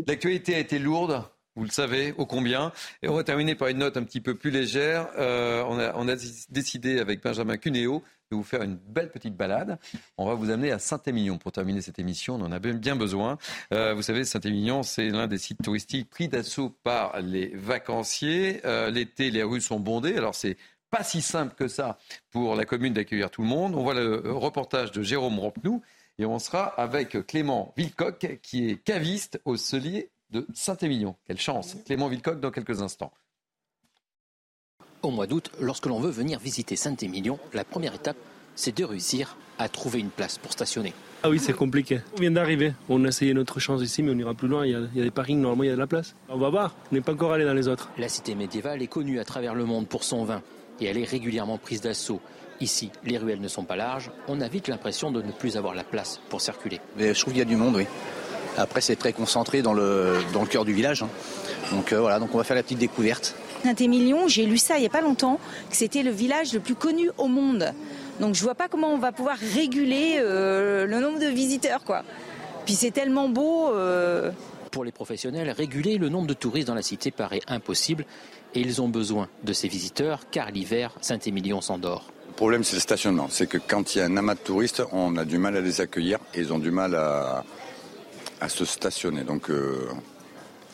L'actualité a été lourde. Vous le savez, ô combien. Et on va terminer par une note un petit peu plus légère. Euh, on, a, décidé avec Benjamin Cuneo de vous faire une belle petite balade. On va vous amener à Saint-Émilion pour terminer cette émission. On en a bien besoin. Euh, vous savez, Saint-Émilion, c'est l'un des sites touristiques pris d'assaut par les vacanciers. Euh, l'été, les rues sont bondées. Alors, c'est pas si simple que ça pour la commune d'accueillir tout le monde. On voit le reportage de Jérôme Rampenou et on sera avec Clément Villecoq, qui est caviste au Cellier de Saint-Émilion. Quelle chance. Clément Villecoq dans quelques instants. Au mois d'août, lorsque l'on veut venir visiter Saint-Émilion, la première étape, c'est de réussir à trouver une place pour stationner. Ah oui, c'est compliqué. On vient d'arriver. On a essayé notre chance ici, mais on ira plus loin. Il y, a, des parkings, normalement, il y a de la place. On va voir. On n'est pas encore allé dans les autres. La cité médiévale est connue à travers le monde pour son vin et elle est régulièrement prise d'assaut. Ici, les ruelles ne sont pas larges. On a vite l'impression de ne plus avoir la place pour circuler. je trouve qu'il y a du monde, oui. Après, c'est très concentré dans le, dans le cœur du village. Hein. Donc euh, voilà, donc on va faire la petite découverte. Saint-Émilion, j'ai lu ça il n'y a pas longtemps, que c'était le village le plus connu au monde. Donc je vois pas comment on va pouvoir réguler euh, le nombre de visiteurs, quoi. Puis c'est tellement beau. Euh. Pour les professionnels, réguler le nombre de touristes dans la cité paraît impossible et ils ont besoin de ces visiteurs car l'hiver, Saint-Émilion s'endort. Le problème, c'est le stationnement. C'est que quand il y a un amas de touristes, on a du mal à les accueillir et ils ont du mal à, se stationner. Donc euh,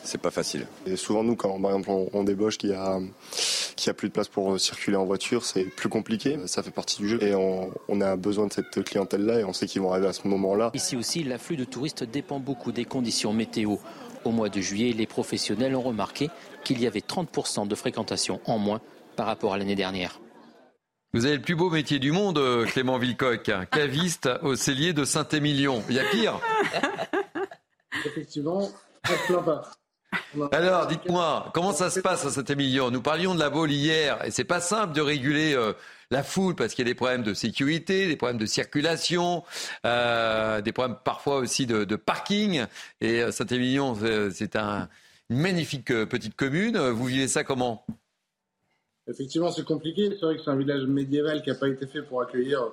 c'est pas facile. Et souvent, nous, quand par exemple on, débauche qu'il y a a plus de place pour circuler en voiture, c'est plus compliqué. Ça fait partie du jeu et on, a besoin de cette clientèle-là et on sait qu'ils vont arriver à ce moment-là. Ici aussi, l'afflux de touristes dépend beaucoup des conditions météo. Au mois de juillet, les professionnels ont remarqué qu'il y avait 30% de fréquentation en moins par rapport à l'année dernière. Vous avez le plus beau métier du monde, euh, Clément Villecoq, caviste au cellier de Saint-Émilion. Il y a pire Effectivement, on pas. Alors, dites-moi, comment ça se passe à Saint-Émilion Nous parlions de la boule hier, et c'est pas simple de réguler euh, la foule parce qu'il y a des problèmes de sécurité, des problèmes de circulation, euh, des problèmes parfois aussi de, parking. Et euh, Saint-Émilion, c'est un, une magnifique petite commune. Vous vivez ça comment? Effectivement, c'est compliqué. C'est vrai que c'est un village médiéval qui n'a pas été fait pour accueillir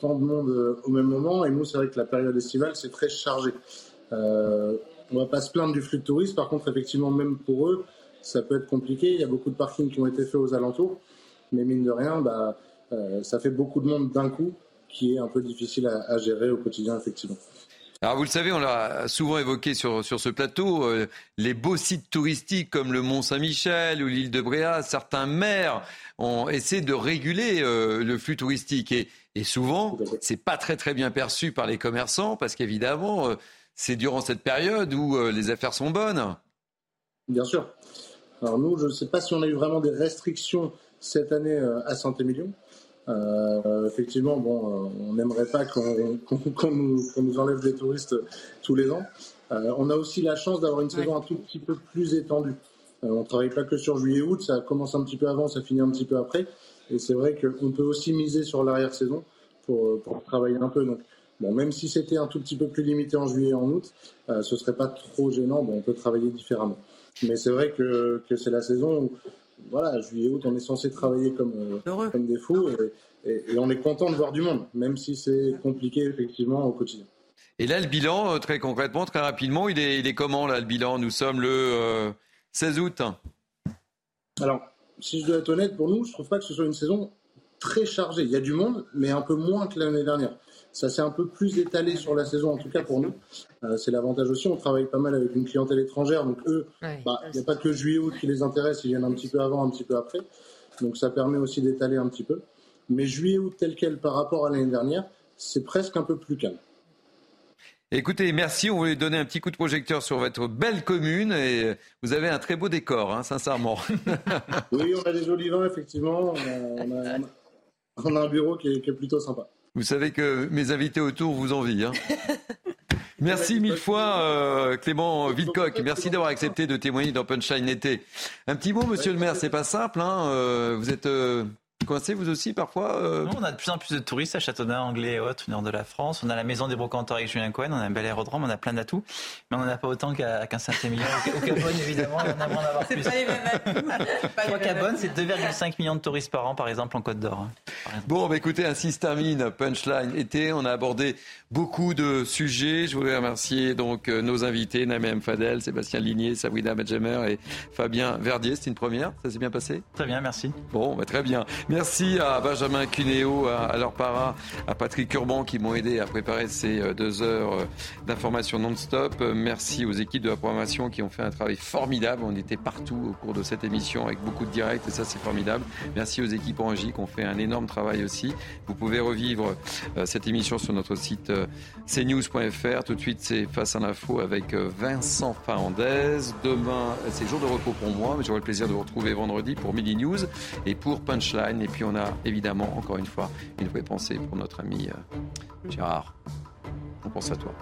tant de monde au même moment. Et nous, c'est vrai que la période estivale, c'est très chargé. Euh, on va pas se plaindre du flux de touristes. Par contre, effectivement, même pour eux, ça peut être compliqué. Il y a beaucoup de parkings qui ont été faits aux alentours. Mais mine de rien, bah, euh, ça fait beaucoup de monde d'un coup qui est un peu difficile à, gérer au quotidien, effectivement. Alors vous le savez, on l'a souvent évoqué sur, sur ce plateau, euh, les beaux sites touristiques comme le Mont Saint-Michel ou l'île de Bréa, certains maires ont essayé de réguler euh, le flux touristique et, et souvent c'est pas très très bien perçu par les commerçants parce qu'évidemment c'est durant cette période où euh, les affaires sont bonnes. Bien sûr. Alors nous, je ne sais pas si on a eu vraiment des restrictions cette année à Saint-Émilion. effectivement, bon, on n'aimerait pas qu'on nous, enlève des touristes tous les ans. on a aussi la chance d'avoir une saison un tout petit peu plus étendue. on ne travaille pas que sur juillet-août, ça commence un petit peu avant, ça finit un petit peu après. Et c'est vrai qu'on peut aussi miser sur l'arrière-saison pour, pour, travailler un peu. Donc, bon, même si c'était un tout petit peu plus limité en juillet et en août, euh, ce serait pas trop gênant. Bon, on peut travailler différemment. Mais c'est vrai que, que c'est la saison où, voilà, juillet août, on est censé travailler comme, euh, comme des fous et, et, on est content de voir du monde, même si c'est compliqué effectivement au quotidien. Et là, le bilan, euh, très concrètement, très rapidement, il est, il est comment là, le bilan? Nous sommes le 16 août. Alors, si je dois être honnête, pour nous, je trouve pas que ce soit une saison très chargée. Il y a du monde, mais un peu moins que l'année dernière. Ça s'est un peu plus étalé sur la saison, en tout cas pour nous. Euh, c'est l'avantage aussi. On travaille pas mal avec une clientèle étrangère, donc eux, bah, il n'y a pas que juillet-août qui les intéresse, ils viennent un petit peu avant, un petit peu après. Donc ça permet aussi d'étaler un petit peu. Mais juillet-août tel quel par rapport à l'année dernière, c'est presque un peu plus calme. Écoutez, merci. On voulait donner un petit coup de projecteur sur votre belle commune et vous avez un très beau décor, hein, sincèrement. oui, on a des jolis vins, effectivement. On a, un bureau qui est, plutôt sympa. Vous savez que mes invités autour vous envient. Hein. Merci mille fois, euh, Clément Villecoq. Merci d'avoir accepté de témoigner dans Punchline été. Un petit mot, monsieur le maire, c'est pas simple. Hein. Euh, vous êtes euh, Coincé vous aussi parfois euh On a de plus en plus de touristes à Châteaudun, anglais et autres, nord de la France. On a la maison des brocanteurs avec Julien Cohen, on a un bel aérodrome, on a plein d'atouts. Mais on n'en a pas autant qu'à Saint-Émilion. Au Cabonne, évidemment, on a moins d'avoir plus. Pas les mêmes atouts. Cabonne, c'est 2,5 millions de touristes par an, par exemple, en Côte d'Or. Hein, bon, bah, écoutez, ainsi se termine Punchline été. On a abordé beaucoup de sujets. Je voudrais remercier donc euh, nos invités, Namem Fadel, Sébastien Ligné, Sabrina Medjemer et Fabien Verdier. C'était une première. Ça s'est bien passé? Très bien, merci. Bon, bah, très bien. Merci à Benjamin Cuneo, à, leur para, à Patrick Urban qui m'ont aidé à préparer ces euh, deux heures euh, d'information non-stop. Merci aux équipes de la programmation qui ont fait un travail formidable. On était partout au cours de cette émission avec beaucoup de directs et ça c'est formidable. Merci aux équipes en qui ont fait un énorme travail aussi. Vous pouvez revivre cette émission sur notre site cnews.fr. Tout de suite, c'est Face à l'info avec euh, Vincent Fernandez. Demain, c'est jour de repos pour moi, mais j'aurai le plaisir de vous retrouver vendredi pour Midi News et pour Punchline. Et puis, on a évidemment, encore une fois, une vraie pensée pour notre ami euh, Gérard. On pense à toi.